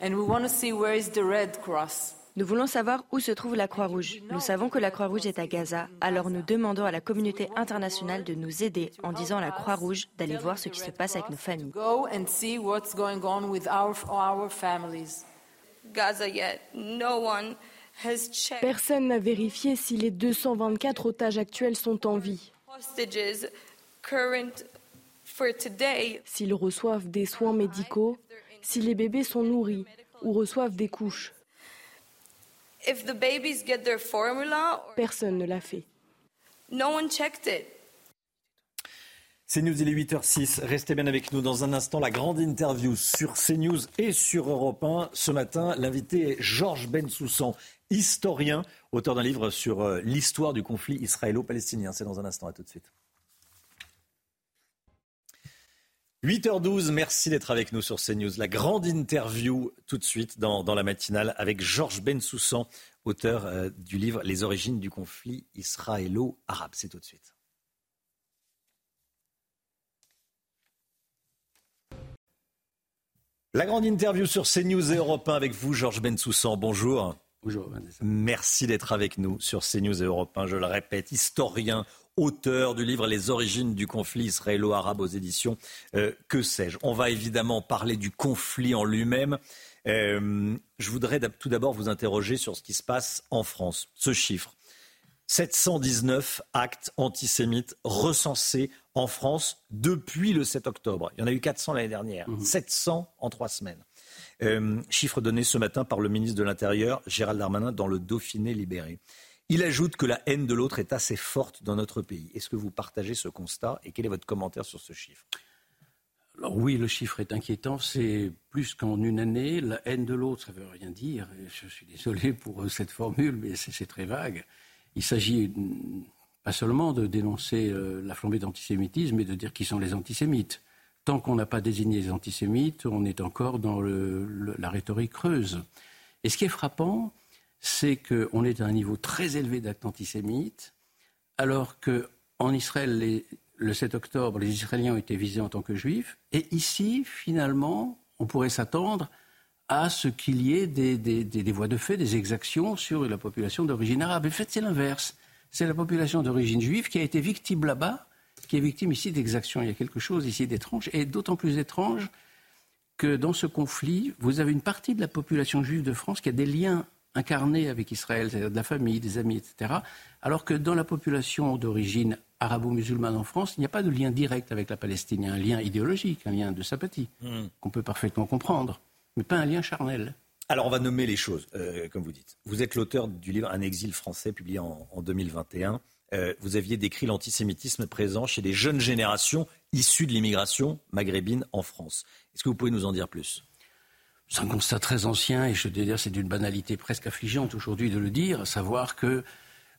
And we want to see where is the Red Cross. Nous voulons savoir où se trouve la Croix-Rouge. Nous savons que la Croix-Rouge est à Gaza, alors nous demandons à la communauté internationale de nous aider en disant à la Croix-Rouge d'aller voir ce qui se passe avec nos familles. Personne n'a vérifié si les 224 otages actuels sont en vie. S'ils reçoivent des soins médicaux, si les bébés sont nourris ou reçoivent des couches. Personne ne l'a fait. C'est News, il est 8h06. Restez bien avec nous dans un instant. La grande interview sur CNews et sur Europe 1. Ce matin, l'invité est Georges Bensoussan, historien, auteur d'un livre sur euh, l'histoire du conflit israélo-palestinien. C'est dans un instant. À tout de suite. 8h12, merci d'être avec nous sur CNews. La grande interview tout de suite dans, la matinale avec Georges Bensoussan, auteur euh, du livre Les origines du conflit israélo-arabe. C'est tout de suite. La grande interview sur CNews et Europe 1 avec vous, Georges Bensoussan. Bonjour. Bonjour. Merci d'être avec nous sur CNews et Europe 1. Je le répète, historien, auteur du livre Les origines du conflit israélo-arabe aux éditions euh, Que sais-je. On va évidemment parler du conflit en lui-même. Euh, je voudrais tout d'abord vous interroger sur ce qui se passe en France. Ce chiffre. 719 actes antisémites recensés en France depuis le 7 octobre. Il y en a eu 400 l'année dernière. 700 mmh. en trois semaines. Euh, chiffre donné ce matin par le ministre de l'Intérieur, Gérald Darmanin, dans le Dauphiné libéré. Il ajoute que la haine de l'autre est assez forte dans notre pays. Est-ce que vous partagez ce constat et quel est votre commentaire sur ce chiffre? Alors oui, le chiffre est inquiétant. C'est plus qu'en une année. La haine de l'autre, ça ne veut rien dire. Je suis désolé pour cette formule, mais c'est très vague. Il s'agit pas seulement de dénoncer euh, la flambée d'antisémitisme, mais de dire qui sont les antisémites. Tant qu'on n'a pas désigné les antisémites, on est encore dans la rhétorique creuse. Et ce qui est frappant, c'est qu'on est à un niveau très élevé d'actes antisémites, alors qu'en Israël, le 7 octobre, les Israéliens ont été visés en tant que juifs. Et ici, finalement, on pourrait s'attendre à ce qu'il y ait des, voies de fait, des exactions sur la population d'origine arabe. En fait, c'est l'inverse. C'est la population d'origine juive qui a été victime là-bas, qui est victime ici d'exactions. Il y a quelque chose ici d'étrange, et d'autant plus étrange que dans ce conflit, vous avez une partie de la population juive de France qui a des liens incarnés avec Israël, c'est-à-dire de la famille, des amis, etc. Alors que dans la population d'origine arabo-musulmane en France, il n'y a pas de lien direct avec la Palestine. Il y a un lien idéologique, un lien de sympathie, hmm. qu'on peut parfaitement comprendre, mais pas un lien charnel. Alors on va nommer les choses, euh, comme vous dites. Vous êtes l'auteur du livre Un exil français, publié en, 2021. Euh, vous aviez décrit l'antisémitisme présent chez les jeunes générations issues de l'immigration maghrébine en France. Est-ce que vous pouvez nous en dire plus? C'est un constat très ancien et je veux dire c'est d'une banalité presque affligeante aujourd'hui de le dire, à savoir que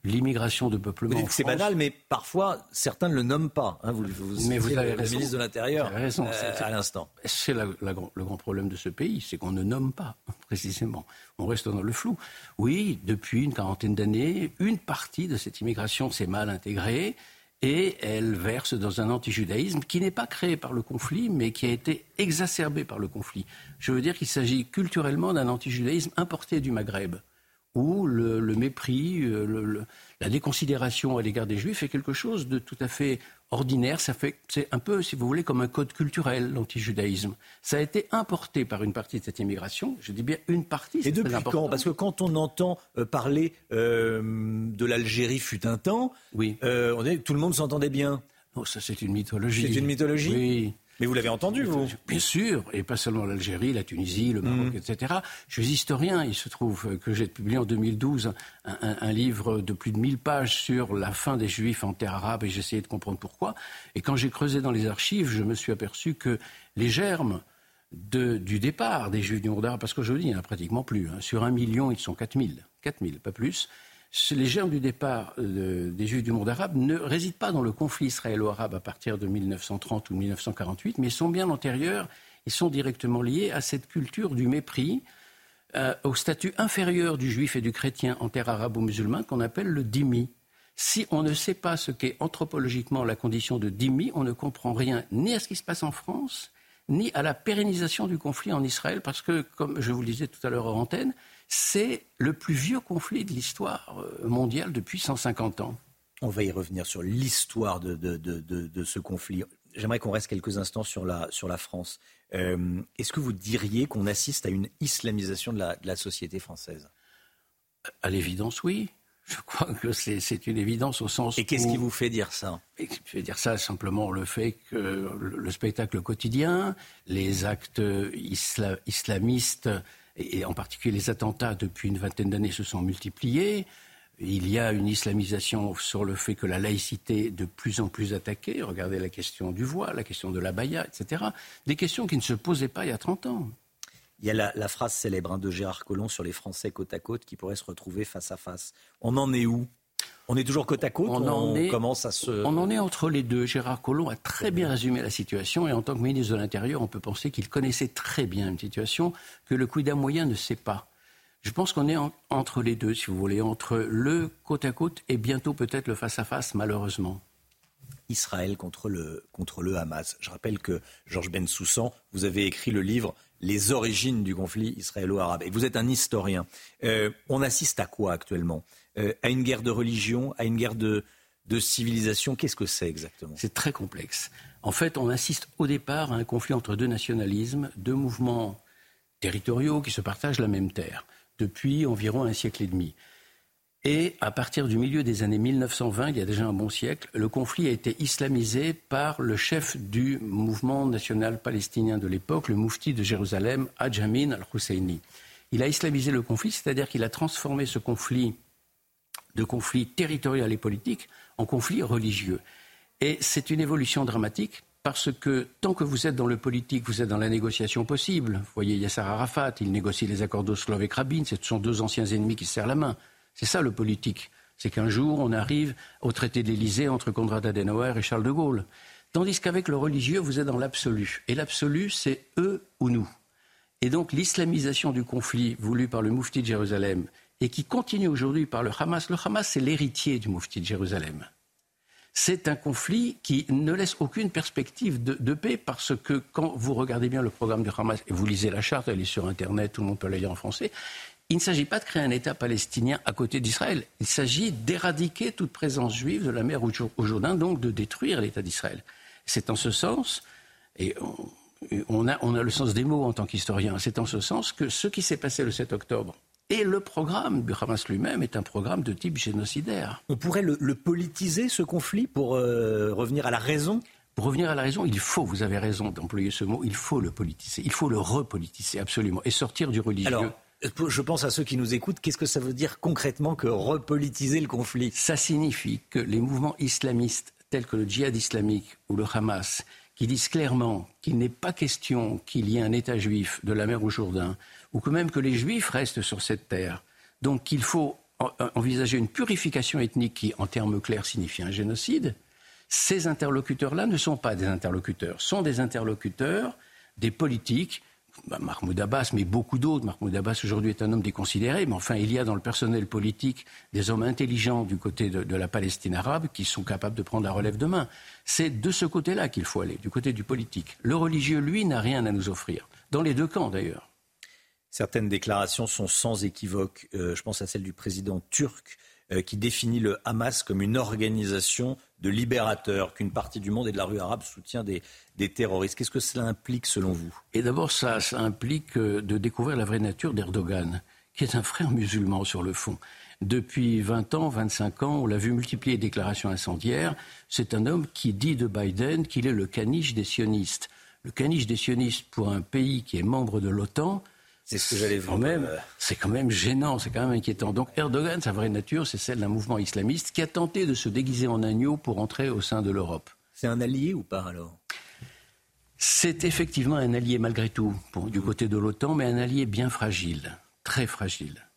l'immigration de peuplement. C'est banal, mais parfois certains ne le nomment pas. Hein, vous, mais vous avez le, raison. ministre de l'Intérieur raison, euh, à l'instant. C'est le grand problème de ce pays, c'est qu'on ne nomme pas précisément. On reste dans le flou. Oui, depuis une quarantaine d'années, une partie de cette immigration s'est mal intégrée et elle verse dans un antijudaïsme qui n'est pas créé par le conflit, mais qui a été exacerbé par le conflit. Je veux dire qu'il s'agit culturellement d'un antijudaïsme importé du Maghreb où le, mépris, euh, la déconsidération à l'égard des juifs est quelque chose de tout à fait ordinaire. Ça fait, c'est un peu, si vous voulez, comme un code culturel, l'antijudaïsme. Ça a été importé par une partie de cette immigration. Je dis bien une partie. Et depuis quand? Parce que quand on entend euh, parler euh, de l'Algérie fut un temps, oui. on est, tout le monde s'entendait bien. Non, ça c'est une mythologie. C'est une mythologie? Oui. Mais vous l'avez entendu, vous Bien sûr, et pas seulement l'Algérie, la Tunisie, le Maroc, mm. etc. Je suis historien. Il se trouve que j'ai publié en 2012 un, livre de plus de 1000 pages sur la fin des Juifs en terre arabe et j'essayais de comprendre pourquoi. Et quand j'ai creusé dans les archives, je me suis aperçu que les germes du départ des Juifs du monde arabe, parce qu'aujourd'hui, il n'y en a pratiquement plus. Hein. Sur un million, ils sont 4000. 4000, pas plus les germes du départ euh, des Juifs du monde arabe ne résident pas dans le conflit israélo-arabe à partir de 1930 ou 1948, mais sont bien antérieurs ils sont directement liés à cette culture du mépris, euh, au statut inférieur du juif et du chrétien en terre arabo-musulmane qu'on appelle le dhimmi. Si on ne sait pas ce qu'est anthropologiquement la condition de dhimmi, on ne comprend rien ni à ce qui se passe en France, ni à la pérennisation du conflit en Israël, parce que, comme je vous le disais tout à l'heure en antenne, c'est le plus vieux conflit de l'histoire euh, mondiale depuis 150 ans. On va y revenir sur l'histoire de, ce conflit. J'aimerais qu'on reste quelques instants sur la, sur la France. Euh, est-ce que vous diriez qu'on assiste à une islamisation de la, société française? À l'évidence, oui. Je crois que c'est une évidence au sens. Et qu'est-ce qui vous fait dire ça? Je vais dire ça simplement le fait que le, spectacle quotidien, les actes islamistes et en particulier les attentats depuis une vingtaine d'années se sont multipliés. Il y a une islamisation sur le fait que la laïcité est de plus en plus attaquée. Regardez la question du voile, la question de la baya, etc. Des questions qui ne se posaient pas il y a 30 ans. Il y a la, phrase célèbre hein, de Gérard Collomb sur les Français côte à côte qui pourraient se retrouver face à face. On en est où on est toujours côte à côte on, en est, commence à se... On en est entre les deux. Gérard Collomb a très bien résumé la situation et en tant que ministre de l'Intérieur, on peut penser qu'il connaissait très bien une situation que le d'un moyen ne sait pas. Je pense qu'on est entre les deux, si vous voulez, entre le côte à côte et bientôt peut-être le face à face, malheureusement. Israël contre le, contre le Hamas. Je rappelle que Georges Bensoussan, vous avez écrit le livre Les origines du conflit israélo-arabe. Et vous êtes un historien. Euh, on assiste à quoi actuellement? Euh, À une guerre de religion, à une guerre de, civilisation Qu'est-ce que c'est exactement? C'est très complexe. En fait, on assiste au départ à un conflit entre deux nationalismes, deux mouvements territoriaux qui se partagent la même terre depuis environ un siècle et demi. Et à partir du milieu des années 1920, il y a déjà un bon siècle, le conflit a été islamisé par le chef du mouvement national palestinien de l'époque, le moufti de Jérusalem, Amin al-Husseini. Il a islamisé le conflit, c'est-à-dire qu'il a transformé ce conflit de conflit territorial et politique en conflit religieux. Et c'est une évolution dramatique parce que tant que vous êtes dans le politique, vous êtes dans la négociation possible. Vous voyez Yasser Arafat, il négocie les accords d'Oslo avec Rabin, ce sont deux anciens ennemis qui se serrent la main. C'est ça le politique. C'est qu'un jour, on arrive au traité de entre Konrad Adenauer et Charles de Gaulle. Tandis qu'avec le religieux, vous êtes dans l'absolu. Et l'absolu, c'est eux ou nous. Et donc l'islamisation du conflit voulu par le Moufti de Jérusalem et qui continue aujourd'hui par le Hamas. Le Hamas, c'est l'héritier du Moufti de Jérusalem. c'est un conflit qui ne laisse aucune perspective de, paix parce que quand vous regardez bien le programme du Hamas, et vous lisez la charte, elle est sur Internet, tout le monde peut la lire en français, il ne s'agit pas de créer un État palestinien à côté d'Israël. Il s'agit d'éradiquer toute présence juive de la mer au Jourdain, donc de détruire l'État d'Israël. C'est en ce sens, et on, a, on a le sens des mots en tant qu'historien, c'est en ce sens que ce qui s'est passé le 7 octobre et le programme du Hamas lui-même est un programme de type génocidaire. On pourrait le, politiser, ce conflit, pour euh, revenir à la raison? Pour revenir à la raison, il faut, vous avez raison d'employer ce mot, il faut le politiser, il faut le repolitiser absolument et sortir du religieux. Alors, je pense à ceux qui nous écoutent, qu'est-ce que ça veut dire concrètement que repolitiser le conflit? Ça signifie que les mouvements islamistes tels que le djihad islamique ou le Hamas, qui disent clairement qu'il n'est pas question qu'il y ait un État juif de la mer au Jourdain, ou que même que les juifs restent sur cette terre. Donc qu'il faut envisager une purification ethnique qui, en termes clairs, signifie un génocide. Ces interlocuteurs-là ne sont pas des interlocuteurs, sont des interlocuteurs des politiques bah, Mahmoud Abbas, mais beaucoup d'autres. Mahmoud Abbas aujourd'hui est un homme déconsidéré, mais enfin il y a dans le personnel politique des hommes intelligents du côté de, la Palestine arabe qui sont capables de prendre la relève demain. C'est de ce côté-là qu'il faut aller, du côté du politique. Le religieux, lui, n'a rien à nous offrir, dans les deux camps d'ailleurs. Certaines déclarations sont sans équivoque. Euh, je pense à celle du président turc euh, qui définit le Hamas comme une organisation de libérateurs, qu'une partie du monde et de la rue arabe soutient des, terroristes. Qu'est-ce que cela implique selon vous? Et d'abord, ça, ça implique euh, de découvrir la vraie nature d'Erdogan, qui est un frère musulman sur le fond. Depuis 20 ans, 25 ans, on l'a vu multiplier les déclarations incendiaires. C'est un homme qui dit de Biden qu'il est le caniche des sionistes. Le caniche des sionistes pour un pays qui est membre de l'OTAN, c'est ce que j'allais vous même, C'est quand même gênant, c'est quand même inquiétant. Donc Erdogan, sa vraie nature, c'est celle d'un mouvement islamiste qui a tenté de se déguiser en agneau pour entrer au sein de l'Europe. C'est un allié ou pas alors? C'est effectivement un allié malgré tout, du côté de l'OTAN, mais un allié bien fragile, très fragile.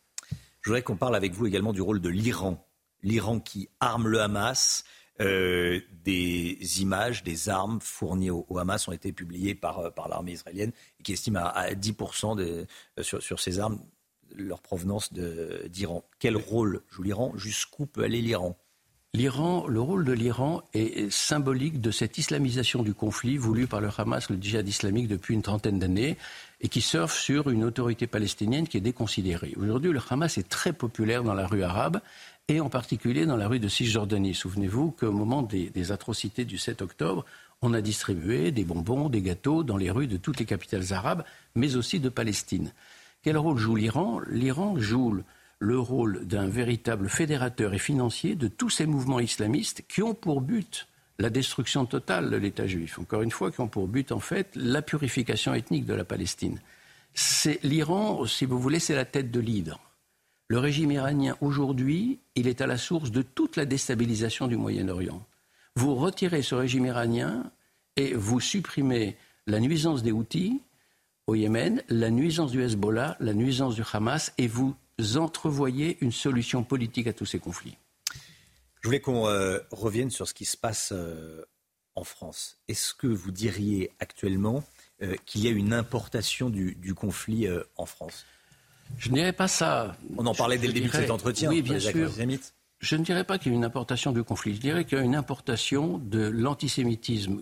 Je voudrais qu'on parle avec vous également du rôle de l'Iran. L'Iran qui arme le Hamas, euh, des images, des armes fournies au, Hamas ont été publiées par, euh, par l'armée israélienne qui estime à, 10% de, euh, sur, sur, ces armes leur provenance d'Iran. Quel rôle joue l'Iran? Jusqu'où peut aller l'Iran? L'Iran, le rôle de l'Iran est symbolique de cette islamisation du conflit voulu par le Hamas, le djihad islamique depuis une trentaine d'années et qui surfe sur une autorité palestinienne qui est déconsidérée. Aujourd'hui, le Hamas est très populaire dans la rue arabe et en particulier dans la rue de Cisjordanie. Souvenez-vous qu'au moment des, atrocités du 7 octobre, on a distribué des bonbons, des gâteaux dans les rues de toutes les capitales arabes, mais aussi de Palestine. Quel rôle joue l'Iran? L'Iran joue le rôle d'un véritable fédérateur et financier de tous ces mouvements islamistes qui ont pour but la destruction totale de l'État juif. Encore une fois, qui ont pour but en fait la purification ethnique de la Palestine. C'est l'Iran, si vous voulez, c'est la tête de l'hydre. Le régime iranien, aujourd'hui, il est à la source de toute la déstabilisation du Moyen-Orient. Vous retirez ce régime iranien et vous supprimez la nuisance des Houthis au Yémen, la nuisance du Hezbollah, la nuisance du Hamas, et vous entrevoyez une solution politique à tous ces conflits. Je voulais qu'on euh, revienne sur ce qui se passe euh, en France. Est-ce que vous diriez actuellement euh, qu'il y a une importation du conflit en France? Je ne dirais pas ça. On en parlait dès le début de cet entretien. Oui, bien sûr. Je ne dirais pas qu'il y a une importation du conflit. Je dirais qu'il y a une importation de l'antisémitisme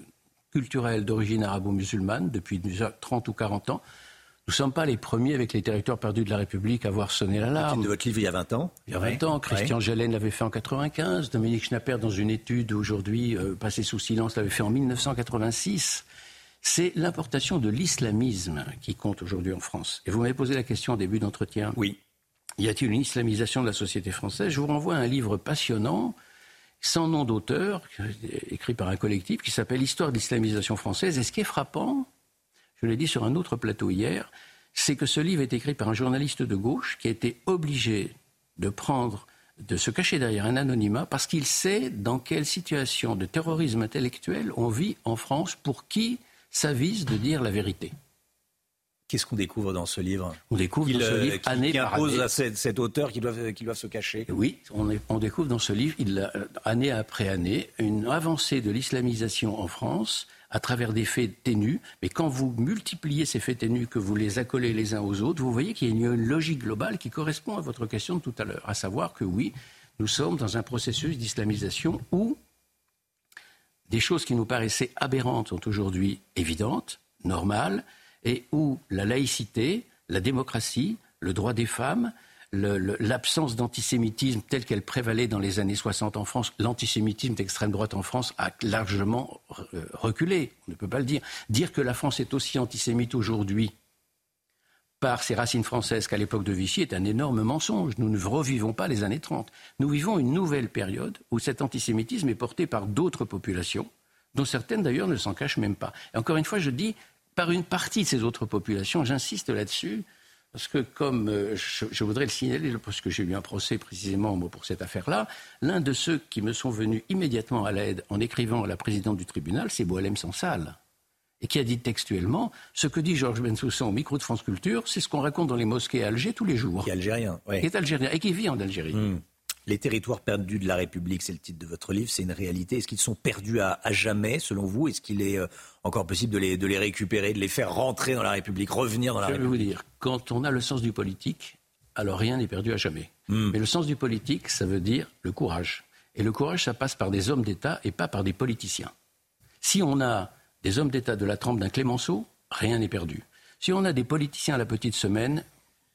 culturel d'origine arabo-musulmane depuis déjà 30 ou 40 ans. Nous ne sommes pas les premiers avec les territoires perdus de la République à avoir sonné l'alarme. de votre livre il y a 20 ans Il y a 20 ans. Christian ouais. l'avait fait en 95. Dominique Schnapper, dans une étude aujourd'hui euh, passée sous silence, l'avait fait en 1986 c'est l'importation de l'islamisme qui compte aujourd'hui en France. Et vous m'avez posé la question au début d'entretien. Oui. Y a-t-il une islamisation de la société française? Je vous renvoie à un livre passionnant, sans nom d'auteur, écrit par un collectif, qui s'appelle Histoire de l'islamisation française. Et ce qui est frappant, je l'ai dit sur un autre plateau hier, c'est que ce livre est écrit par un journaliste de gauche qui a été obligé de prendre de se cacher derrière un anonymat parce qu'il sait dans quelle situation de terrorisme intellectuel on vit en France, pour qui s'avise de dire la vérité. Qu'est-ce qu'on découvre dans ce livre On découvre dans ce euh, livre, année qui impose à cet, auteur qui doit, qui se cacher. Oui, on, découvre dans ce livre, il, année après année, une avancée de l'islamisation en France à travers des faits ténus. Mais quand vous multipliez ces faits ténus, que vous les accolez les uns aux autres, vous voyez qu'il y a une logique globale qui correspond à votre question de tout à l'heure, à savoir que oui, nous sommes dans un processus d'islamisation où des choses qui nous paraissaient aberrantes sont aujourd'hui évidentes, normales, et où la laïcité, la démocratie, le droit des femmes, l'absence d'antisémitisme telle qu'elle prévalait dans les années 60 en France, l'antisémitisme d'extrême droite en France a largement euh, reculé. On ne peut pas le dire. Dire que la France est aussi antisémite aujourd'hui par ses racines françaises qu'à l'époque de Vichy est un énorme mensonge. Nous ne revivons pas les années 30. Nous vivons une nouvelle période où cet antisémitisme est porté par d'autres populations, dont certaines d'ailleurs ne s'en cachent même pas. Et encore une fois, je dis par une partie de ces autres populations, j'insiste là-dessus, parce que comme euh, je, voudrais le signaler, parce que j'ai eu un procès précisément pour cette affaire-là, l'un de ceux qui me sont venus immédiatement à l'aide en écrivant à la présidente du tribunal, c'est Boalem Sansal et qui a dit textuellement ce que dit Georges Bensoussan au micro de France Culture, c'est ce qu'on raconte dans les mosquées à Alger tous les jours. Qui est algérien, oui. Qui est algérien et qui vit en Algérie. Hmm. Les territoires perdus de la République, c'est le titre de votre livre, c'est une réalité. Est-ce qu'ils sont perdus à, jamais, selon vous? Est-ce qu'il est euh, encore possible de les, de les, récupérer, de les faire rentrer dans la République, revenir dans la République Je vais vous dire, quand on a le sens du politique, alors rien n'est perdu à jamais. Hmm. Mais le sens du politique, ça veut dire le courage. Et le courage, ça passe par des hommes d'État et pas par des politiciens. Si on a des hommes d'État de la trempe d'un Clémenceau, rien n'est perdu. Si on a des politiciens à la petite semaine,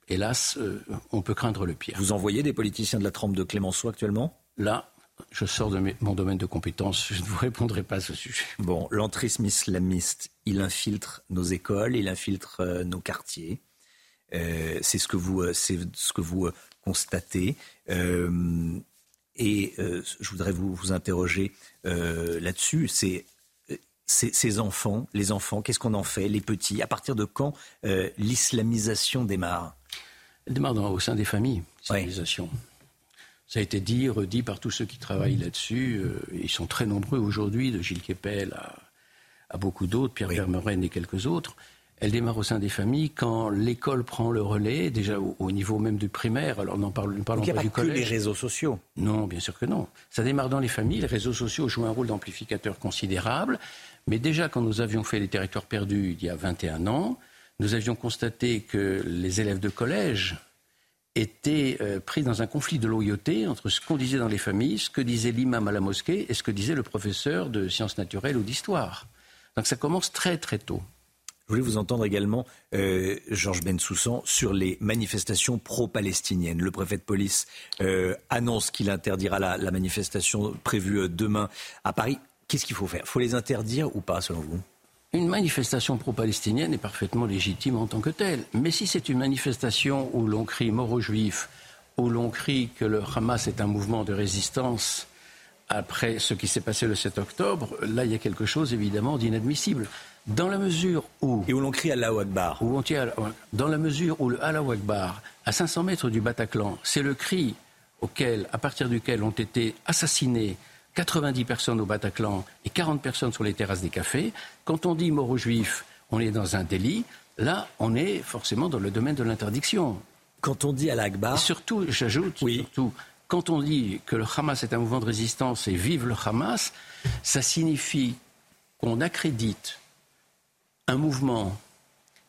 hélas, euh, on peut craindre le pire. Vous envoyez des politiciens de la trempe de Clémenceau actuellement? Là, je sors de mon domaine de compétence, je ne vous répondrai pas à ce sujet. Bon, l'entrisme islamiste, il infiltre nos écoles, il infiltre euh, nos quartiers. Euh, c'est ce que vous, c'est ce que vous constatez. et je voudrais vous, vous interroger là-dessus. C'est ces, enfants, les enfants, qu'est-ce qu'on en fait, les petits À partir de quand l'islamisation démarre? Elle démarre au sein des familles, civilisation. Ça a été dit, redit par tous ceux qui travaillent là-dessus. Euh, ils sont très nombreux aujourd'hui, de Gilles Kepel à, beaucoup d'autres, Pierre Vermeuren et quelques autres. Elle démarre au sein des familles quand l'école prend le relais, déjà au, niveau même du primaire. Alors, n'en parlons, pas du collège. que les réseaux sociaux. Non, bien sûr que non. Ça démarre dans les familles. Les réseaux sociaux jouent un rôle d'amplificateur considérable. Mais déjà, quand nous avions fait les territoires perdus il y a 21 ans, nous avions constaté que les élèves de collège étaient euh, pris dans un conflit de loyauté entre ce qu'on disait dans les familles, ce que disait l'imam à la mosquée et ce que disait le professeur de sciences naturelles ou d'histoire. Donc ça commence très très tôt. Je voulais vous entendre également, euh, Georges Bensoussan, sur les manifestations pro-palestiniennes. Le préfet de police euh, annonce qu'il interdira la, la, manifestation prévue demain à Paris. Qu'est-ce qu'il faut faire? Il faut les interdire ou pas, selon vous? Une manifestation pro-palestinienne est parfaitement légitime en tant que telle. Mais si c'est une manifestation où l'on crie mort aux juifs, où l'on crie que le Hamas est un mouvement de résistance après ce qui s'est passé le 7 octobre, là il y a quelque chose évidemment d'inadmissible. Dans la mesure où... Et où l'on crie Allahu Akbar. Où on dans la mesure où le Allahu Akbar, à 500 mètres du Bataclan, c'est le cri auquel, à partir duquel ont été assassinés 90 personnes au Bataclan et 40 personnes sur les terrasses des cafés. Quand on dit mort aux juifs, on est dans un délit. Là, on est forcément dans le domaine de l'interdiction. Quand on dit à l'Akbar. Surtout, j'ajoute, surtout, quand on dit que le Hamas est un mouvement de résistance et vive le Hamas, ça signifie qu'on accrédite un mouvement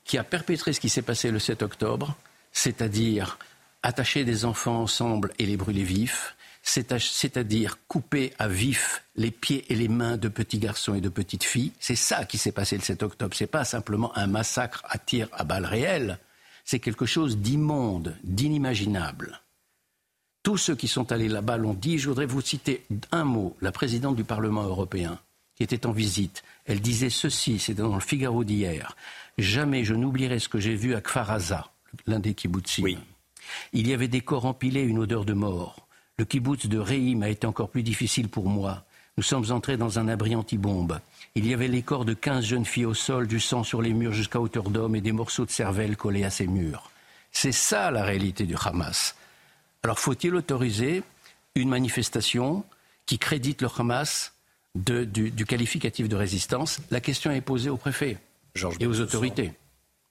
qui a perpétré ce qui s'est passé le 7 octobre, c'est-à-dire attacher des enfants ensemble et les brûler vifs, c'est-à-dire couper à vif les pieds et les mains de petits garçons et de petites filles. C'est ça qui s'est passé le 7 octobre. Ce n'est pas simplement un massacre à tir à balles réelles. C'est quelque chose d'immonde, d'inimaginable. Tous ceux qui sont allés là-bas l'ont dit. Je voudrais vous citer un mot. La présidente du Parlement européen, qui était en visite, elle disait ceci, c'est dans le Figaro d'hier. Jamais je n'oublierai ce que j'ai vu à Kfaraza, l'un des kibbutzim. Il y avait des corps empilés, une odeur de mort. Le kibbutz de Reim a été encore plus difficile pour moi. Nous sommes entrés dans un abri anti-bombe. Il y avait les corps de quinze jeunes filles au sol, du sang sur les murs jusqu'à hauteur d'homme et des morceaux de cervelle collés à ces murs. C'est ça la réalité du Hamas. Alors faut-il autoriser une manifestation qui crédite le Hamas du, qualificatif de résistance? La question est posée au préfet et aux autorités.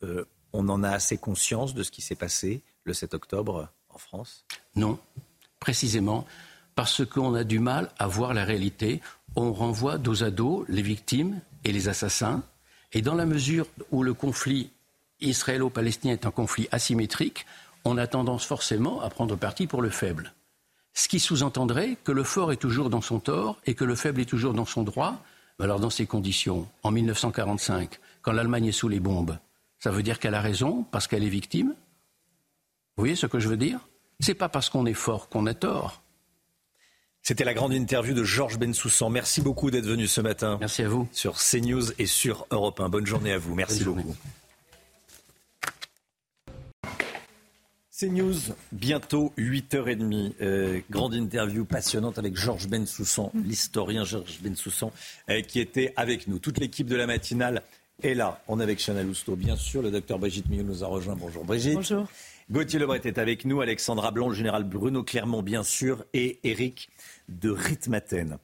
Euh, on en a assez conscience de ce qui s'est passé le 7 octobre en France? Non précisément parce qu'on a du mal à voir la réalité. On renvoie dos à dos les victimes et les assassins. Et dans la mesure où le conflit israélo-palestinien est un conflit asymétrique, on a tendance forcément à prendre parti pour le faible. Ce qui sous-entendrait que le fort est toujours dans son tort et que le faible est toujours dans son droit, Alors dans ces conditions, en 1945, quand l'Allemagne est sous les bombes, ça veut dire qu'elle a raison parce qu'elle est victime? Vous voyez ce que je veux dire? C'est pas parce qu'on est fort qu'on a tort. C'était la grande interview de Georges Bensoussan. Merci beaucoup d'être venu ce matin. Merci à vous. Sur CNews et sur Europe 1. Bonne journée à vous. Merci beaucoup. CNews, bientôt 8h30. Euh, grande interview passionnante avec Georges Bensoussan, l'historien Georges Bensoussan, euh, qui était avec nous. Toute l'équipe de la matinale est là. On est avec Chanel Lousteau, bien sûr. Le docteur Brigitte Millot nous a rejoint. Bonjour Brigitte. Bonjour. Gauthier Lebret est avec nous, Alexandra Blanc, le général Bruno Clermont, bien sûr, et Eric de Ritmaten.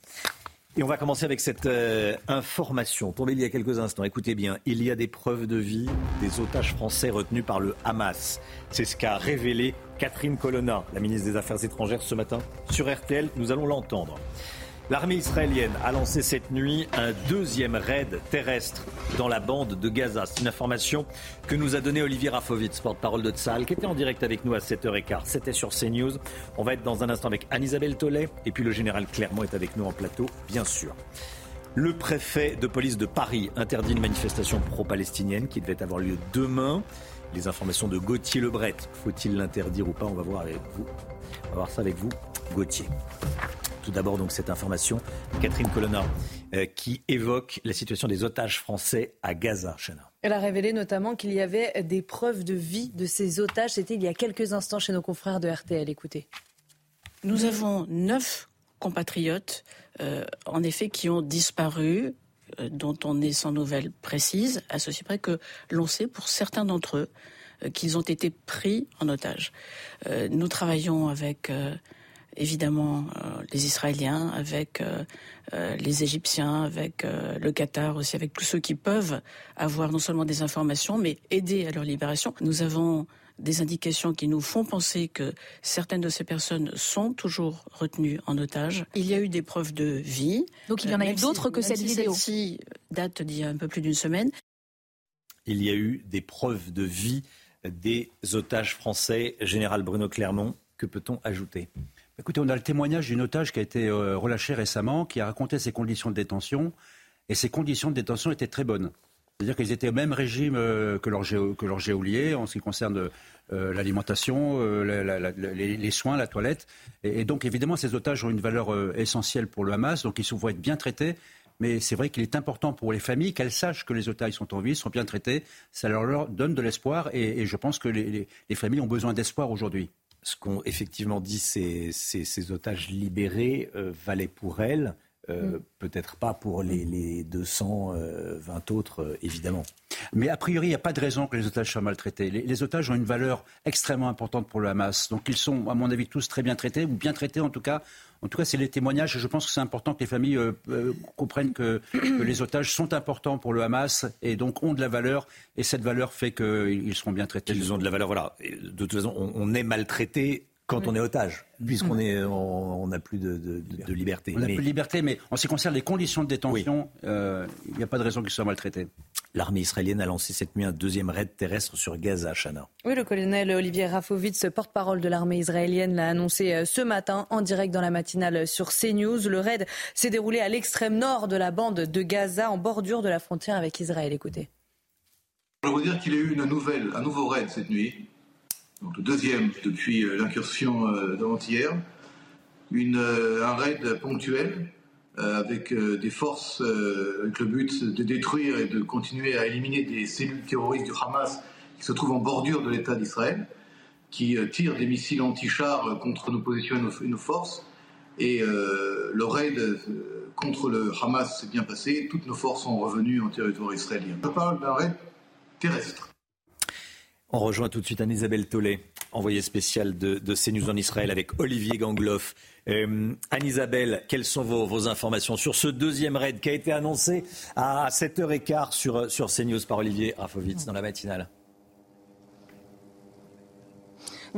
Et on va commencer avec cette euh, information tombée il y a quelques instants. Écoutez bien, il y a des preuves de vie des otages français retenus par le Hamas. C'est ce qu'a révélé Catherine Colonna, la ministre des Affaires étrangères, ce matin sur RTL. Nous allons l'entendre. L'armée israélienne a lancé cette nuit un deuxième raid terrestre dans la bande de Gaza. C'est une information que nous a donnée Olivier Rafovitz, porte-parole de Tzal, qui était en direct avec nous à 7h15. C'était sur CNews. On va être dans un instant avec Anne-Isabelle Tollet et puis le général Clermont est avec nous en plateau, bien sûr. Le préfet de police de Paris interdit une manifestation pro-palestinienne qui devait avoir lieu demain. Les informations de Gauthier Lebret, faut-il l'interdire ou pas? On va voir avec vous. On va voir ça avec vous, Gauthier. Tout d'abord, donc, cette information, Catherine Colonna, euh, qui évoque la situation des otages français à Gaza, Chana. Elle a révélé notamment qu'il y avait des preuves de vie de ces otages. C'était il y a quelques instants chez nos confrères de RTL. Écoutez. Nous avons neuf compatriotes, euh, en effet, qui ont disparu, euh, dont on est sans nouvelles précises, à ceci près que l'on sait pour certains d'entre eux qu'ils ont été pris en otage. nous travaillons avec évidemment euh, les Israéliens, avec euh, euh, les Égyptiens, avec le Qatar aussi, avec tous ceux qui peuvent avoir non seulement des informations, mais aider à leur libération. Nous avons des indications qui nous font penser que certaines de ces personnes sont toujours retenues en otage. Il y a eu des preuves de vie. Donc il y en a eu d'autres que cette vidéo. Celle-ci date d'il y a un peu plus d'une semaine. Il y a eu des preuves de vie des otages français. Général Bruno Clermont, que peut-on ajouter? Écoutez, on a le témoignage d'une otage qui a été euh, relâchée récemment, qui a raconté ses conditions de détention, et ces conditions de détention étaient très bonnes. C'est-à-dire qu'ils étaient au même régime euh, que leurs que leur géoliers en ce qui concerne euh, l'alimentation, les, soins, la toilette. Et, donc, évidemment, ces otages ont une valeur essentielle pour le Hamas, donc ils vont être bien traités. Mais c'est vrai qu'il est important pour les familles qu'elles sachent que les otages sont en vie, sont bien traités. Ça leur, donne de l'espoir, et, je pense que les familles ont besoin d'espoir aujourd'hui ce qu'ont effectivement dit ces, ces, otages libérés euh, valait pour elles, euh, mm. peut-être pas pour les, les 220 euh, autres, évidemment. Mais a priori, il n'y a pas de raison que les otages soient maltraités. Les, otages ont une valeur extrêmement importante pour le Hamas. Donc ils sont, à mon avis, tous très bien traités, ou bien traités en tout cas. En tout cas, c'est les témoignages. Je pense que c'est important que les familles euh, euh, comprennent que, les otages sont importants pour le Hamas et donc ont de la valeur. Et cette valeur fait qu'ils seront bien traités. Ils ont de la valeur, voilà. de toute façon, on, on est maltraité quand on est otage, puisqu'on mm. est, on n'a plus de, liberté. On n'a plus de liberté, mais en ce qui concerne les conditions de détention, euh, il n'y a pas de raison qu'ils soient maltraités. L'armée israélienne a lancé cette nuit un deuxième raid terrestre sur Gaza, Chana. Oui, le colonel Olivier Rafovitz, porte-parole de l'armée israélienne, l'a annoncé euh, ce matin en direct dans la matinale sur CNews. Le raid s'est déroulé à l'extrême nord de la bande de Gaza, en bordure de la frontière avec Israël. Écoutez. Je veux vous dire qu'il y a eu une nouvelle, un nouveau raid cette nuit le deuxième depuis euh, l'incursion euh, d'avant-hier, euh, un raid ponctuel avec des forces, avec le but de détruire et de continuer à éliminer des cellules terroristes du Hamas qui se trouvent en bordure de l'État d'Israël, qui tirent des missiles anti-chars contre nos positions et nos, forces. Et le raid contre le Hamas s'est bien passé, toutes nos forces sont revenues en territoire israélien. Je parle d'un raid terrestre. On rejoint tout de suite Anne-Isabelle Tollet, envoyée spéciale de, CNews en Israël avec Olivier Gangloff. Euh, Anne-Isabelle, quelles sont vos, informations sur ce deuxième raid qui a été annoncé à 7h15 sur, sur CNews par Olivier Rafovitz dans la matinale?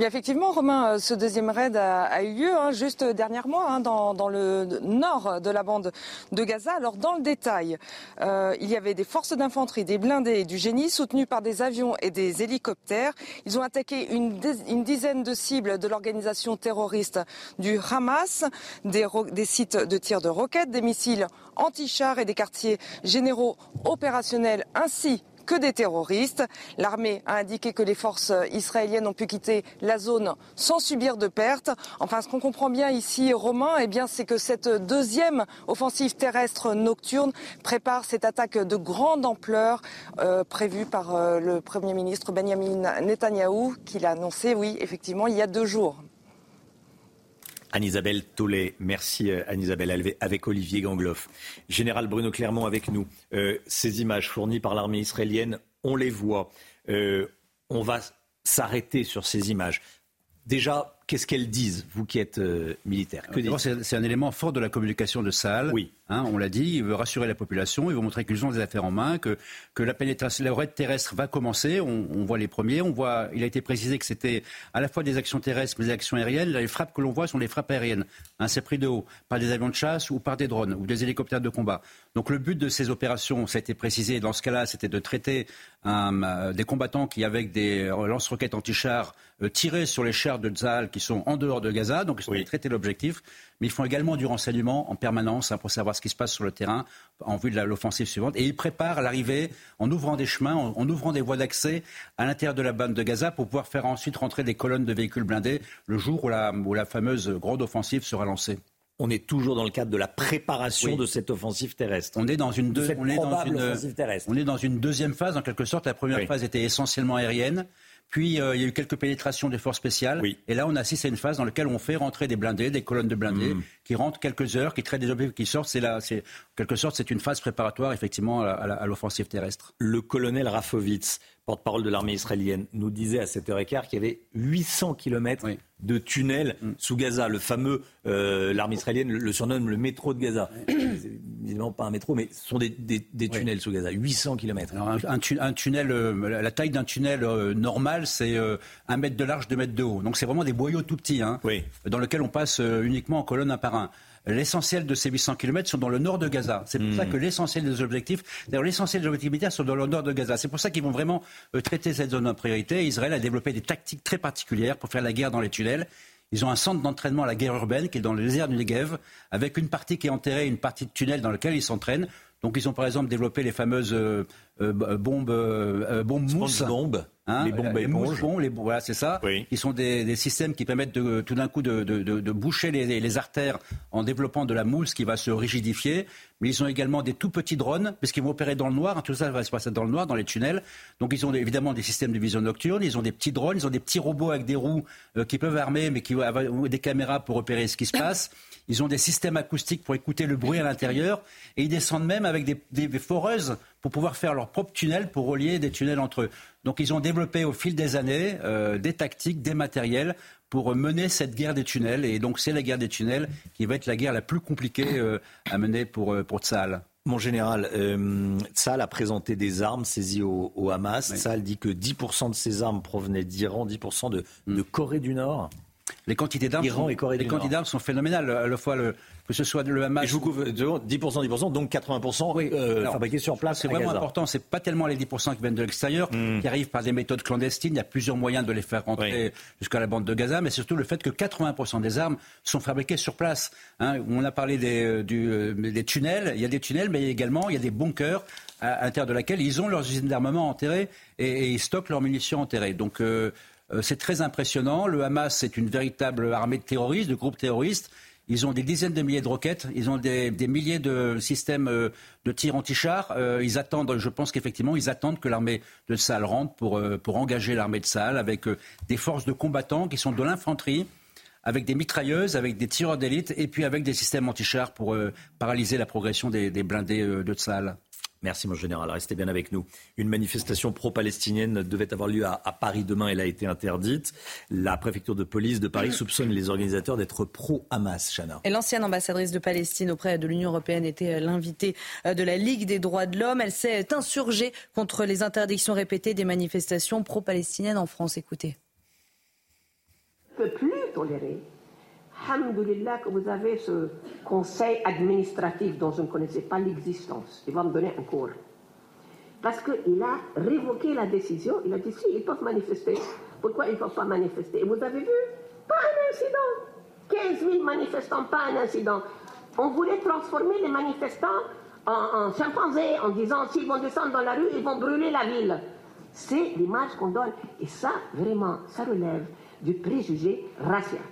Effectivement, Romain, euh, ce deuxième raid a, eu lieu hein, juste dernièrement hein, dans, le nord de la bande de Gaza. Alors dans le détail, euh, il y avait des forces d'infanterie, des blindés et du génie soutenus par des avions et des hélicoptères. Ils ont attaqué une, dizaine de cibles de l'organisation terroriste du Hamas, des, des sites de tir de roquettes, des missiles anti-chars et des quartiers généraux opérationnels ainsi que des terroristes. L'armée a indiqué que les forces israéliennes ont pu quitter la zone sans subir de pertes. Enfin, ce qu'on comprend bien ici, Romain, eh bien, c'est que cette deuxième offensive terrestre nocturne prépare cette attaque de grande ampleur euh, prévue par euh, le Premier ministre Benjamin Netanyahou, qui l'a annoncé, oui, effectivement, il y a deux jours. Anne-Isabelle Tollet, merci euh, Anne-Isabelle, avec Olivier Gangloff. Général Bruno Clermont avec nous. Euh, ces images fournies par l'armée israélienne, on les voit. Euh, on va s'arrêter sur ces images. Déjà, qu'est-ce qu'elles disent, vous qui êtes militaire? C'est un élément fort de la communication de Saal. Oui. Hein, on l'a dit, il veut rassurer la population, il veut montrer qu'ils ont des affaires en main, que, que la pénétration, la raid terrestre va commencer. On, voit les premiers. On voit, il a été précisé que c'était à la fois des actions terrestres, mais des actions aériennes. Les frappes que l'on voit sont les frappes aériennes. Hein, c'est pris de haut par des avions de chasse ou par des drones ou des hélicoptères de combat. Donc le but de ces opérations, ça a été précisé. Dans ce cas-là, c'était de traiter euh, des combattants qui, avec des euh, lance-roquettes anti-chars, euh, tiraient sur les chars de Tzal qui sont en dehors de Gaza. Donc ils ont traité l'objectif mais ils font également du renseignement en permanence hein, pour savoir ce qui se passe sur le terrain en vue de l'offensive suivante. Et ils préparent l'arrivée en ouvrant des chemins, en, ouvrant des voies d'accès à l'intérieur de la bande de Gaza pour pouvoir faire ensuite rentrer des colonnes de véhicules blindés le jour où la, où la fameuse grande offensive sera lancée. On est toujours dans le cadre de la préparation de cette offensive terrestre. On est dans une, on est dans une, on est dans une deuxième phase en quelque sorte. La première phase était essentiellement aérienne. Puis euh, il y a eu quelques pénétrations des forces spéciales. Et là, on assiste à une phase dans laquelle on fait rentrer des blindés, des colonnes de blindés, mm. qui rentrent quelques heures, qui traitent des objets qui sortent. C'est là, c'est en quelque sorte, c'est une phase préparatoire effectivement à, l'offensive terrestre. Le colonel Rafovitz, porte-parole de l'armée israélienne, nous disait à 7h15 qu'il y avait 800 kilomètres de tunnels mm. sous Gaza. Le fameux, euh, l'armée israélienne le, surnomme le métro de Gaza. Évidemment pas un métro, mais ce sont des, tunnels sous Gaza. 800 km. un, tunnel, euh, la taille d'un tunnel euh, normal, c'est un mètre de large, deux mètres de haut. Donc c'est vraiment des boyaux tout petits, hein, dans lesquels on passe uniquement en colonne un par un. L'essentiel de ces 800 km sont dans le nord de Gaza. C'est pour ça hmm. que l'essentiel des objectifs, d'ailleurs l'essentiel des objectifs militaires sont dans le nord de Gaza. C'est pour ça qu'ils vont vraiment euh, traiter cette zone en priorité. Israël a développé des tactiques très particulières pour faire la guerre dans les tunnels. Ils ont un centre d'entraînement à la guerre urbaine qui est dans le désert du Negev, avec une partie qui est enterrée, une partie de tunnel dans lequel ils s'entraînent. Donc ils ont par exemple développé les fameuses euh, euh, bombes, euh, bombes mousse. Bombes. Hein, les bombes éponges. les, voilà, c'est ça. Oui. Qui sont des, des, systèmes qui permettent de, tout d'un coup de, de, de, boucher les, les, artères en développant de la mousse qui va se rigidifier. Mais ils ont également des tout petits drones, puisqu'ils vont opérer dans le noir. Hein, tout ça va se passer dans le noir, dans les tunnels. Donc ils ont évidemment des systèmes de vision nocturne. Ils ont des petits drones. Ils ont des petits robots avec des roues qui peuvent armer, mais qui ont des caméras pour repérer ce qui se passe. Ils ont des systèmes acoustiques pour écouter le bruit à l'intérieur. Et ils descendent même avec des, des foreuses pour pouvoir faire leur propre tunnel pour relier des tunnels entre eux. Donc ils ont développé au fil des années euh, des tactiques, des matériels pour mener cette guerre des tunnels. Et donc c'est la guerre des tunnels qui va être la guerre la plus compliquée euh, à mener pour, euh, pour Tsahal. Mon général, euh, Tsahal a présenté des armes saisies au, Hamas. Oui. dit que 10% de ces armes provenaient d'Iran, 10% de, de Corée du Nord. Les quantités d'armes sont, les sont phénoménales. À la fois le, que ce soit le Hamas. Et je vous couvre 10%, 10%, donc 80% oui. euh, fabriqués sur place. C'est vraiment important. C'est pas tellement les 10% qui viennent de l'extérieur, hmm. qui arrivent par des méthodes clandestines. Il y a plusieurs moyens de les faire rentrer jusqu'à la bande de Gaza, mais surtout le fait que 80% des armes sont fabriquées sur place. Hein, on a parlé des, euh, du, euh, des tunnels. Il y a des tunnels, mais également il y a des bunkers à, l'intérieur de laquelle ils ont leurs usines d'armement enterrées et, ils stockent leurs munitions enterrées. Donc euh, c'est très impressionnant. Le Hamas, c'est une véritable armée de terroristes, de groupes terroristes. Ils ont des dizaines de milliers de roquettes, ils ont des, milliers de systèmes euh, de tir anti-chars. Euh, ils attendent, je pense qu'effectivement, ils attendent que l'armée de Sahel rentre pour, euh, engager l'armée de Sahel avec des forces de combattants qui sont de l'infanterie avec des mitrailleuses, avec des tireurs d'élite et puis avec des systèmes anti-chars pour paralyser la progression des, blindés de Sahel. Merci mon général, restez bien avec nous. Une manifestation pro-palestinienne devait avoir lieu à, Paris demain, elle a été interdite. La préfecture de police de Paris soupçonne les organisateurs d'être pro-Hamas, Chana. Et l'ancienne ambassadrice de Palestine auprès de l'Union européenne était euh, l'invitée euh, de la Ligue des droits de l'homme. Elle s'est insurgée contre les interdictions répétées des manifestations pro-palestiniennes en France. Écoutez. tolérer. Alhamdulillah que vous avez ce conseil administratif dont je ne connaissais pas l'existence. Il va me donner un cours. Parce qu'il a révoqué la décision. Il a dit si, ils peuvent manifester. Pourquoi ils ne peuvent pas manifester? Et vous avez vu? Pas un incident. 15 000 manifestants, pas un incident. On voulait transformer les manifestants en, chimpanzés en disant s'ils vont descendre dans la rue, ils vont brûler la ville. C'est l'image qu'on donne. Et ça, vraiment, ça relève du préjugé racial.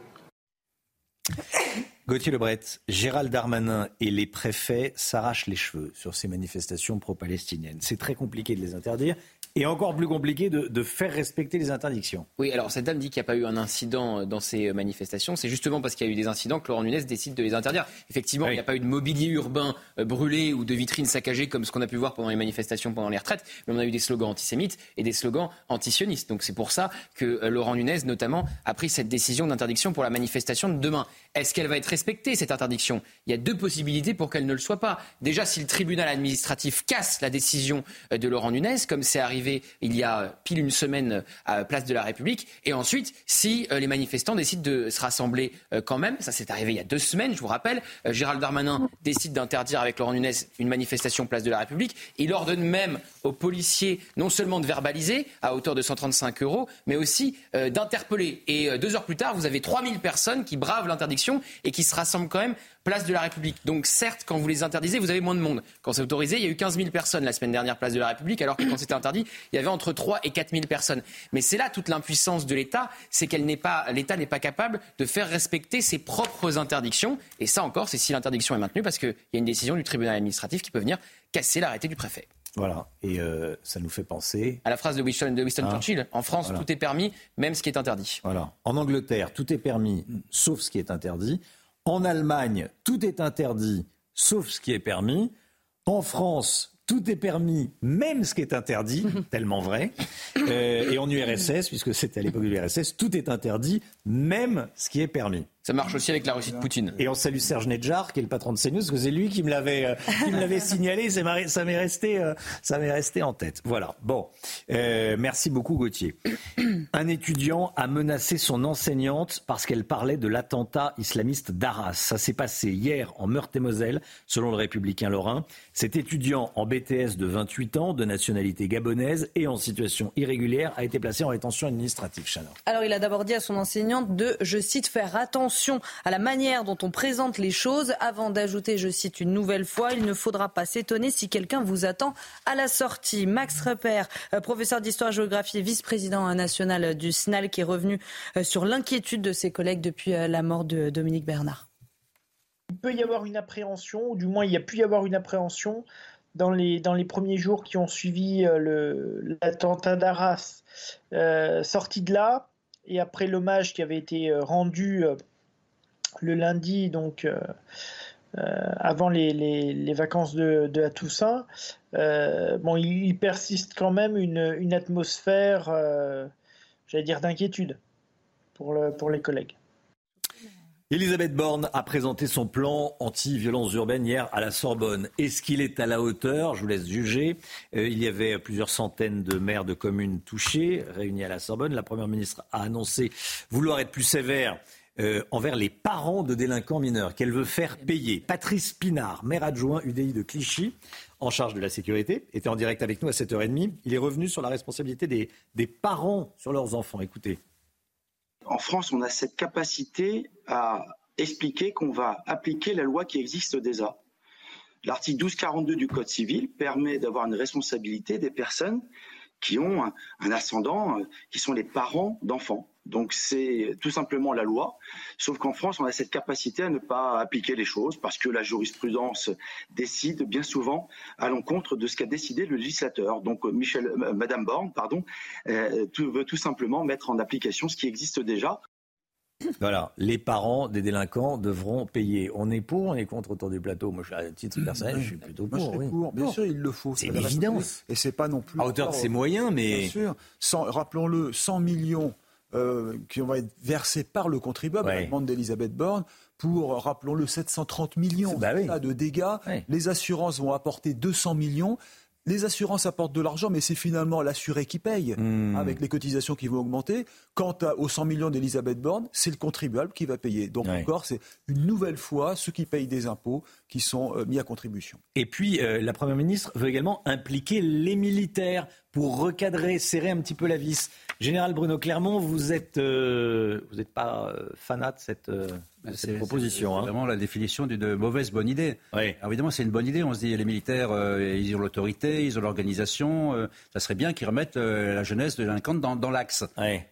Gauthier Lebret, Gérald Darmanin et les préfets s'arrachent les cheveux sur ces manifestations pro-palestiniennes. C'est très compliqué de les interdire et encore plus compliqué de, faire respecter les interdictions. Oui, alors cette dame dit qu'il n'y a pas eu un incident euh, dans ces euh, manifestations. C'est justement parce qu'il y a eu des incidents que Laurent Nunez décide de les interdire. Effectivement, il n'y a pas eu de mobilier urbain euh, brûlé ou de vitrines saccagées comme ce qu'on a pu voir pendant les manifestations pendant les retraites, mais on a eu des slogans antisémites et des slogans antisionistes. Donc c'est pour ça que Laurent Nunez, notamment, a pris cette décision d'interdiction pour la manifestation de demain. Est-ce qu'elle va être respectée, cette interdiction? Il y a deux possibilités pour qu'elle ne le soit pas. Déjà, si le tribunal administratif casse la décision de Laurent Nunez, comme c'est arrivé il y a pile une semaine à Place de la République. Et ensuite, si euh, les manifestants décident de se rassembler euh, quand même, ça s'est arrivé il y a deux semaines, je vous rappelle, euh, Gérald Darmanin décide d'interdire avec Laurent Nunez une manifestation Place de la République. Il ordonne même aux policiers non seulement de verbaliser à hauteur de 135 euros, mais aussi d'interpeller. Et deux heures plus tard, vous avez 3000 personnes qui bravent l'interdiction et qui se rassemblent quand même place de la République. Donc certes, quand vous les interdisez, vous avez moins de monde. Quand c'est autorisé, il y a eu 15 000 personnes la semaine dernière, place de la République, alors que quand c'était interdit, il y avait entre 3 et 4 000 personnes. Mais c'est là toute l'impuissance de l'État, c'est qu'elle n'est pas, l'État n'est pas capable de faire respecter ses propres interdictions. Et ça encore, c'est si l'interdiction est maintenue, parce qu'il y a une décision du tribunal administratif qui peut venir casser l'arrêté du préfet. Voilà, et euh, ça nous fait penser à la phrase de Winston, de Winston ah. Churchill en France, tout est permis, même ce qui est interdit. Voilà. En Angleterre, tout est permis, sauf ce qui est interdit. En Allemagne, tout est interdit, sauf ce qui est permis. En France, tout est permis, même ce qui est interdit, tellement vrai. Euh, et en URSS, puisque c'était à l'époque de l'URSS, tout est interdit, même ce qui est permis. Ça marche aussi avec la Russie de Poutine. Et on salue Serge Nedjar, qui est le patron de CNews, parce que c'est lui qui me l'avait, euh, qui me l'avait signalé. Ça m'est resté, euh, ça m'est resté en tête. Voilà. Bon, euh, merci beaucoup, Gauthier. Un étudiant a menacé son enseignante parce qu'elle parlait de l'attentat islamiste d'Arras. Ça s'est passé hier en Meurthe-et-Moselle, selon le Républicain Lorrain. Cet étudiant en BTS de 28 ans, de nationalité gabonaise et en situation irrégulière, a été placé en rétention administrative. Alors, il a d'abord dit à son enseignante de, je cite, faire attention à la manière dont on présente les choses avant d'ajouter, je cite une nouvelle fois, il ne faudra pas s'étonner si quelqu'un vous attend à la sortie. Max Repère, euh, professeur d'histoire-géographie et vice-président national du SNAL, qui est revenu euh, sur l'inquiétude de ses collègues depuis euh, la mort de Dominique Bernard. Il peut y avoir une appréhension, ou du moins il y a pu y avoir une appréhension dans les, dans les premiers jours qui ont suivi l'attentat d'Arras. sorti de là, et après l'hommage qui avait été rendu le lundi, donc euh, euh, avant les, vacances de, de Toussaint, euh, bon, il, persiste quand même une, atmosphère, j'allais dire, d'inquiétude pour, les collègues. Elisabeth Borne a présenté son plan anti-violence urbaine hier à la Sorbonne. Est-ce qu'il est à la hauteur? Je vous laisse juger. il y avait plusieurs centaines de maires de communes touchés, réunis à la Sorbonne. La Première ministre a annoncé vouloir être plus sévère euh, envers les parents de délinquants mineurs qu'elle veut faire payer. Patrice Pinard, maire adjoint UDI de Clichy, en charge de la sécurité, était en direct avec nous à 7h30. Il est revenu sur la responsabilité des, des parents sur leurs enfants. Écoutez. En France, on a cette capacité à expliquer qu'on va appliquer la loi qui existe déjà. L'article 1242 du Code civil permet d'avoir une responsabilité des personnes qui ont un, ascendant, euh, qui sont les parents d'enfants. Donc c'est tout simplement la loi, sauf qu'en France, on a cette capacité à ne pas appliquer les choses parce que la jurisprudence décide bien souvent à l'encontre de ce qu'a décidé le législateur. Donc euh, Michel, euh, Madame Borne, pardon, veut tout simplement mettre en application ce qui existe déjà. Voilà, les parents des délinquants devront payer. On est pour, on est contre autour du plateau. Moi, à titre personnel, je suis plutôt pour. pour. Bien sûr, il le faut. C'est une évidence. Et c'est pas non plus. À hauteur de ses moyens, mais. Bien sûr. Rappelons-le, 100 millions euh, qui vont être versés par le contribuable, la demande d'Elisabeth Borne, pour, rappelons-le, 730 millions bah de dégâts. Les assurances vont apporter 200 millions les assurances apportent de l'argent, mais c'est finalement l'assuré qui paye, Hmm. avec les cotisations qui vont augmenter. Quant à- aux 100 millions d'Elisabeth Borne, c'est le contribuable qui va payer. Donc Ouais. encore, c'est une nouvelle fois ceux qui payent des impôts qui sont euh, mis à contribution. Et puis, euh, la Première ministre veut également impliquer les militaires pour recadrer, serrer un petit peu la vis. Général Bruno Clermont, vous êtes, euh, vous n'êtes pas fanat de cette, cette C'est- proposition. C'est hein. vraiment la définition d'une mauvaise bonne idée. Alors évidemment, c'est une bonne idée. On se dit, les militaires, euh, ils ont l'autorité, ils ont l'organisation. euh, ça serait bien qu'ils remettent euh, la jeunesse délinquante dans, dans l'axe.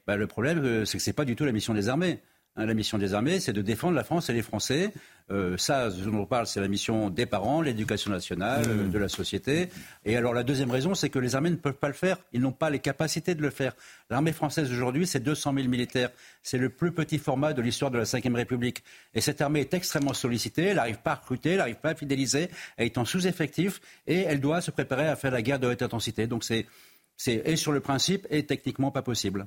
Bah, le problème, euh, c'est que c'est pas du tout la mission des armées. Hein, la mission des armées, c'est de défendre la France et les Français. Euh, ça, ce dont on parle, c'est la mission des parents, l'éducation nationale, euh, de la société. Et alors, la deuxième raison, c'est que les armées ne peuvent pas le faire. Ils n'ont pas les capacités de le faire. L'armée française aujourd'hui, c'est 200 000 militaires. C'est le plus petit format de l'histoire de la Ve République. Et cette armée est extrêmement sollicitée. Elle n'arrive pas à recruter, elle n'arrive pas à fidéliser. Elle est en sous-effectif et elle doit se préparer à faire la guerre de haute intensité. Donc, c'est, c'est et sur le principe et techniquement pas possible.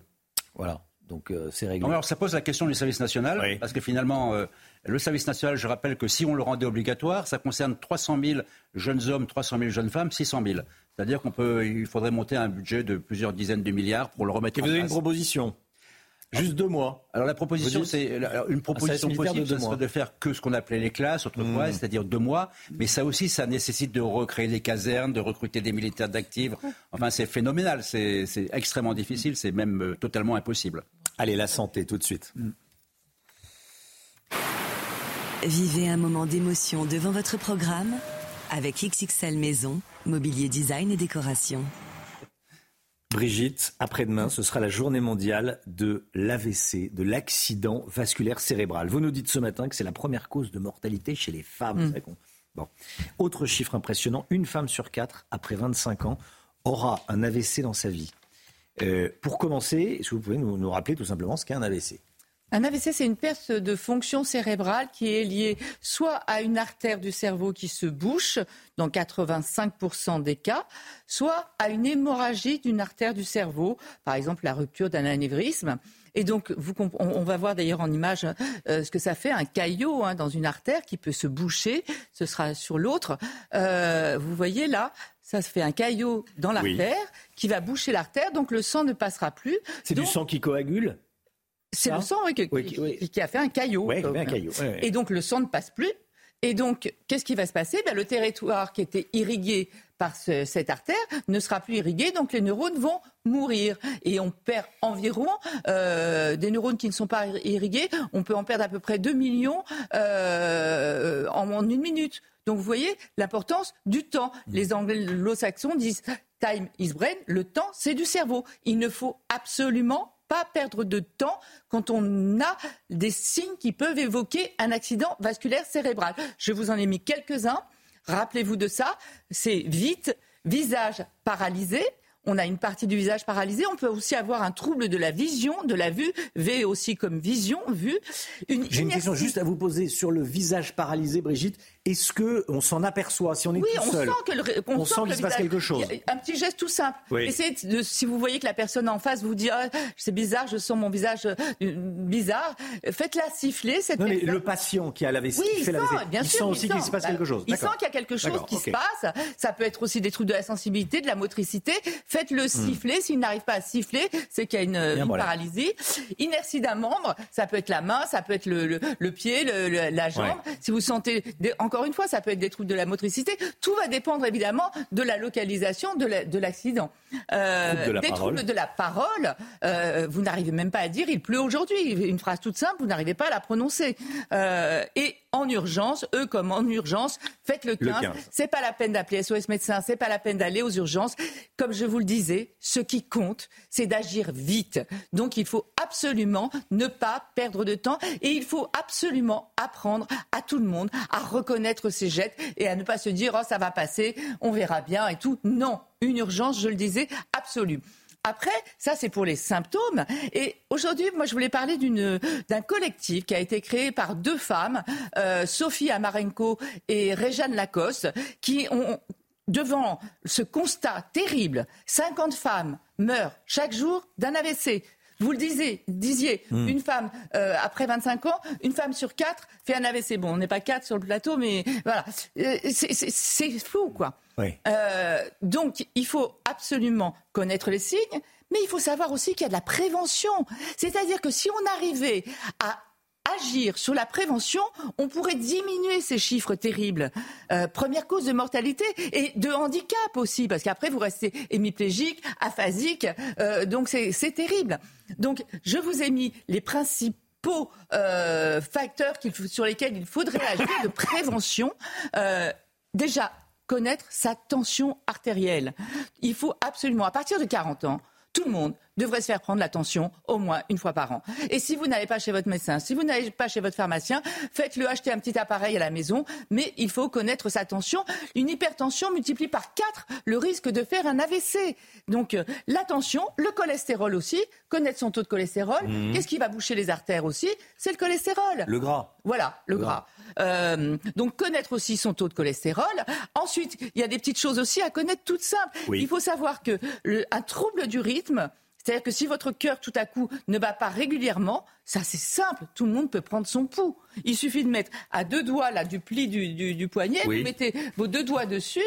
Voilà. Donc, euh, c'est réglé. Non, alors ça pose la question du service national, parce que finalement, euh, le service national, je rappelle que si on le rendait obligatoire, ça concerne 300 000 jeunes hommes, 300 000 jeunes femmes, 600 000. C'est-à-dire qu'on peut, il faudrait monter un budget de plusieurs dizaines de milliards pour le remettre Et en vous avez place. une proposition Juste deux mois. Alors la proposition, dites c'est une proposition de possible, serait de faire que ce qu'on appelait les classes autrefois, Mmh. c'est-à-dire deux mois. Mais ça aussi, ça nécessite de recréer des casernes, de recruter des militaires d'actifs. Enfin, c'est phénoménal, c'est c'est extrêmement difficile, c'est même euh, totalement impossible. Allez, la santé tout de suite. Vivez un moment d'émotion devant votre programme avec XXL Maison, mobilier design et décoration. Brigitte, après-demain, ce sera la journée mondiale de l'AVC, de l'accident vasculaire cérébral. Vous nous dites ce matin que c'est la première cause de mortalité chez les femmes. Mm. Bon. Autre chiffre impressionnant, une femme sur quatre, après 25 ans, aura un AVC dans sa vie. Euh, pour commencer, est-ce que vous pouvez nous, nous rappeler tout simplement ce qu'est un AVC Un AVC, c'est une perte de fonction cérébrale qui est liée soit à une artère du cerveau qui se bouche, dans 85% des cas, soit à une hémorragie d'une artère du cerveau, par exemple la rupture d'un anévrisme. Et donc, vous on, on va voir d'ailleurs en image euh, ce que ça fait, un caillot hein, dans une artère qui peut se boucher, ce sera sur l'autre. Euh, vous voyez là, ça se fait un caillot dans Oui. l'artère qui va boucher l'artère, donc le sang ne passera plus. C'est du sang qui coagule? C'est le sang oui, qui, Oui, qui- qui a fait un caillot. Fait un. Et donc le sang ne passe plus. Et donc, qu'est-ce qui va se passer? Ben, Le territoire qui était irrigué par ce- cette artère ne sera plus irrigué, donc les neurones vont mourir. Et on perd environ euh, des neurones qui ne sont pas irrigués, on peut en perdre à peu près 2 millions euh, en, en une minute. Donc vous voyez l'importance du temps. Les anglo-saxons disent time is brain, le temps c'est du cerveau. Il ne faut absolument pas perdre de temps quand on a des signes qui peuvent évoquer un accident vasculaire cérébral. Je vous en ai mis quelques-uns. Rappelez-vous de ça. C'est vite, visage paralysé. On a une partie du visage paralysé. On peut aussi avoir un trouble de la vision, de la vue, V aussi comme vision, vue. Une J'ai une question juste à vous poser sur le visage paralysé, Brigitte. Est-ce que on s'en aperçoit si on est Oui, tout on seul sent que le, qu'on On sent qu'il se passe quelque chose. Un petit geste tout simple. Oui. Essayez de, si vous voyez que la personne en face vous dit Ah, c'est bizarre, je sens mon visage euh, bizarre, faites-la siffler cette Non, mais le patient qui a l'AVC, Oui, qui il fait sent, l'AVC, bien il sûr, sent aussi qu'il se passe Bah, quelque chose. Il sent qu'il y a quelque chose qui se passe. Ça peut être aussi des troubles de la sensibilité, de la motricité. Faites-le Hmm. siffler. S'il n'arrive pas à siffler, c'est qu'il y a une, une voilà. paralysie. Inertie d'un membre, ça peut être la main, ça peut être le, le- le pied, le- le- la jambe. Si vous sentez, des- encore une fois, ça peut être des troubles de la motricité. Tout va dépendre évidemment de la localisation de l'accident. Euh, de des parole. troubles de la parole, euh, vous n'arrivez même pas à dire il pleut aujourd'hui. Une phrase toute simple, vous n'arrivez pas à la prononcer. Euh, et en urgence, eux comme en urgence, faites le Le 15. 15. C'est pas la peine d'appeler SOS médecin, c'est pas la peine d'aller aux urgences. Comme je vous le disais, ce qui compte, c'est d'agir vite. Donc il faut absolument ne pas perdre de temps et il faut absolument apprendre à tout le monde à reconnaître ses jets et à ne pas se dire oh ça va passer, on verra bien et tout. Non, une urgence, je le disais, absolue. Après, ça c'est pour les symptômes. Et aujourd'hui, moi je voulais parler d'un collectif qui a été créé par deux femmes, euh, Sophie Amarenko et Réjeanne Lacoste, qui ont, devant ce constat terrible, 50 femmes meurent chaque jour d'un AVC. Vous le disiez, disiez Hmm. une femme euh, après 25 ans, une femme sur quatre fait un AVC. Bon, on n'est pas quatre sur le plateau, mais voilà, Euh, c'est- fou, quoi. Oui. Euh, donc, il faut absolument connaître les signes, mais il faut savoir aussi qu'il y a de la prévention. C'est-à-dire que si on arrivait à agir sur la prévention, on pourrait diminuer ces chiffres terribles. Euh, première cause de mortalité et de handicap aussi, parce qu'après vous restez hémiplégique, aphasique, euh, donc c'est terrible. Donc je vous ai mis les principaux euh, facteurs sur lesquels il faudrait agir de prévention. Euh, déjà, connaître sa tension artérielle. Il faut absolument, à partir de 40 ans, tout le monde devrait se faire prendre la tension au moins une fois par an. Et si vous n'allez pas chez votre médecin, si vous n'allez pas chez votre pharmacien, faites-le acheter un petit appareil à la maison, mais il faut connaître sa tension. Une hypertension multiplie par 4 le risque de faire un AVC. Donc euh, la tension, le cholestérol aussi, connaître son taux de cholestérol. Mhm. Qu'est-ce qui va boucher les artères aussi? C'est le cholestérol. Le gras. Voilà, le gras. Euh, donc connaître aussi son taux de cholestérol. Ensuite, il y a des petites choses aussi à connaître toutes simples. Oui. Il faut savoir que le, un trouble du rythme, c'est-à-dire que si votre cœur tout à coup ne bat pas régulièrement, ça c'est simple, tout le monde peut prendre son pouls. Il suffit de mettre à deux doigts là du pli du, du- du poignet, Oui. vous mettez vos deux doigts dessus.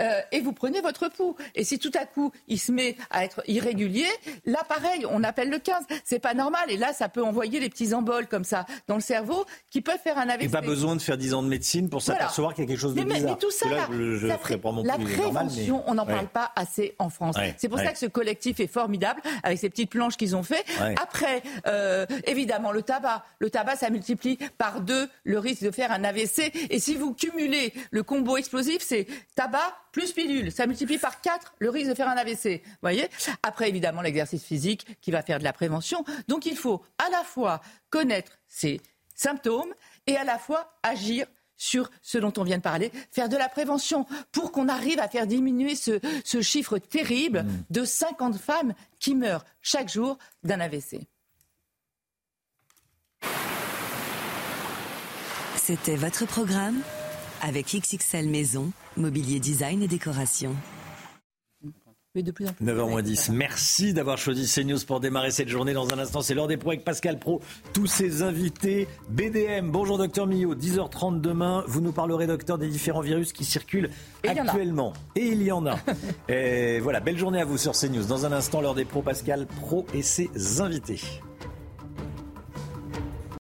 Euh, et vous prenez votre pouls. Et si tout à coup il se met à être irrégulier, là pareil, on appelle le 15. C'est pas normal. Et là, ça peut envoyer les petits emboles comme ça dans le cerveau qui peuvent faire un AVC. Et pas besoin de faire 10 ans de médecine pour Voilà. s'apercevoir qu'il y a quelque chose de mais, mais- bizarre. mais tout ça, là, là, je, je la, normal, mais- prévention, on n'en parle pas assez en France. Ouais, C'est pour ouais. ça que ce collectif est formidable avec ces petites planches qu'ils ont fait. Après, euh, évidemment, le tabac. Le tabac, ça multiplie par deux le risque de faire un AVC. Et si vous cumulez le combo explosif, c'est tabac plus pilule. Ça multiplie par quatre le risque de faire un AVC. Vous voyez? Après, évidemment, l'exercice physique qui va faire de la prévention. Donc, il faut à la fois connaître ces symptômes et à la fois agir sur ce dont on vient de parler, faire de la prévention pour qu'on arrive à faire diminuer ce, ce chiffre terrible de 50 femmes qui meurent chaque jour d'un AVC. C'était votre programme avec XXL Maison, mobilier design et décoration. Mais de plus en plus. 9h 10. Merci d'avoir choisi CNews pour démarrer cette journée. Dans un instant, c'est l'heure des pros avec Pascal Pro. Tous ses invités. BDM. Bonjour, docteur Millot. 10h30 demain. Vous nous parlerez, docteur, des différents virus qui circulent Et il actuellement. Et il y en a. et voilà. Belle journée à vous sur CNews. Dans un instant, l'heure des pros. Pascal Pro et ses invités.